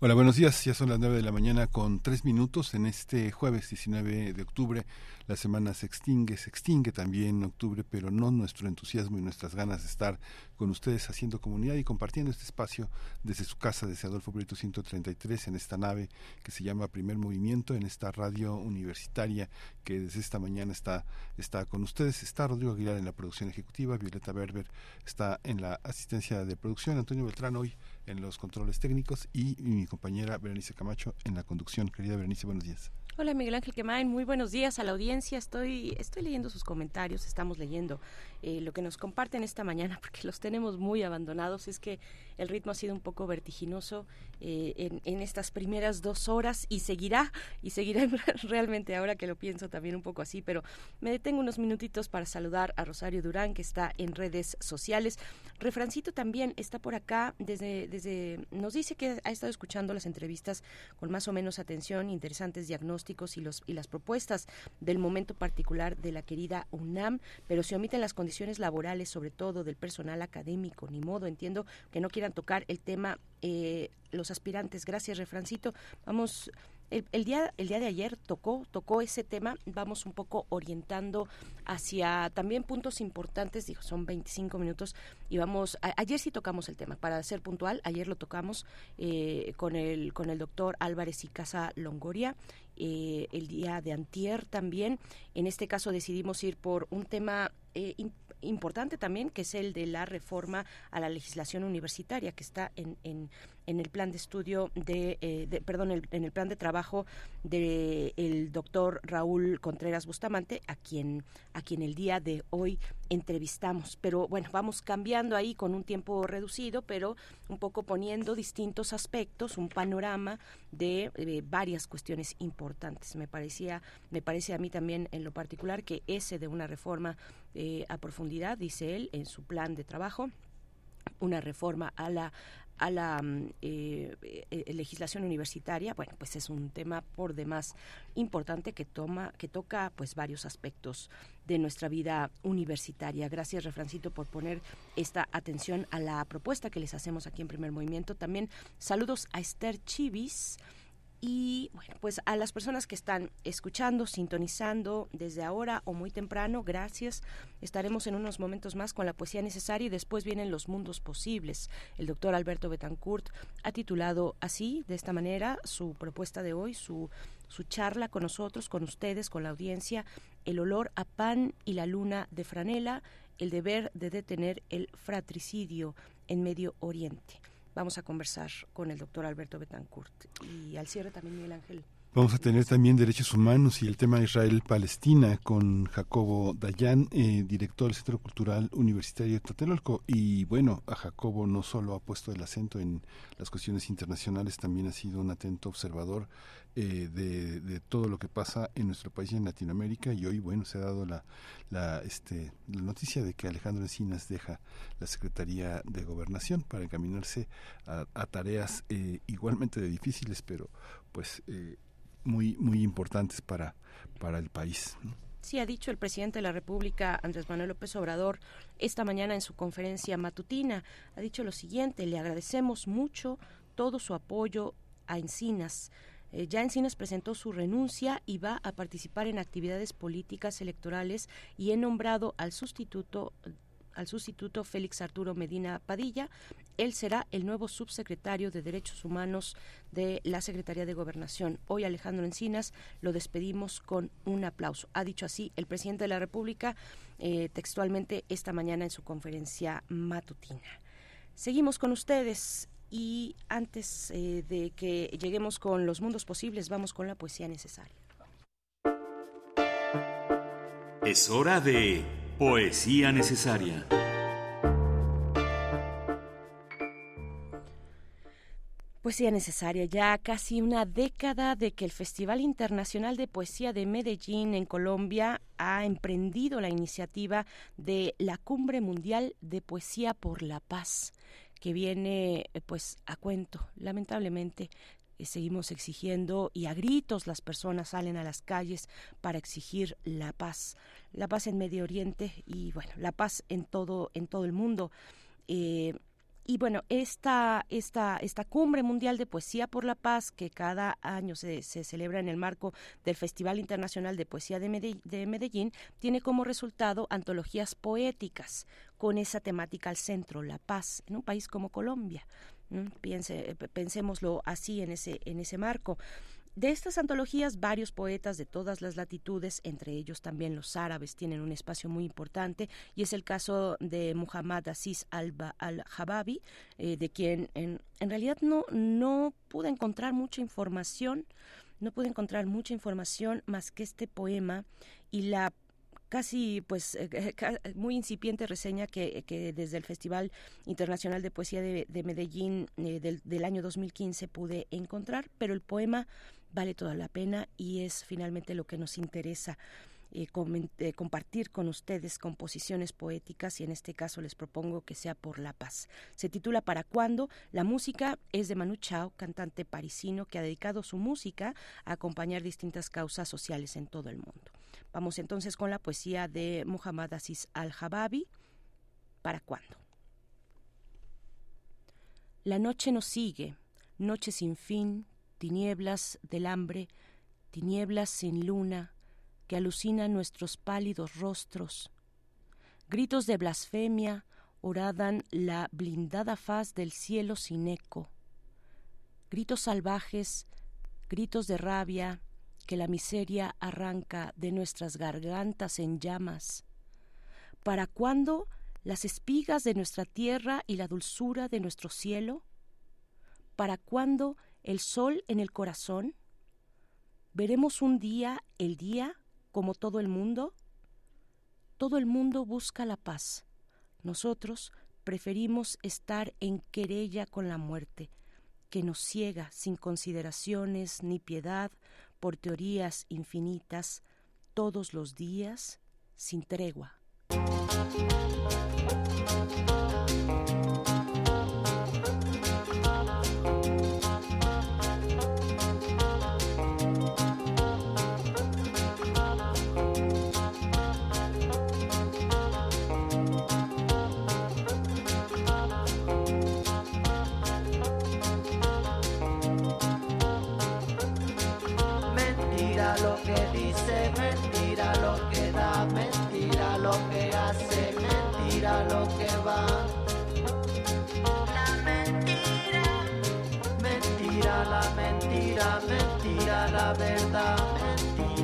Hola, buenos días. Ya son las 9 de la mañana con tres minutos en este jueves 19 de octubre. La semana se extingue, se extingue también en octubre, pero no nuestro entusiasmo y nuestras ganas de estar con ustedes haciendo comunidad y compartiendo este espacio desde su casa, desde Adolfo Prieto 133, en esta nave que se llama Primer Movimiento, en esta radio universitaria que desde esta mañana está, está con ustedes. Está Rodrigo Aguilar en la producción ejecutiva, Violeta Berber está en la asistencia de producción, Antonio Beltrán hoy en los controles técnicos y mi compañera Berenice Camacho en la conducción. Querida Berenice, buenos días. Hola Miguel Ángel Quemain, muy buenos días a la audiencia. Estoy, estoy leyendo sus comentarios, estamos leyendo eh, lo que nos comparten esta mañana porque los tenemos muy abandonados. Es que el ritmo ha sido un poco vertiginoso eh, en, en, estas primeras dos horas y seguirá, y seguirá realmente ahora que lo pienso también un poco así, pero me detengo unos minutitos para saludar a Rosario Durán que está en redes sociales. Refrancito también está por acá desde, desde, nos dice que ha estado escuchando las entrevistas con más o menos atención, interesantes diagnósticos y, los, y las propuestas del momento particular de la querida UNAM, pero se omiten las condiciones laborales, sobre todo del personal académico, ni modo, entiendo que no quieran tocar el tema eh, los aspirantes. Gracias, Refrancito. Vamos el, día el día de ayer tocó tocó ese tema vamos un poco orientando hacia también puntos importantes dijo son 25 minutos y vamos ayer sí tocamos el tema para ser puntual ayer lo tocamos eh, con el con el doctor Álvarez y Casa Longoria eh, el día de antier también en este caso decidimos ir por un tema eh, importante también que es el de la reforma a la legislación universitaria que está en, en en el plan de estudio de, eh, perdón, en el plan de trabajo del el doctor Raúl Contreras Bustamante, a quien, a quien el día de hoy entrevistamos. Pero bueno, vamos cambiando ahí con un tiempo reducido, pero un poco poniendo distintos aspectos, un panorama de, varias cuestiones importantes. Me parecía, me parece a mí también en lo particular que ese de una reforma eh, a profundidad, dice él, en su plan de trabajo, una reforma a la a la mm, eh, eh, legislación universitaria, bueno, pues es un tema por demás importante que toma, que toca pues varios aspectos de nuestra vida universitaria. Gracias, Refrancito, por poner esta atención a la propuesta que les hacemos aquí en Primer Movimiento. También saludos a Esther Chivis y bueno, pues a las personas que están escuchando, sintonizando desde ahora o muy temprano, gracias. Estaremos en unos momentos más con la poesía necesaria y después vienen los mundos posibles. El doctor Alberto Betancourt ha titulado así, de esta manera, su propuesta de hoy, su, su charla con nosotros, con ustedes, con la audiencia, el olor a pan y la luna de franela, el deber de detener el fratricidio en Medio Oriente. Vamos a conversar con el doctor Alberto Betancourt. Y al cierre también Miguel Ángel. Vamos a tener también derechos humanos y el tema Israel-Palestina con Jacobo Dayan, eh, director del Centro Cultural Universitario de Tlatelolco. Y bueno, a Jacobo no solo ha puesto el acento en las cuestiones internacionales, también ha sido un atento observador eh, de, todo lo que pasa en nuestro país y en Latinoamérica y hoy bueno se ha dado la, la, este, la noticia de que Alejandro Encinas deja la Secretaría de Gobernación para encaminarse a, tareas eh, igualmente difíciles pero pues eh, muy muy importantes para para el país Sí, ha dicho el presidente de la República, Andrés Manuel López Obrador, esta mañana en su conferencia matutina, ha dicho lo siguiente, le agradecemos mucho todo su apoyo a Encinas eh, ya Encinas presentó su renuncia y va a participar en actividades políticas electorales y he nombrado al sustituto al sustituto Félix Arturo Medina Padilla. Él será el nuevo subsecretario de Derechos Humanos de la Secretaría de Gobernación. Hoy Alejandro Encinas lo despedimos con un aplauso. Ha dicho así el presidente de la República eh, textualmente esta mañana en su conferencia matutina. Seguimos con ustedes. Y antes eh, de que lleguemos con los mundos posibles, vamos con la poesía necesaria. Es hora de poesía necesaria. Poesía necesaria, ya casi una década de que el Festival Internacional de Poesía de Medellín en Colombia ha emprendido la iniciativa de la Cumbre Mundial de Poesía por la Paz que viene eh, pues a cuento. Lamentablemente eh, seguimos exigiendo y a gritos las personas salen a las calles para exigir la paz, la paz en Medio Oriente y bueno, la paz en todo en todo el mundo. Eh, y bueno, esta, esta, esta cumbre mundial de poesía por la paz que cada año se, se celebra en el marco del Festival Internacional de Poesía de Medellín, de Medellín, tiene como resultado antologías poéticas con esa temática al centro, la paz, en un país como Colombia. Piense, pensémoslo así en ese, en ese marco. De estas antologías, varios poetas de todas las latitudes, entre ellos también los árabes, tienen un espacio muy importante y es el caso de Muhammad Aziz al-Jababi, eh, de quien en, realidad no, no pude encontrar mucha información, no pude encontrar mucha información más que este poema y la casi pues eh, eh, muy incipiente reseña que, que, desde el Festival Internacional de Poesía de, Medellín del, del, año 2015 pude encontrar, pero el poema vale toda la pena y es finalmente lo que nos interesa. eh, eh, compartir con ustedes composiciones poéticas y en este caso les propongo que sea por la paz. Se titula ¿Para cuándo? La música es de Manu Chao, cantante parisino que ha dedicado su música a acompañar distintas causas sociales en todo el mundo. Vamos entonces con la poesía de Muhammad Aziz al-Jababi. ¿Para cuándo? La noche nos sigue, noche sin fin, tinieblas del hambre, tinieblas sin luna, que alucinan nuestros pálidos rostros. Gritos de blasfemia oradan la blindada faz del cielo sin eco. Gritos salvajes, gritos de rabia que la miseria arranca de nuestras gargantas en llamas. ¿Para cuándo las espigas de nuestra tierra y la dulzura de nuestro cielo? ¿Para cuándo el sol en el corazón? ¿Veremos un día el día como todo el mundo? Todo el mundo busca la paz. Nosotros preferimos estar en querella con la muerte, que nos ciega sin consideraciones ni piedad por teorías infinitas todos los días sin tregua.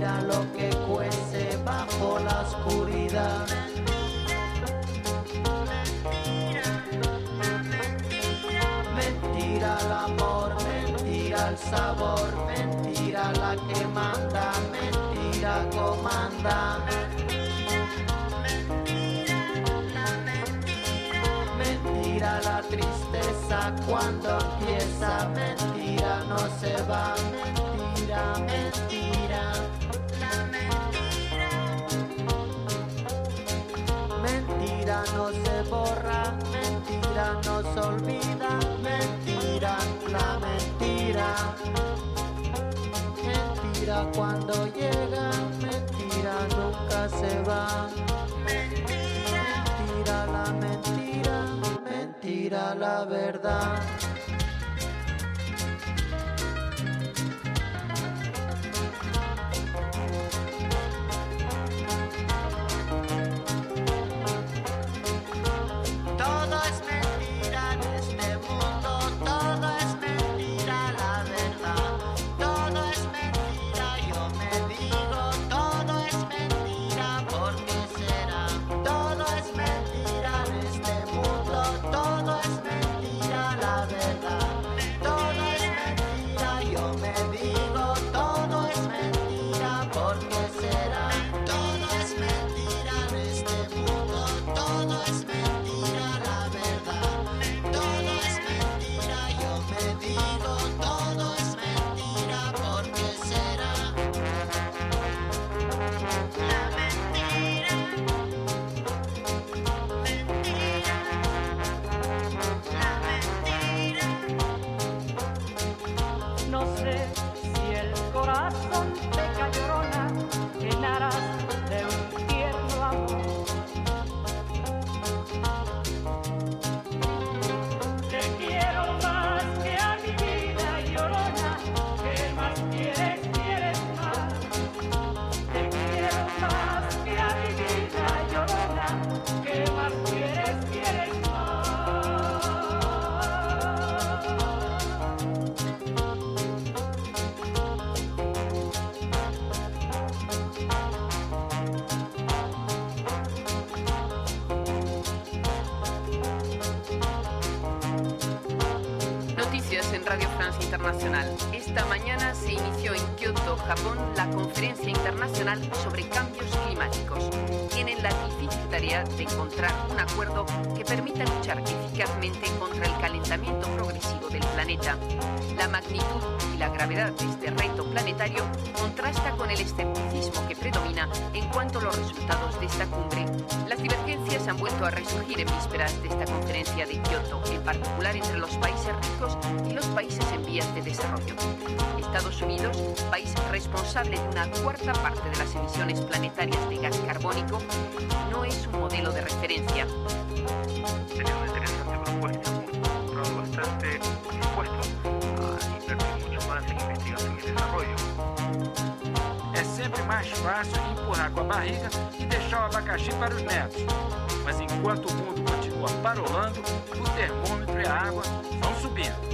Mentira lo que cuece bajo la oscuridad. Mentira el amor, mentira el sabor, mentira la que manda, mentira comanda. la tristeza cuando empieza. Mentira no se va, mentira, mentira. Mentira no se olvida. Mentira, la mentira. Mentira cuando llega, mentira nunca se va. Mentira, mentira la mentira mentira la verdad. De encontrar un acuerdo que permita luchar eficazmente contra el calentamiento progresivo del planeta. La magnitud y la gravedad de este reto planetario contrasta con el escepticismo que predomina en cuanto a los resultados de esta cumbre. Las divergencias han vuelto a resurgir en vísperas de esta conferencia de Kyoto, en particular entre los países ricos y los países en vías de desarrollo. Estados Unidos, país responsable de una cuarta parte de las emisiones planetarias de gas carbónico, no es un modelo de referencia. Sería una interesante propuesta, comprado bastante presupuesto a invertir mucho más en investigación y desarrollo. É sempre mais fácil empurrar com a barriga e deixar o abacaxi para os netos. Mas enquanto o mundo continua parolando, o termômetro e a água vão subindo.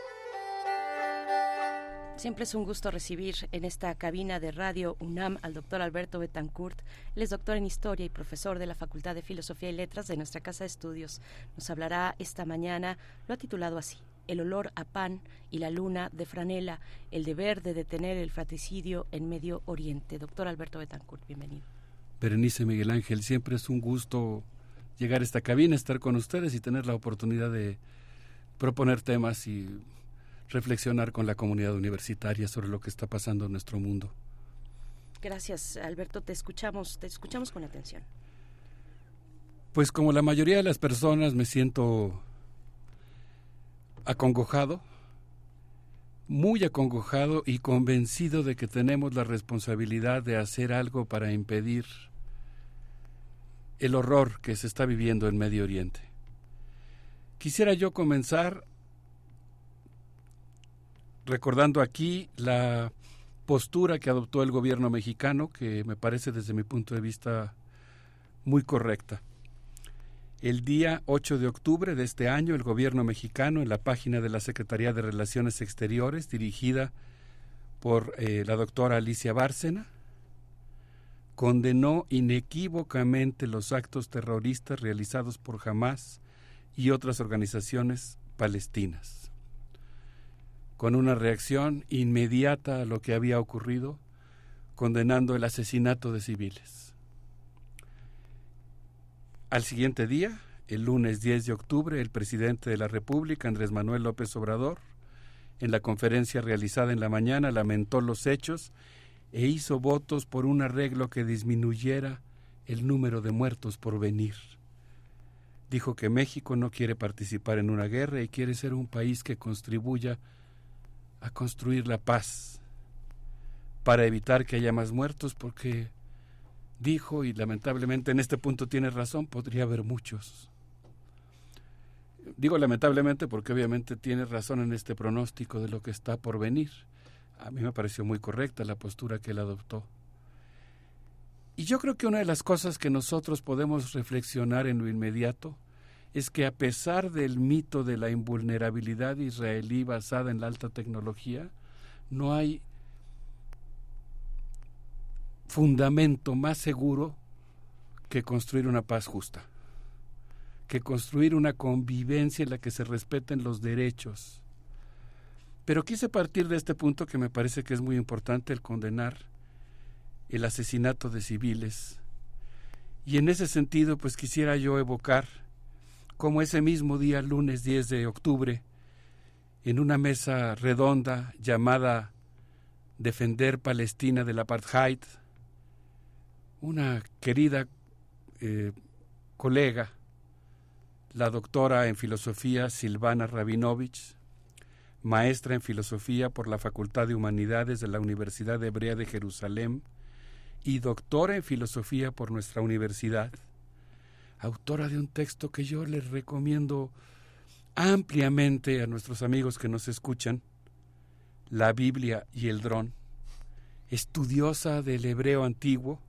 Siempre es un gusto recibir en esta cabina de radio UNAM al doctor Alberto Betancourt. Él es doctor en Historia y profesor de la Facultad de Filosofía y Letras de nuestra Casa de Estudios. Nos hablará esta mañana, lo ha titulado así, El olor a pan y la luna de franela, el deber de detener el fratricidio en Medio Oriente. Doctor Alberto Betancourt, bienvenido. Berenice Miguel Ángel, siempre es un gusto llegar a esta cabina, estar con ustedes y tener la oportunidad de proponer temas y reflexionar con la comunidad universitaria sobre lo que está pasando en nuestro mundo. Gracias, Alberto. Te escuchamos, te escuchamos con atención. Pues como la mayoría de las personas me siento acongojado, muy acongojado y convencido de que tenemos la responsabilidad de hacer algo para impedir el horror que se está viviendo en Medio Oriente. Quisiera yo comenzar recordando aquí la postura que adoptó el gobierno mexicano, que me parece desde mi punto de vista muy correcta. El día 8 de octubre de este año, el gobierno mexicano, en la página de la Secretaría de Relaciones Exteriores, dirigida por eh, la doctora Alicia Bárcena, condenó inequívocamente los actos terroristas realizados por Hamas y otras organizaciones palestinas. Con una reacción inmediata a lo que había ocurrido, condenando el asesinato de civiles. Al siguiente día, el lunes 10 de octubre, el presidente de la República, Andrés Manuel López Obrador, en la conferencia realizada en la mañana, lamentó los hechos e hizo votos por un arreglo que disminuyera el número de muertos por venir. Dijo que México no quiere participar en una guerra y quiere ser un país que contribuya construir la paz para evitar que haya más muertos porque dijo, y lamentablemente en este punto tiene razón, podría haber muchos. Digo lamentablemente porque obviamente tiene razón en este pronóstico de lo que está por venir. A mí me pareció muy correcta la postura que él adoptó. Y yo creo que una de las cosas que nosotros podemos reflexionar en lo inmediato es que a pesar del mito de la invulnerabilidad israelí basada en la alta tecnología, no hay fundamento más seguro que construir una paz justa, que construir una convivencia en la que se respeten los derechos. Pero quise partir de este punto que me parece que es muy importante, el condenar el asesinato de civiles. Y en ese sentido, pues quisiera yo evocar como ese mismo día, lunes 10 de octubre, en una mesa redonda llamada Defender Palestina del Apartheid, una querida eh, colega, la doctora en filosofía Silvana Rabinovich, maestra en filosofía por la Facultad de Humanidades de la Universidad Hebrea de Jerusalén y doctora en filosofía por nuestra universidad, autora de un texto que yo les recomiendo ampliamente a nuestros amigos que nos escuchan la Biblia y el dron, estudiosa del hebreo antiguo,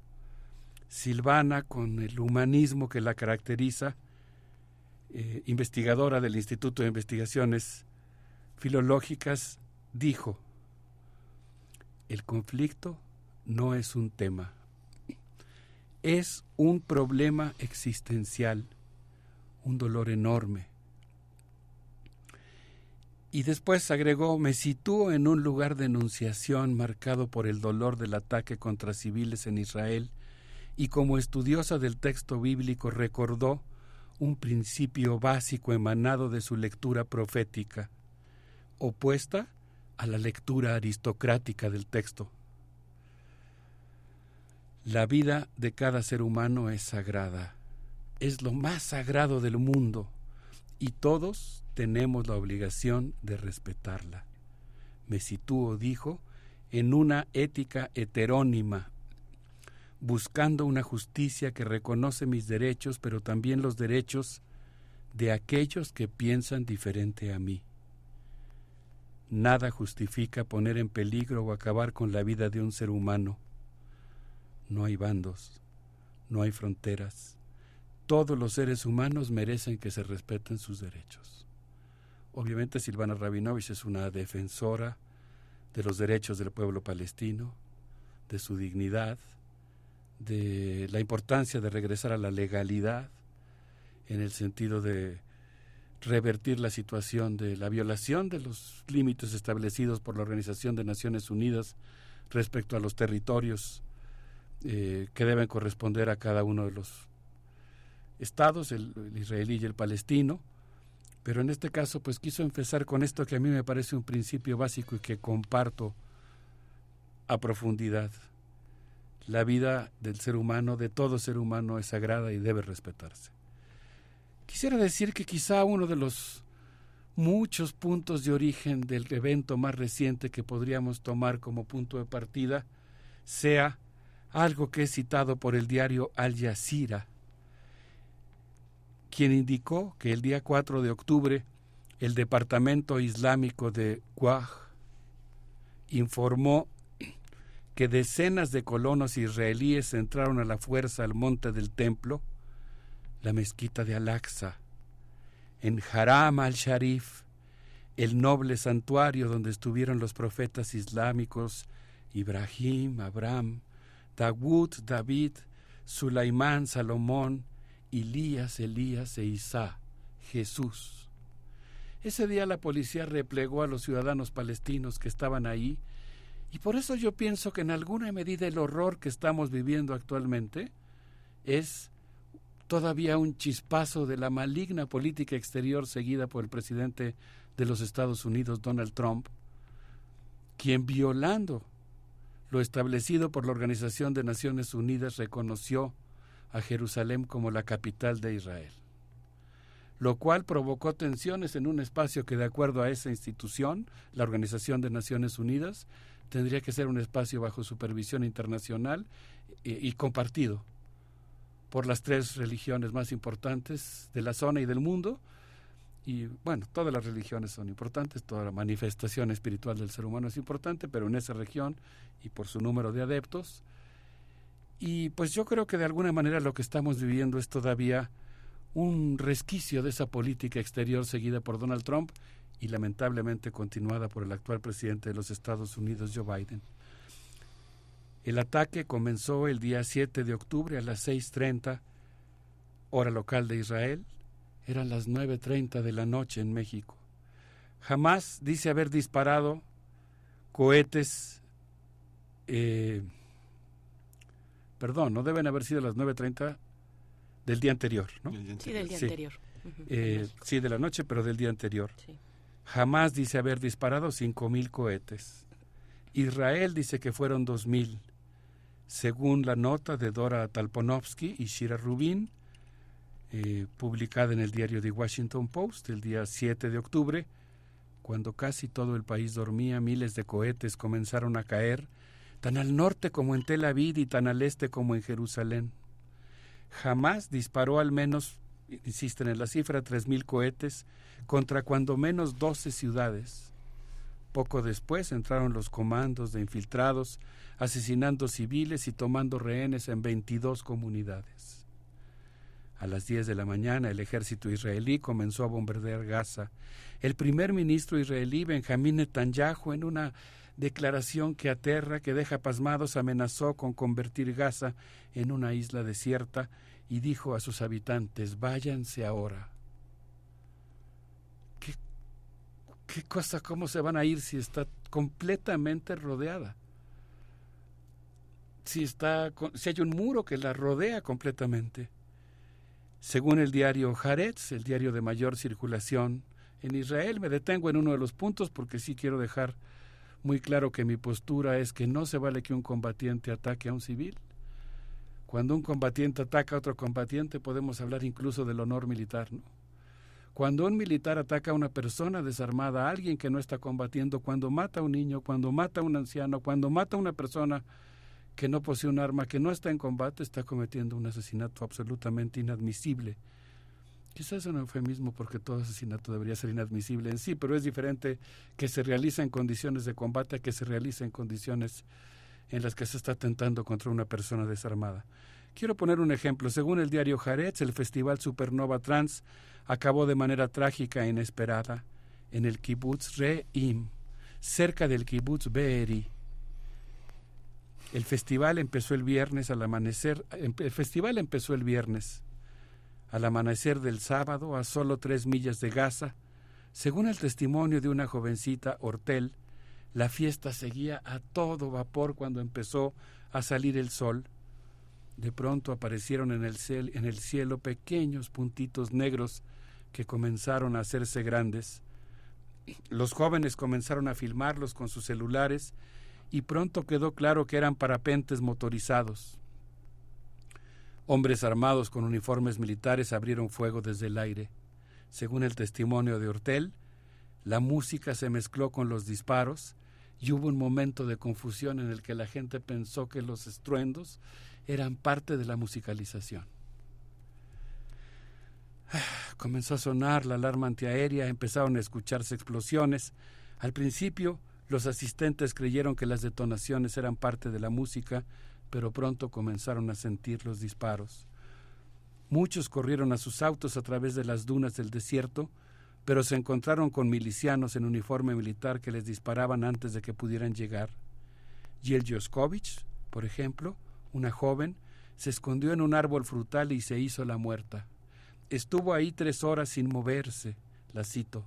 Silvana con el humanismo que la caracteriza, eh, investigadora del Instituto de Investigaciones Filológicas, dijo, el conflicto no es un tema, es un problema existencial, un dolor enorme. Y después agregó, me sitúo en un lugar de enunciación marcado por el dolor del ataque contra civiles en Israel y como estudiosa del texto bíblico recordó un principio básico emanado de su lectura profética, opuesta a la lectura aristocrática del texto. La vida de cada ser humano es sagrada, es lo más sagrado del mundo y todos tenemos la obligación de respetarla. Me sitúo, dijo, en una ética heterónima, buscando una justicia que reconoce mis derechos, pero también los derechos de aquellos que piensan diferente a mí. Nada justifica poner en peligro o acabar con la vida de un ser humano. No hay bandos, no hay fronteras. Todos los seres humanos merecen que se respeten sus derechos. Obviamente Silvana Rabinovich es una defensora de los derechos del pueblo palestino, de su dignidad, de la importancia de regresar a la legalidad en el sentido de revertir la situación de la violación de los límites establecidos por la Organización de Naciones Unidas respecto a los territorios eh, que deben corresponder a cada uno de los estados, el, el, israelí y el palestino. Pero en este caso, pues quiso empezar con esto que a mí me parece un principio básico y que comparto a profundidad la vida del ser humano, de todo ser humano, es sagrada y debe respetarse. Quisiera decir que quizá uno de los muchos puntos de origen del evento más reciente que podríamos tomar como punto de partida sea algo que es citado por el diario Al Jazeera, quien indicó que el día 4 de octubre el Departamento Islámico de Guaj informó que decenas de colonos israelíes entraron a la fuerza al monte del templo, la mezquita de Al-Aqsa, en Haram al-Sharif, el noble santuario donde estuvieron los profetas islámicos Ibrahim, Abraham, Dawud, David, Sulaimán, Salomón, Elías, Elías e Isa, Jesús. Ese día la policía replegó a los ciudadanos palestinos que estaban ahí y por eso yo pienso que en alguna medida el horror que estamos viviendo actualmente es todavía un chispazo de la maligna política exterior seguida por el presidente de los Estados Unidos, Donald Trump, quien violando lo establecido por la Organización de Naciones Unidas reconoció a Jerusalén como la capital de Israel, lo cual provocó tensiones en un espacio que de acuerdo a esa institución, la Organización de Naciones Unidas, tendría que ser un espacio bajo supervisión internacional y, y, compartido por las tres religiones más importantes de la zona y del mundo. Y bueno, todas las religiones son importantes, toda la manifestación espiritual del ser humano es importante, pero en esa región y por su número de adeptos. Y pues yo creo que de alguna manera lo que estamos viviendo es todavía un resquicio de esa política exterior seguida por Donald Trump y lamentablemente continuada por el actual presidente de los Estados Unidos, Joe Biden. El ataque comenzó el día 7 de octubre a las 6.30 hora local de Israel. Eran las 9.30 de la noche en México. Jamás dice haber disparado cohetes. Eh, perdón, no deben haber sido las 9.30 del día anterior, ¿no? Sí, del día sí. anterior. Eh, sí, de la noche, pero del día anterior. Sí. Jamás dice haber disparado cinco mil cohetes. Israel dice que fueron dos mil. Según la nota de Dora Talponovsky y Shira Rubin, eh, publicada en el diario The Washington Post el día 7 de octubre, cuando casi todo el país dormía, miles de cohetes comenzaron a caer, tan al norte como en Tel Aviv y tan al este como en Jerusalén. Jamás disparó al menos insisten en la cifra, 3.000 cohetes contra cuando menos 12 ciudades. Poco después entraron los comandos de infiltrados, asesinando civiles y tomando rehenes en 22 comunidades. A las 10 de la mañana el ejército israelí comenzó a bombardear Gaza. El primer ministro israelí Benjamín Netanyahu en una declaración que aterra, que deja pasmados, amenazó con convertir Gaza en una isla desierta y dijo a sus habitantes, váyanse ahora. ¿Qué, qué cosa, cómo se van a ir si está completamente rodeada? Si, está, si hay un muro que la rodea completamente. Según el diario Haaretz, el diario de mayor circulación en Israel, me detengo en uno de los puntos porque sí quiero dejar muy claro que mi postura es que no se vale que un combatiente ataque a un civil. Cuando un combatiente ataca a otro combatiente podemos hablar incluso del honor militar. Cuando un militar ataca a una persona desarmada, a alguien que no está combatiendo, cuando mata a un niño, cuando mata a un anciano, cuando mata a una persona que no posee un arma, que no está en combate, está cometiendo un asesinato absolutamente inadmisible. Quizás es un eufemismo porque todo asesinato debería ser inadmisible en sí, pero es diferente que se realice en condiciones de combate a que se realice en condiciones en las que se está atentando contra una persona desarmada. Quiero poner un ejemplo. Según el diario Haaretz, el festival Supernova Trans acabó de manera trágica e inesperada en el kibbutz Re'im, cerca del kibbutz Be'eri. El festival empezó el viernes al amanecer. Em, el festival empezó el viernes al amanecer del sábado a solo tres millas de Gaza. Según el testimonio de una jovencita Hortel, la fiesta seguía a todo vapor cuando empezó a salir el sol. De pronto aparecieron en el, en el cielo pequeños puntitos negros que comenzaron a hacerse grandes. Los jóvenes comenzaron a filmarlos con sus celulares y pronto quedó claro que eran parapentes motorizados. Hombres armados con uniformes militares abrieron fuego desde el aire. Según el testimonio de Hortel, la música se mezcló con los disparos y hubo un momento de confusión en el que la gente pensó que los estruendos eran parte de la musicalización. Comenzó a sonar la alarma antiaérea, empezaron a escucharse explosiones. Al principio, los asistentes creyeron que las detonaciones eran parte de la música, pero pronto comenzaron a sentir los disparos. Muchos corrieron a sus autos a través de las dunas del desierto, pero se encontraron con milicianos en uniforme militar que les disparaban antes de que pudieran llegar. Yel Joskovich, por ejemplo, una joven, se escondió en un árbol frutal y se hizo la muerta. Estuvo ahí tres horas sin moverse, la cito,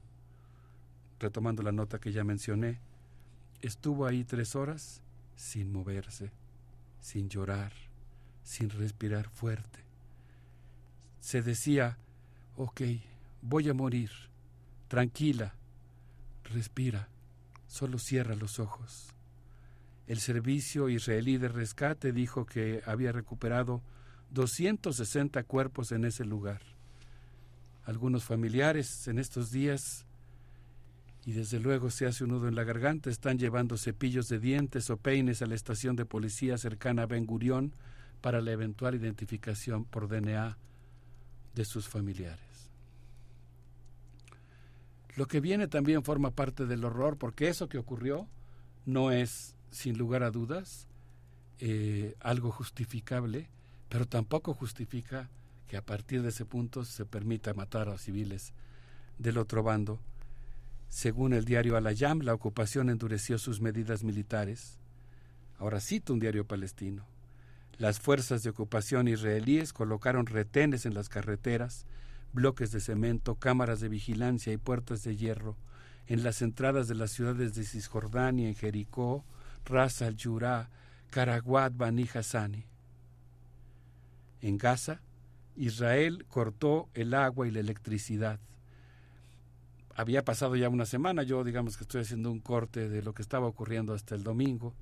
retomando la nota que ya mencioné. Estuvo ahí tres horas sin moverse sin llorar, sin respirar fuerte. Se decía, ok, voy a morir, tranquila, respira, solo cierra los ojos. El servicio israelí de rescate dijo que había recuperado 260 cuerpos en ese lugar. Algunos familiares en estos días y desde luego se hace un nudo en la garganta. Están llevando cepillos de dientes o peines a la estación de policía cercana a Ben Gurión para la eventual identificación por DNA de sus familiares. Lo que viene también forma parte del horror, porque eso que ocurrió no es, sin lugar a dudas, eh, algo justificable, pero tampoco justifica que a partir de ese punto se permita matar a civiles del otro bando según el diario Al-Ayam, la ocupación endureció sus medidas militares. Ahora cito un diario palestino. Las fuerzas de ocupación israelíes colocaron retenes en las carreteras, bloques de cemento, cámaras de vigilancia y puertas de hierro en las entradas de las ciudades de Cisjordania, en Jericó, Ras al-Jurá, Karaguat, Bani Hassani. En Gaza, Israel cortó el agua y la electricidad había pasado ya una semana, yo digamos que estoy haciendo un corte de lo que estaba ocurriendo hasta el domingo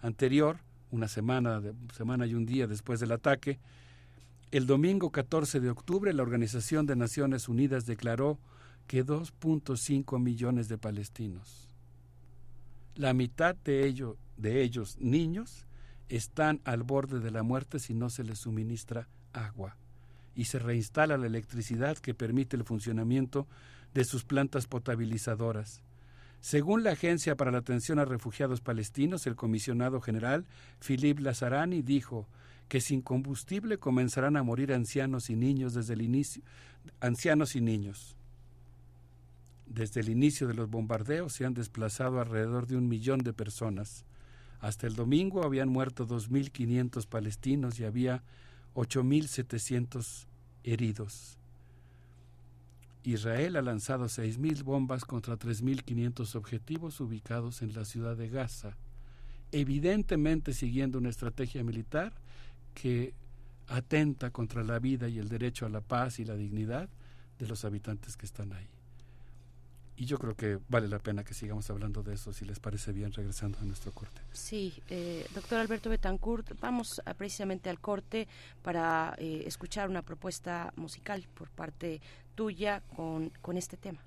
anterior, una semana, semana y un día después del ataque. El domingo 14 de octubre la Organización de Naciones Unidas declaró que 2.5 millones de palestinos, la mitad de, ellos, de ellos niños, están al borde de la muerte si no se les suministra agua. y se reinstala la electricidad que permite el funcionamiento de sus plantas potabilizadoras. Según la Agencia para la Atención a Refugiados Palestinos, el comisionado general Philippe Lazarani dijo que sin combustible comenzarán a morir ancianos y niños desde el inicio, ancianos y niños. Desde el inicio de los bombardeos se han desplazado alrededor de un millón de personas. Hasta el domingo habían muerto 2.500 palestinos y había 8.700 heridos. Israel ha lanzado 6.000 bombas contra 3.500 objetivos ubicados en la ciudad de Gaza, evidentemente siguiendo una estrategia militar que atenta contra la vida y el derecho a la paz y la dignidad de los habitantes que están ahí. Y yo creo que vale la pena que sigamos hablando de eso, si les parece bien, regresando a nuestro corte. Sí, eh, doctor Alberto Betancourt, vamos precisamente al corte para eh, escuchar una propuesta musical por parte tuya con, con este tema.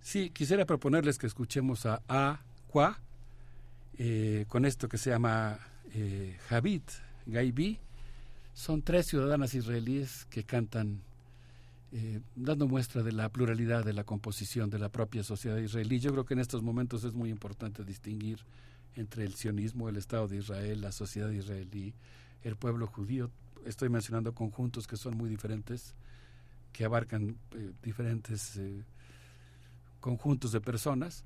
Sí, quisiera proponerles que escuchemos a Aqua eh, con esto que se llama eh, Javid Gaibi. Son tres ciudadanas israelíes que cantan eh, dando muestra de la pluralidad de la composición de la propia sociedad israelí. Yo creo que en estos momentos es muy importante distinguir entre el sionismo, el Estado de Israel, la sociedad israelí, el pueblo judío. Estoy mencionando conjuntos que son muy diferentes, que abarcan eh, diferentes eh, conjuntos de personas.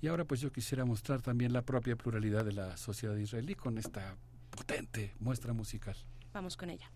Y ahora pues yo quisiera mostrar también la propia pluralidad de la sociedad israelí con esta potente muestra musical. Vamos con ella.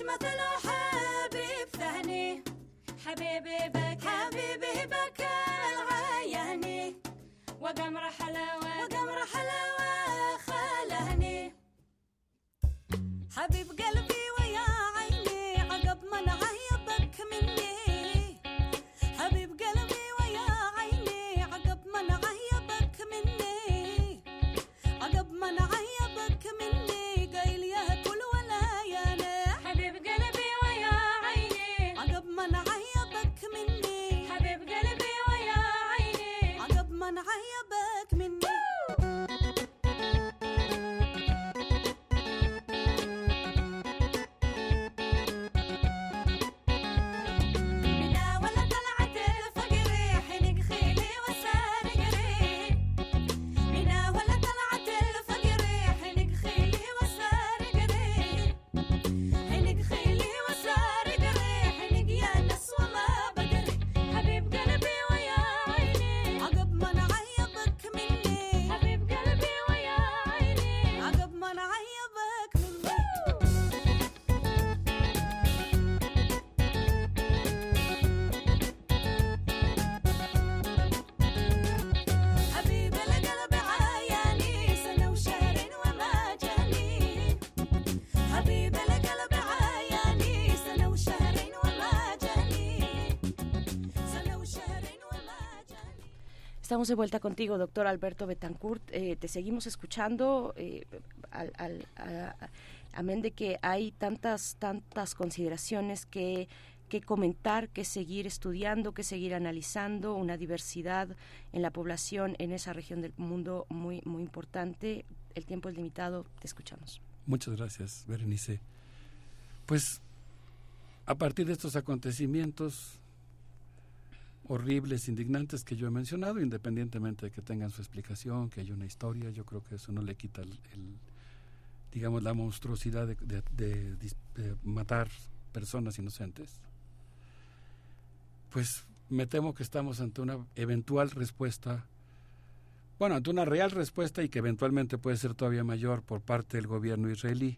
مش مثله حبيب ثاني. حبيبي بكى حبيبي بك العياني. وقمر حلاوة وقمر حلاوة خلهني حبيب قلبي و Estamos de vuelta contigo, doctor Alberto Betancourt. Eh, te seguimos escuchando, eh, a- amén de que hay tantas, tantas consideraciones que, que comentar, que seguir estudiando, que seguir analizando, una diversidad en la población en esa región del mundo muy, muy importante. El tiempo es limitado, te escuchamos. Muchas gracias, Berenice. Pues a partir de estos acontecimientos horribles, indignantes que yo he mencionado, independientemente de que tengan su explicación, que haya una historia, yo creo que eso no le quita el, digamos, la monstruosidad de, de matar personas inocentes. Pues me temo que estamos ante una eventual respuesta bueno, ante una real respuesta y que eventualmente puede ser todavía mayor por parte del gobierno israelí.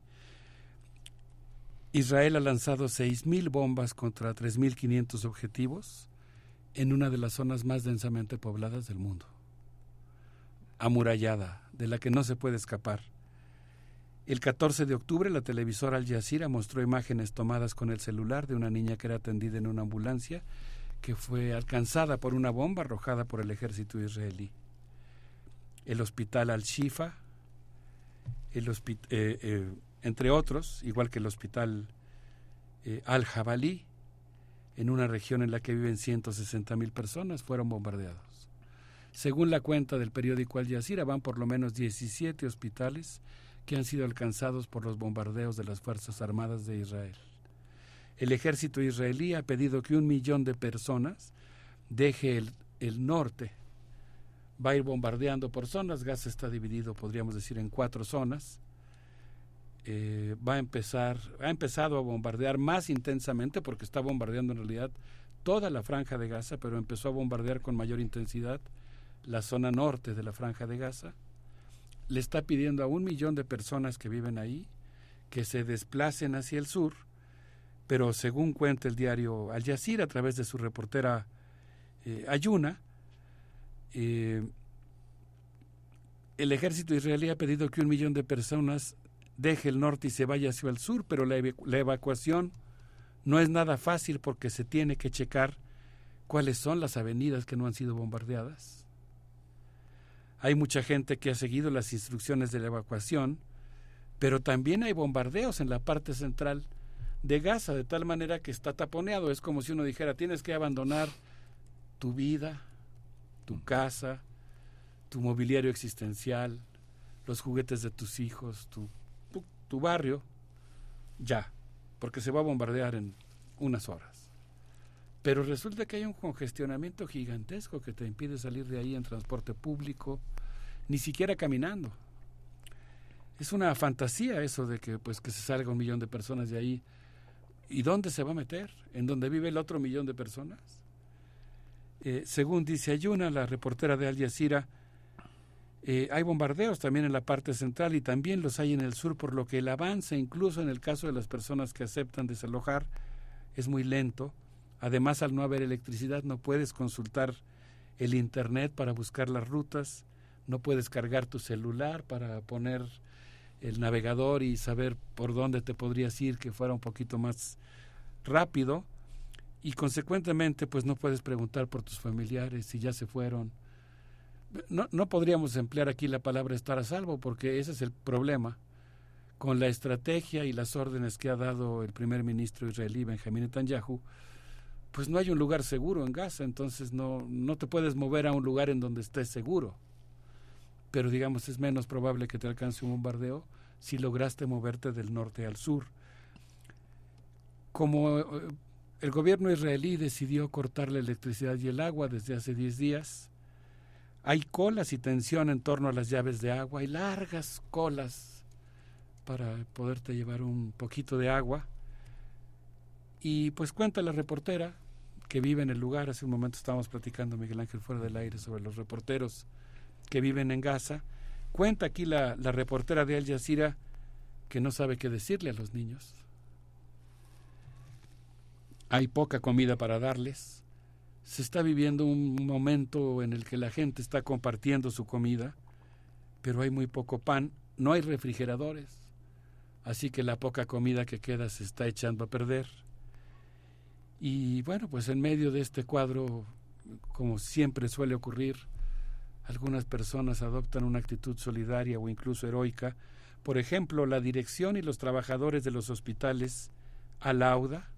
Israel ha lanzado 6.000 bombas contra 3.500 objetivos en una de las zonas más densamente pobladas del mundo, amurallada, de la que no se puede escapar. El 14 de octubre la televisora Al Jazeera mostró imágenes tomadas con el celular de una niña que era atendida en una ambulancia que fue alcanzada por una bomba arrojada por el ejército israelí. El hospital Al-Shifa, eh, eh, entre otros, igual que el hospital eh, Al-Jabalí, en una región en la que viven 160 mil personas, fueron bombardeados. Según la cuenta del periódico Al Jazeera, van por lo menos 17 hospitales que han sido alcanzados por los bombardeos de las Fuerzas Armadas de Israel. El ejército israelí ha pedido que un millón de personas deje el, el norte. Va a ir bombardeando por zonas. Gaza está dividido, podríamos decir, en cuatro zonas. Eh, va a empezar, ha empezado a bombardear más intensamente porque está bombardeando en realidad toda la franja de Gaza, pero empezó a bombardear con mayor intensidad la zona norte de la franja de Gaza. Le está pidiendo a un millón de personas que viven ahí que se desplacen hacia el sur, pero según cuenta el diario Al Jazeera a través de su reportera eh, Ayuna, eh, el ejército israelí ha pedido que un millón de personas deje el norte y se vaya hacia el sur, pero la, evacu- la evacuación no es nada fácil porque se tiene que checar cuáles son las avenidas que no han sido bombardeadas. Hay mucha gente que ha seguido las instrucciones de la evacuación, pero también hay bombardeos en la parte central de Gaza, de tal manera que está taponeado. Es como si uno dijera, tienes que abandonar tu vida, tu casa, tu mobiliario existencial, los juguetes de tus hijos, tu, tu, barrio, ya, porque se va a bombardear en unas horas. Pero resulta que hay un congestionamiento gigantesco que te impide salir de ahí en transporte público, ni siquiera caminando. Es una fantasía eso de que pues que se salga un millón de personas de ahí. ¿Y dónde se va a meter? ¿En donde vive el otro millón de personas? Eh, según dice Ayuna, la reportera de Al Jazeera, eh, hay bombardeos también en la parte central y también los hay en el sur, por lo que el avance, incluso en el caso de las personas que aceptan desalojar, es muy lento. Además, al no haber electricidad, no puedes consultar el Internet para buscar las rutas, no puedes cargar tu celular para poner el navegador y saber por dónde te podrías ir que fuera un poquito más rápido y consecuentemente pues no puedes preguntar por tus familiares si ya se fueron. No, no podríamos emplear aquí la palabra estar a salvo porque ese es el problema con la estrategia y las órdenes que ha dado el primer ministro israelí Benjamín Netanyahu, pues no hay un lugar seguro en Gaza, entonces no, no te puedes mover a un lugar en donde estés seguro. Pero digamos, es menos probable que te alcance un bombardeo si lograste moverte del norte al sur. Como eh, el gobierno israelí decidió cortar la electricidad y el agua desde hace 10 días, hay colas y tensión en torno a las llaves de agua, hay largas colas para poderte llevar un poquito de agua. Y pues cuenta la reportera que vive en el lugar, hace un momento estábamos platicando Miguel Ángel fuera del aire sobre los reporteros que viven en Gaza. Cuenta aquí la, la reportera de Al Jazeera que no sabe qué decirle a los niños. Hay poca comida para darles. Se está viviendo un momento en el que la gente está compartiendo su comida, pero hay muy poco pan, no hay refrigeradores, así que la poca comida que queda se está echando a perder. Y bueno, pues en medio de este cuadro, como siempre suele ocurrir, algunas personas adoptan una actitud solidaria o incluso heroica. Por ejemplo, la dirección y los trabajadores de los hospitales Al-Auda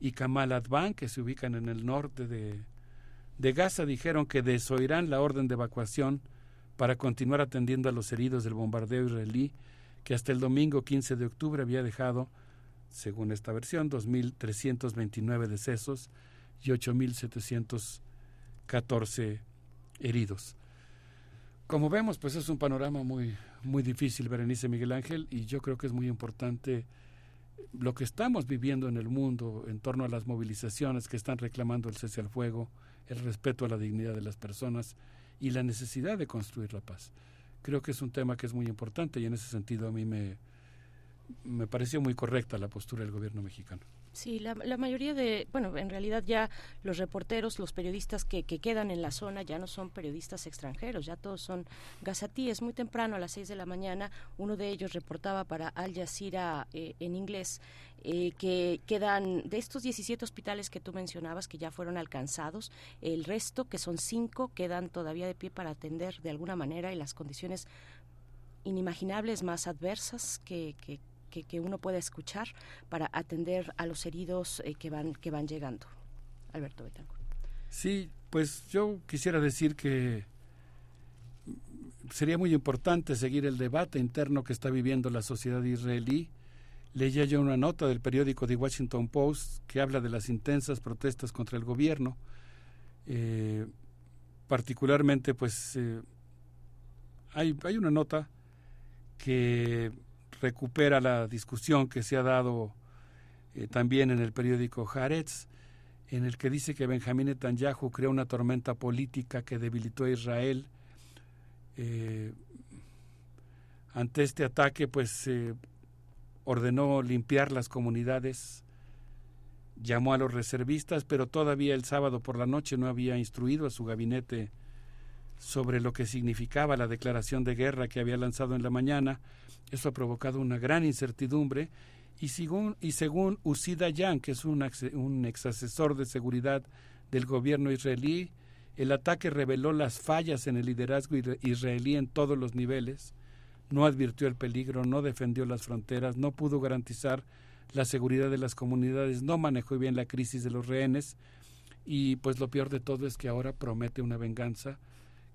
y Kamal Advan, que se ubican en el norte de, Gaza, dijeron que desoirán la orden de evacuación para continuar atendiendo a los heridos del bombardeo israelí, que hasta el domingo 15 de octubre había dejado, según esta versión, 2.329 decesos y 8.714 heridos. Como vemos, pues es un panorama muy, muy difícil, Berenice Miguel Ángel, y yo creo que es muy importante lo que estamos viviendo en el mundo en torno a las movilizaciones que están reclamando el cese al fuego, el respeto a la dignidad de las personas y la necesidad de construir la paz. Creo que es un tema que es muy importante y en ese sentido a mí me, me pareció muy correcta la postura del gobierno mexicano. Sí, la, mayoría de, bueno, en realidad ya los reporteros, los periodistas que, que, quedan en la zona ya no son periodistas extranjeros, ya todos son gazatíes. Muy temprano, a las seis de la mañana, uno de ellos reportaba para Al Jazeera eh, en inglés eh, que quedan, de estos 17 hospitales que tú mencionabas, que ya fueron alcanzados, el resto, que son cinco, quedan todavía de pie para atender de alguna manera y las condiciones inimaginables más adversas que que, que, uno pueda escuchar para atender a los heridos eh, que van que van llegando. Alberto Betancourt. Sí, pues yo quisiera decir que sería muy importante seguir el debate interno que está viviendo la sociedad israelí. Leía yo una nota del periódico The Washington Post que habla de las intensas protestas contra el gobierno. Eh, particularmente, pues, eh, hay, hay una nota que recupera la discusión que se ha dado eh, también en el periódico Haaretz, en el que dice que Benjamín Netanyahu creó una tormenta política que debilitó a Israel. Eh, ante este ataque, pues ordenó limpiar las comunidades, llamó a los reservistas, pero todavía el sábado por la noche no había instruido a su gabinete sobre lo que significaba la declaración de guerra que había lanzado en la mañana. Eso ha provocado una gran incertidumbre y según, y según Usida Yan, que es un, un ex asesor de seguridad del gobierno israelí, el ataque reveló las fallas en el liderazgo israelí en todos los niveles, no advirtió el peligro, no defendió las fronteras, no pudo garantizar la seguridad de las comunidades, no manejó bien la crisis de los rehenes y pues lo peor de todo es que ahora promete una venganza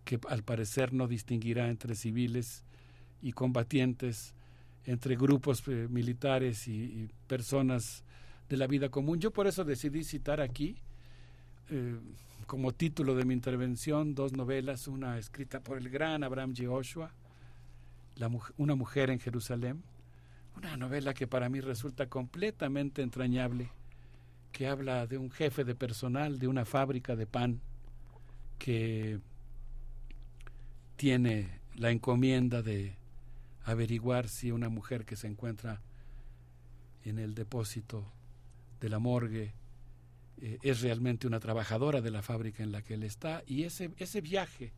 que al parecer no distinguirá entre civiles y combatientes entre grupos eh, militares y, personas de la vida común. Yo por eso decidí citar aquí, eh, como título de mi intervención, dos novelas, una escrita por el gran Abraham Yehoshua, la, Una mujer en Jerusalén, una novela que para mí resulta completamente entrañable, que habla de un jefe de personal de una fábrica de pan que tiene la encomienda de averiguar si una mujer que se encuentra en el depósito de la morgue eh, es realmente una trabajadora de la fábrica en la que él está y ese, ese viaje,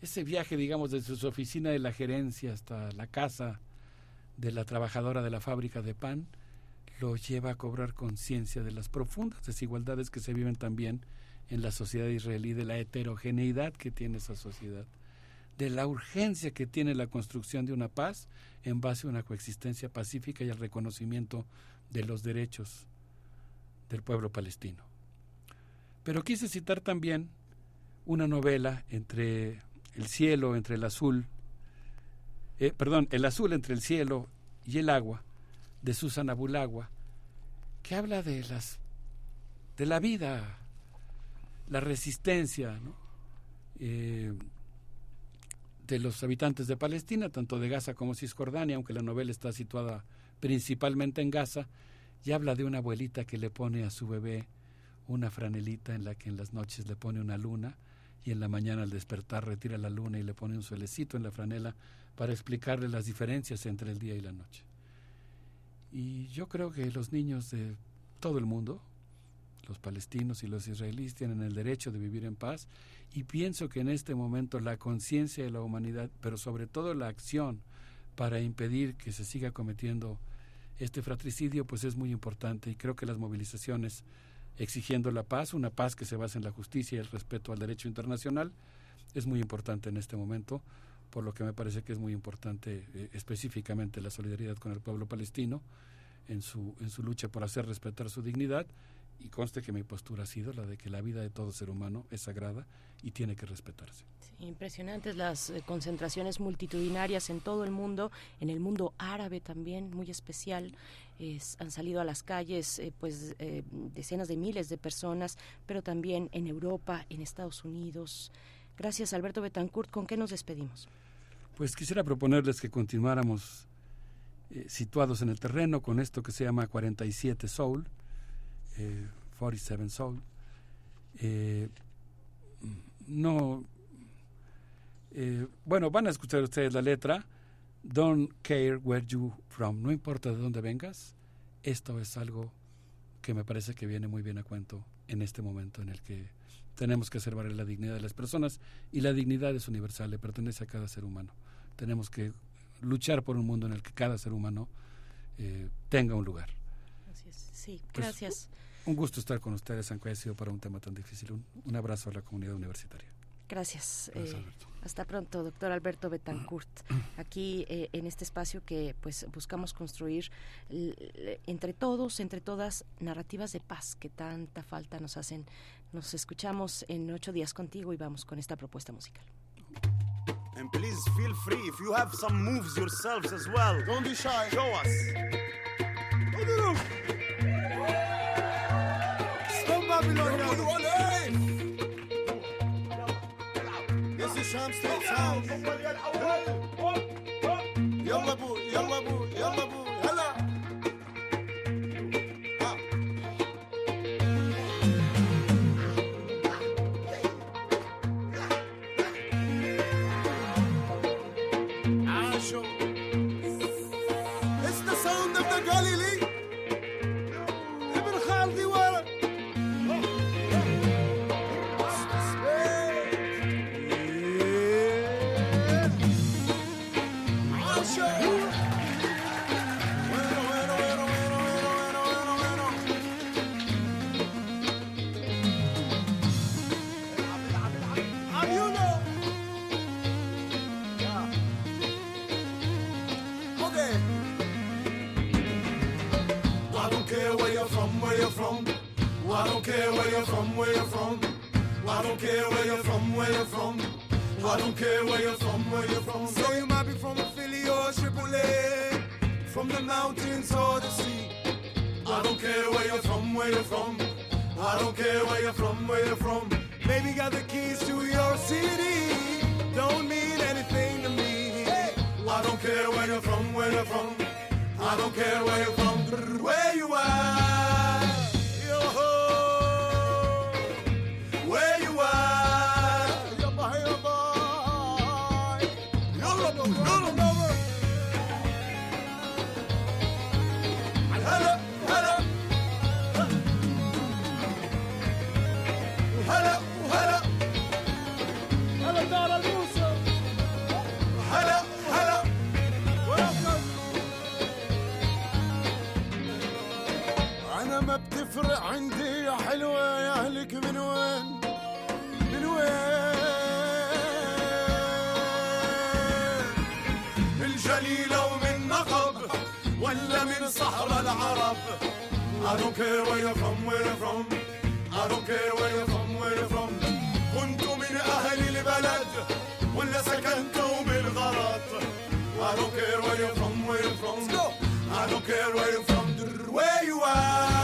ese viaje digamos desde su oficina de la gerencia hasta la casa de la trabajadora de la fábrica de pan, lo lleva a cobrar conciencia de las profundas desigualdades que se viven también en la sociedad israelí, de la heterogeneidad que tiene esa sociedad de la urgencia que tiene la construcción de una paz en base a una coexistencia pacífica y al reconocimiento de los derechos del pueblo palestino. Pero quise citar también una novela entre el cielo, entre el azul, eh, perdón, el azul entre el cielo y el agua, de Susan Abulagua, que habla de las de la vida, la resistencia, ¿no? Eh, de los habitantes de Palestina, tanto de Gaza como Cisjordania, aunque la novela está situada principalmente en Gaza, y habla de una abuelita que le pone a su bebé una franelita en la que en las noches le pone una luna y en la mañana al despertar retira la luna y le pone un suelecito en la franela para explicarle las diferencias entre el día y la noche. Y yo creo que los niños de todo el mundo, los palestinos y los israelíes, tienen el derecho de vivir en paz. Y pienso que en este momento la conciencia de la humanidad, pero sobre todo la acción para impedir que se siga cometiendo este fratricidio, pues es muy importante. Y creo que las movilizaciones exigiendo la paz, una paz que se basa en la justicia y el respeto al derecho internacional, es muy importante en este momento, por lo que me parece que es muy importante eh, específicamente la solidaridad con el pueblo palestino en su, en su lucha por hacer respetar su dignidad y conste que mi postura ha sido la de que la vida de todo ser humano es sagrada y tiene que respetarse. Sí, impresionantes las eh, concentraciones multitudinarias en todo el mundo, en el mundo árabe también, muy especial. Es, han salido a las calles eh, pues eh, decenas de miles de personas, pero también en Europa, en Estados Unidos. Gracias, Alberto Betancourt. ¿Con qué nos despedimos? Pues quisiera proponerles que continuáramos situados en el terreno con esto que se llama 47 Soul eh, 47 Soul. Eh, no, eh, bueno, van a escuchar ustedes la letra. Don't care where you from. No importa de dónde vengas, esto es algo que me parece que viene muy bien a cuento en este momento en el que tenemos que hacer valer la dignidad de las personas y la dignidad es universal, le pertenece a cada ser humano. Tenemos que luchar por un mundo en el que cada ser humano eh, tenga un lugar. Así es. Sí, Pues, gracias. Un gusto estar con ustedes, aunque haya sido para un tema tan difícil. Un, un abrazo a la comunidad universitaria. Gracias. Gracias, eh, hasta pronto, doctor Alberto Betancourt. Aquí eh, en este espacio que pues buscamos construir entre todos, entre todas, narrativas de paz que tanta falta nos hacen. Nos escuchamos en ocho días contigo y vamos con esta propuesta musical. And please feel free if you have some moves yourselves as well. Don't be shy. Show us. Drumsticks, house. Don't care where you're from, where you're from. I don't care where you're from, where you're from. I don't care where you're from, where you're from. So you might be from Philly or Tripoli, from the mountains or the sea. I don't care where you're from, where you're from. I don't care where you're from, where you're from. Maybe got the keys to your city. Don't mean anything to me. I don't care where you're from, where you're from. I don't care where you're from, where you are. ما بتفرق عندي يا حلوة يا اهلك من وين من وين من جليله ومن نقب ولا من صحراء العرب I don't care where you're from, where you're from. I don't care where you're from, where you're from. كنتوا من أهل البلد ولا سكنتوا بالغلط. I don't care where you're from, where you're from. I don't care where you're from, where you are.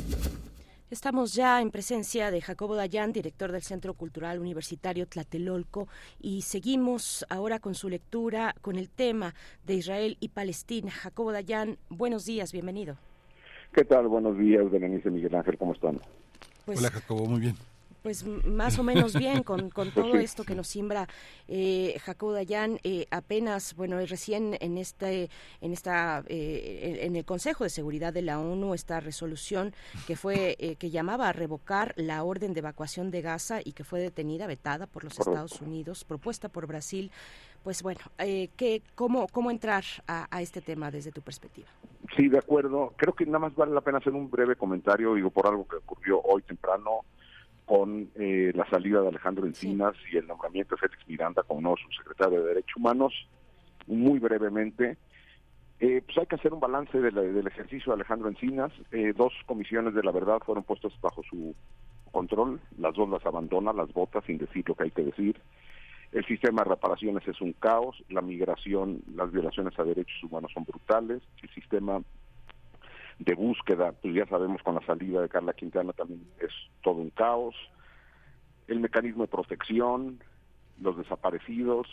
Estamos ya en presencia de Jacobo Dayan, director del Centro Cultural Universitario Tlatelolco, y seguimos ahora con su lectura con el tema de Israel y Palestina. Jacobo Dayan, buenos días, bienvenido. ¿Qué tal? Buenos días, Berenice Miguel Ángel, ¿cómo están? Pues, Hola Jacobo, muy bien. Pues más o menos bien con, con todo esto que nos simbra eh, Jacobo Dayan. eh, apenas, bueno, eh, recién en este, en esta, eh, en, el Consejo de Seguridad de la ONU esta resolución que fue eh, que llamaba a revocar la orden de evacuación de Gaza y que fue detenida, vetada por los. Estados Unidos, propuesta por Brasil. Pues bueno, eh, ¿qué, cómo, ¿cómo entrar a, a este tema desde tu perspectiva? Sí, de acuerdo. Creo que nada más vale la pena hacer un breve comentario, digo, por algo que ocurrió hoy temprano con eh, la salida de Alejandro Encinas y el nombramiento de Félix Miranda como nuevo subsecretario de Derechos Humanos. Muy brevemente, eh, pues hay que hacer un balance de la- del ejercicio de Alejandro Encinas. Eh, dos comisiones de la verdad fueron puestas bajo su control, las dos las abandona, las vota sin decir lo que hay que decir. El sistema de reparaciones es un caos, la migración, las violaciones a derechos humanos son brutales, el sistema de búsqueda, pues ya sabemos con la salida de Carla Quintana también es todo un caos, el mecanismo de protección, los desaparecidos,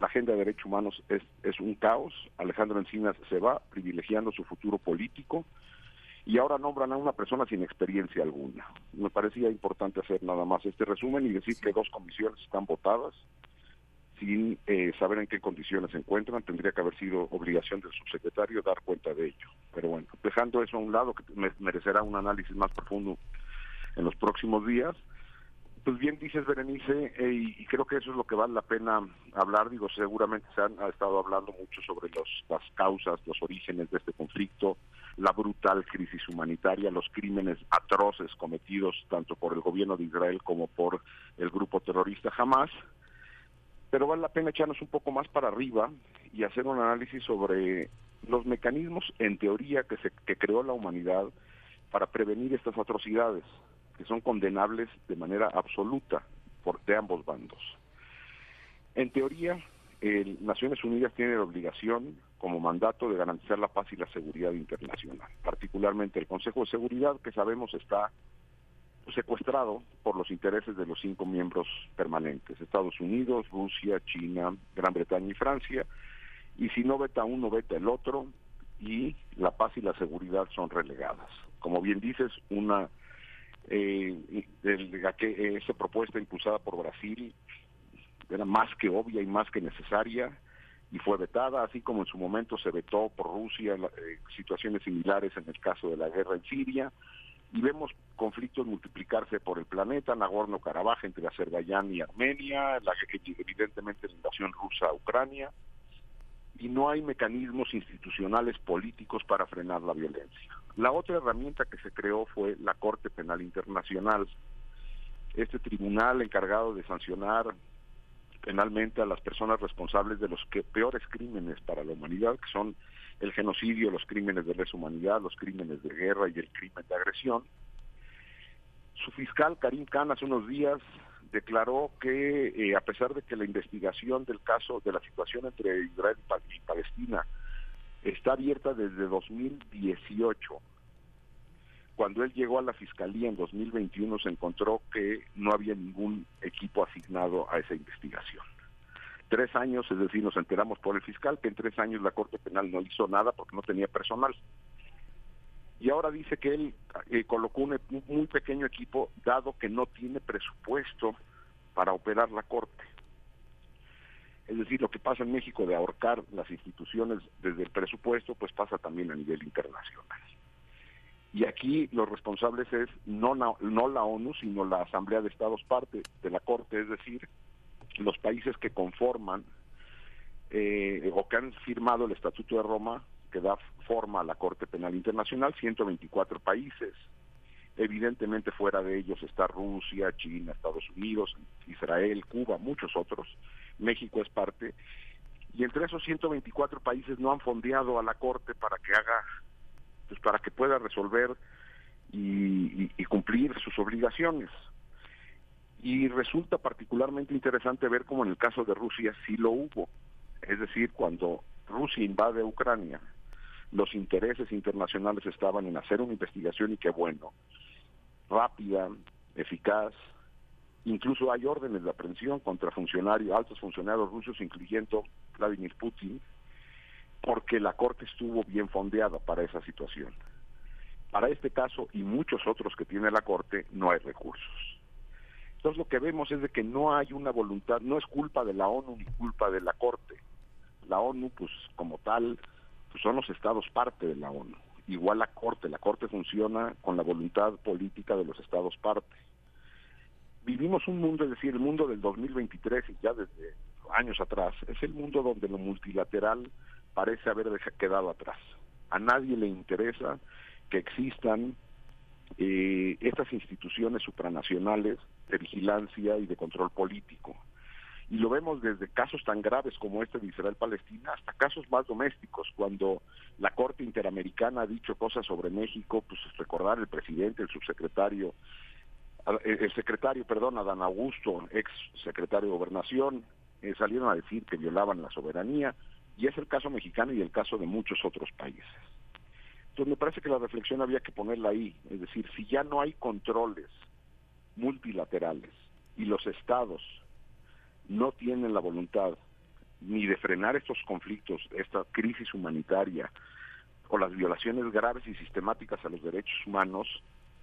la agenda de derechos humanos es, es un caos, Alejandro Encinas se va privilegiando su futuro político y ahora nombran a una persona sin experiencia alguna. Me parecía importante hacer nada más este resumen y decir que dos comisiones están votadas sin eh, saber en qué condiciones se encuentran. Tendría que haber sido obligación del subsecretario dar cuenta de ello. Pero bueno, dejando eso a un lado, que me- merecerá un análisis más profundo en los próximos días. Pues bien dices, Berenice, eh, y, creo que eso es lo que vale la pena hablar. Digo, seguramente se han ha estado hablando mucho sobre los, las causas, los orígenes de este conflicto, la brutal crisis humanitaria, los crímenes atroces cometidos tanto por el gobierno de Israel como por el grupo terrorista Hamas pero vale la pena echarnos un poco más para arriba y hacer un análisis sobre los mecanismos en teoría que se que creó la humanidad para prevenir estas atrocidades que son condenables de manera absoluta por de ambos bandos. En teoría, el Naciones Unidas tiene la obligación como mandato de garantizar la paz y la seguridad internacional, particularmente el Consejo de Seguridad que sabemos está secuestrado por los intereses de los cinco miembros permanentes, Estados Unidos, Rusia, China, Gran Bretaña y Francia, y si no veta uno, veta el otro, y la paz y la seguridad son relegadas. Como bien dices, una eh, esa propuesta impulsada por Brasil era más que obvia y más que necesaria y fue vetada, así como en su momento se vetó por Rusia eh, situaciones similares en el caso de la guerra en Siria, y vemos conflictos multiplicarse por el planeta, Nagorno-Karabaj entre Azerbaiyán y Armenia, la, evidentemente la invasión rusa a Ucrania, y no hay mecanismos institucionales políticos para frenar la violencia. La otra herramienta que se creó fue la Corte Penal Internacional, este tribunal encargado de sancionar penalmente a las personas responsables de los que, peores crímenes para la humanidad, que son el genocidio, los crímenes de lesa humanidad, los crímenes de guerra y el crimen de agresión. Su fiscal Karim Khan hace unos días declaró que eh, a pesar de que la investigación del caso de la situación entre Israel y Pa- y Palestina está abierta desde 2018, cuando él llegó a la fiscalía en 2021 se encontró que no había ningún equipo asignado a esa investigación. Tres años, es decir, nos enteramos por el fiscal que en tres años la Corte Penal no hizo nada porque no tenía personal. Y ahora dice que él eh, colocó un, muy pequeño equipo dado que no tiene presupuesto para operar la Corte. Es decir, lo que pasa en México de ahorcar las instituciones desde el presupuesto, pues pasa también a nivel internacional. Y aquí los responsables es no, no la ONU, sino la Asamblea de Estados parte de la Corte, es decir, los países que conforman eh, o que han firmado el Estatuto de Roma, que da forma a la Corte Penal Internacional, 124 países. Evidentemente fuera de ellos está Rusia, China, Estados Unidos, Israel, Cuba, muchos otros. México es parte. Y entre esos 124 países no han fondeado a la Corte para que haga, pues para que pueda resolver y, y- y cumplir sus obligaciones. Y resulta particularmente interesante ver cómo en el caso de Rusia sí lo hubo. Es decir, cuando Rusia invade Ucrania, los intereses internacionales estaban en hacer una investigación y qué bueno, rápida, eficaz. Incluso hay órdenes de aprehensión contra funcionarios, altos funcionarios rusos, incluyendo Vladimir Putin, porque la Corte estuvo bien fondeada para esa situación. Para este caso y muchos otros que tiene la Corte no hay recursos. Entonces lo que vemos es de que no hay una voluntad, no es culpa de la ONU ni culpa de la Corte. La ONU, pues como tal, pues son los estados parte de la ONU. Igual la Corte, la Corte funciona con la voluntad política de los estados parte. Vivimos un mundo, es decir, el mundo del 2023 y ya desde años atrás, es el mundo donde lo multilateral parece haber quedado atrás. A nadie le interesa que existan eh, estas instituciones supranacionales de vigilancia y de control político. Y lo vemos desde casos tan graves como este de Israel-Palestina hasta casos más domésticos, cuando la Corte Interamericana ha dicho cosas sobre México, pues recordar el presidente, el subsecretario, el el secretario, perdón, Adán Augusto, ex secretario de Gobernación, eh, salieron a decir que violaban la soberanía, y es el caso mexicano y el caso de muchos otros países. Entonces me parece que la reflexión había que ponerla ahí, es decir, si ya no hay controles multilaterales y los estados no tienen la voluntad ni de frenar estos conflictos, esta crisis humanitaria o las violaciones graves y sistemáticas a los derechos humanos,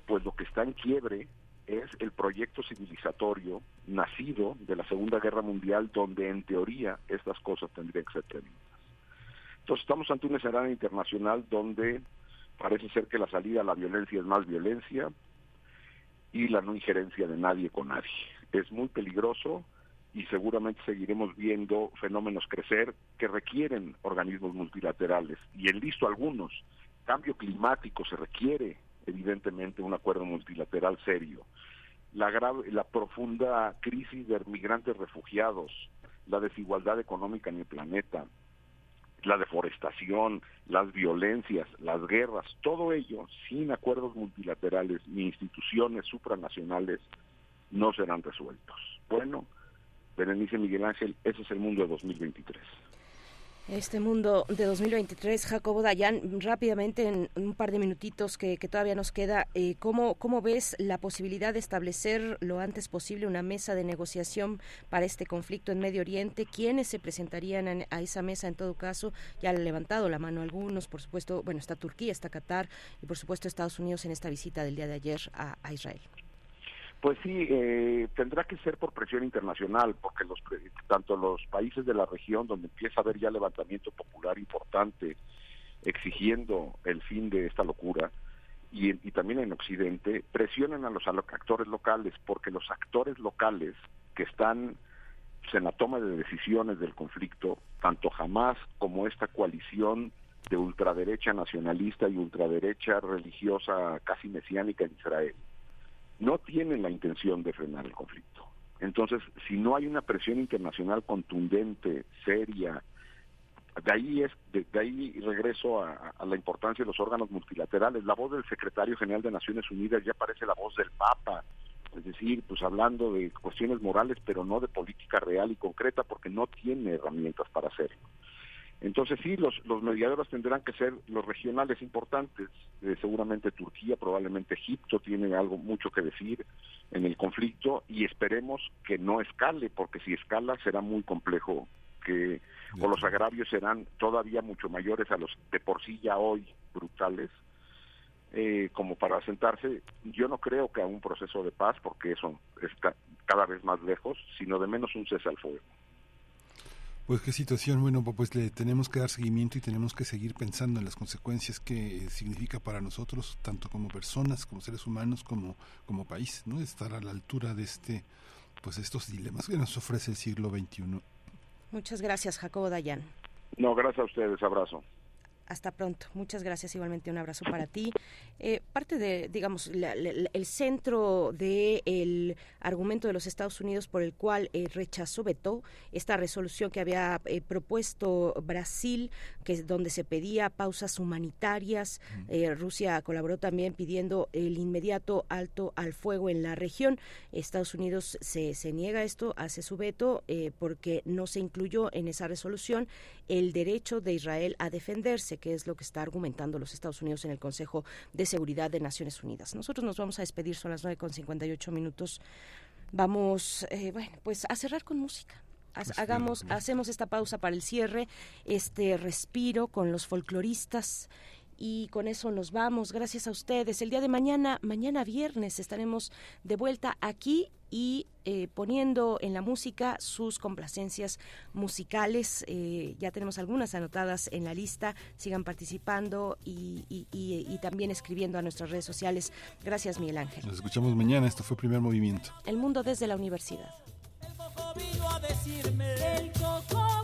pues lo que está en quiebre es el proyecto civilizatorio nacido de la Segunda Guerra Mundial, donde en teoría estas cosas tendrían que ser tenidas. Entonces estamos ante un escenario internacional donde parece ser que la salida a la violencia es más violencia y la no injerencia de nadie con nadie. Es muy peligroso y seguramente seguiremos viendo fenómenos crecer que requieren organismos multilaterales y en listo algunos. Cambio climático se requiere evidentemente un acuerdo multilateral serio. La grave, la profunda crisis de migrantes refugiados, la desigualdad económica en el planeta, la deforestación, las violencias, las guerras, todo ello sin acuerdos multilaterales ni instituciones supranacionales no serán resueltos. Bueno, Berenice Miguel Ángel, ese es el mundo de 2023. Este mundo de 2023, Jacobo Dayan, rápidamente en un par de minutitos que, todavía nos queda, eh, ¿cómo, ¿cómo ves la posibilidad de establecer lo antes posible una mesa de negociación para este conflicto en Medio Oriente? ¿Quiénes se presentarían en- a esa mesa en todo caso? Ya han levantado la mano algunos, por supuesto, bueno, está Turquía, está Qatar y por supuesto Estados Unidos en esta visita del día de ayer a Israel. Pues sí, eh, tendrá que ser por presión internacional, porque los tanto los países de la región, donde empieza a haber ya levantamiento popular importante exigiendo el fin de esta locura, y, también en Occidente, presionan a los actores locales, porque los actores locales que están pues, en la toma de decisiones del conflicto, tanto Hamas como esta coalición de ultraderecha nacionalista y ultraderecha religiosa casi mesiánica en Israel, no tienen la intención de frenar el conflicto. Entonces, si no hay una presión internacional contundente, seria, de ahí es de, ahí regreso a, a la importancia de los órganos multilaterales. La voz del secretario general de Naciones Unidas ya parece la voz del Papa, es decir, pues hablando de cuestiones morales, pero no de política real y concreta, porque no tiene herramientas para hacerlo. Entonces sí, los, los mediadores tendrán que ser los regionales importantes, eh, seguramente Turquía, probablemente Egipto tiene algo mucho que decir en el conflicto y esperemos que no escale, porque si escala será muy complejo que o los agravios serán todavía mucho mayores a los de por sí ya hoy brutales, eh, como para sentarse, yo no creo que a un proceso de paz, porque eso está cada vez más lejos, sino de menos un cese al fuego. Pues qué situación, bueno, pues le tenemos que dar seguimiento y tenemos que seguir pensando en las consecuencias que significa para nosotros, tanto como personas, como seres humanos, como, como país, ¿no? Estar a la altura de este, pues estos dilemas que nos ofrece el siglo XXI. Muchas gracias, Jacobo Dayan. No, gracias a ustedes, abrazo. Hasta pronto. Muchas gracias. Igualmente un abrazo para ti. Eh, parte de, digamos, la- el centro del argumento de los Estados Unidos por el cual eh, rechazó, vetó esta resolución que había eh, propuesto Brasil, que es donde se pedía pausas humanitarias. Eh, Rusia colaboró también pidiendo el inmediato alto al fuego en la región. Estados Unidos se, se niega a esto, hace su veto porque no se incluyó en esa resolución el derecho de Israel a defenderse, que es lo que está argumentando los Estados Unidos en el Consejo de Seguridad de Naciones Unidas. Nosotros nos vamos a despedir, son las 9 con 58 minutos. Vamos, eh, bueno, pues a cerrar con música. Hagamos, hacemos esta pausa para el cierre, este respiro con los folcloristas y con eso nos vamos. Gracias a ustedes. El día de mañana, mañana viernes, estaremos de vuelta aquí y eh, poniendo en la música sus complacencias musicales. Eh, ya tenemos algunas anotadas en la lista. Sigan participando y, y- y- y también escribiendo a nuestras redes sociales. Gracias, Miguel Ángel. Nos escuchamos mañana. Esto fue Primer Movimiento. El mundo desde la universidad. vino a decirme, el coco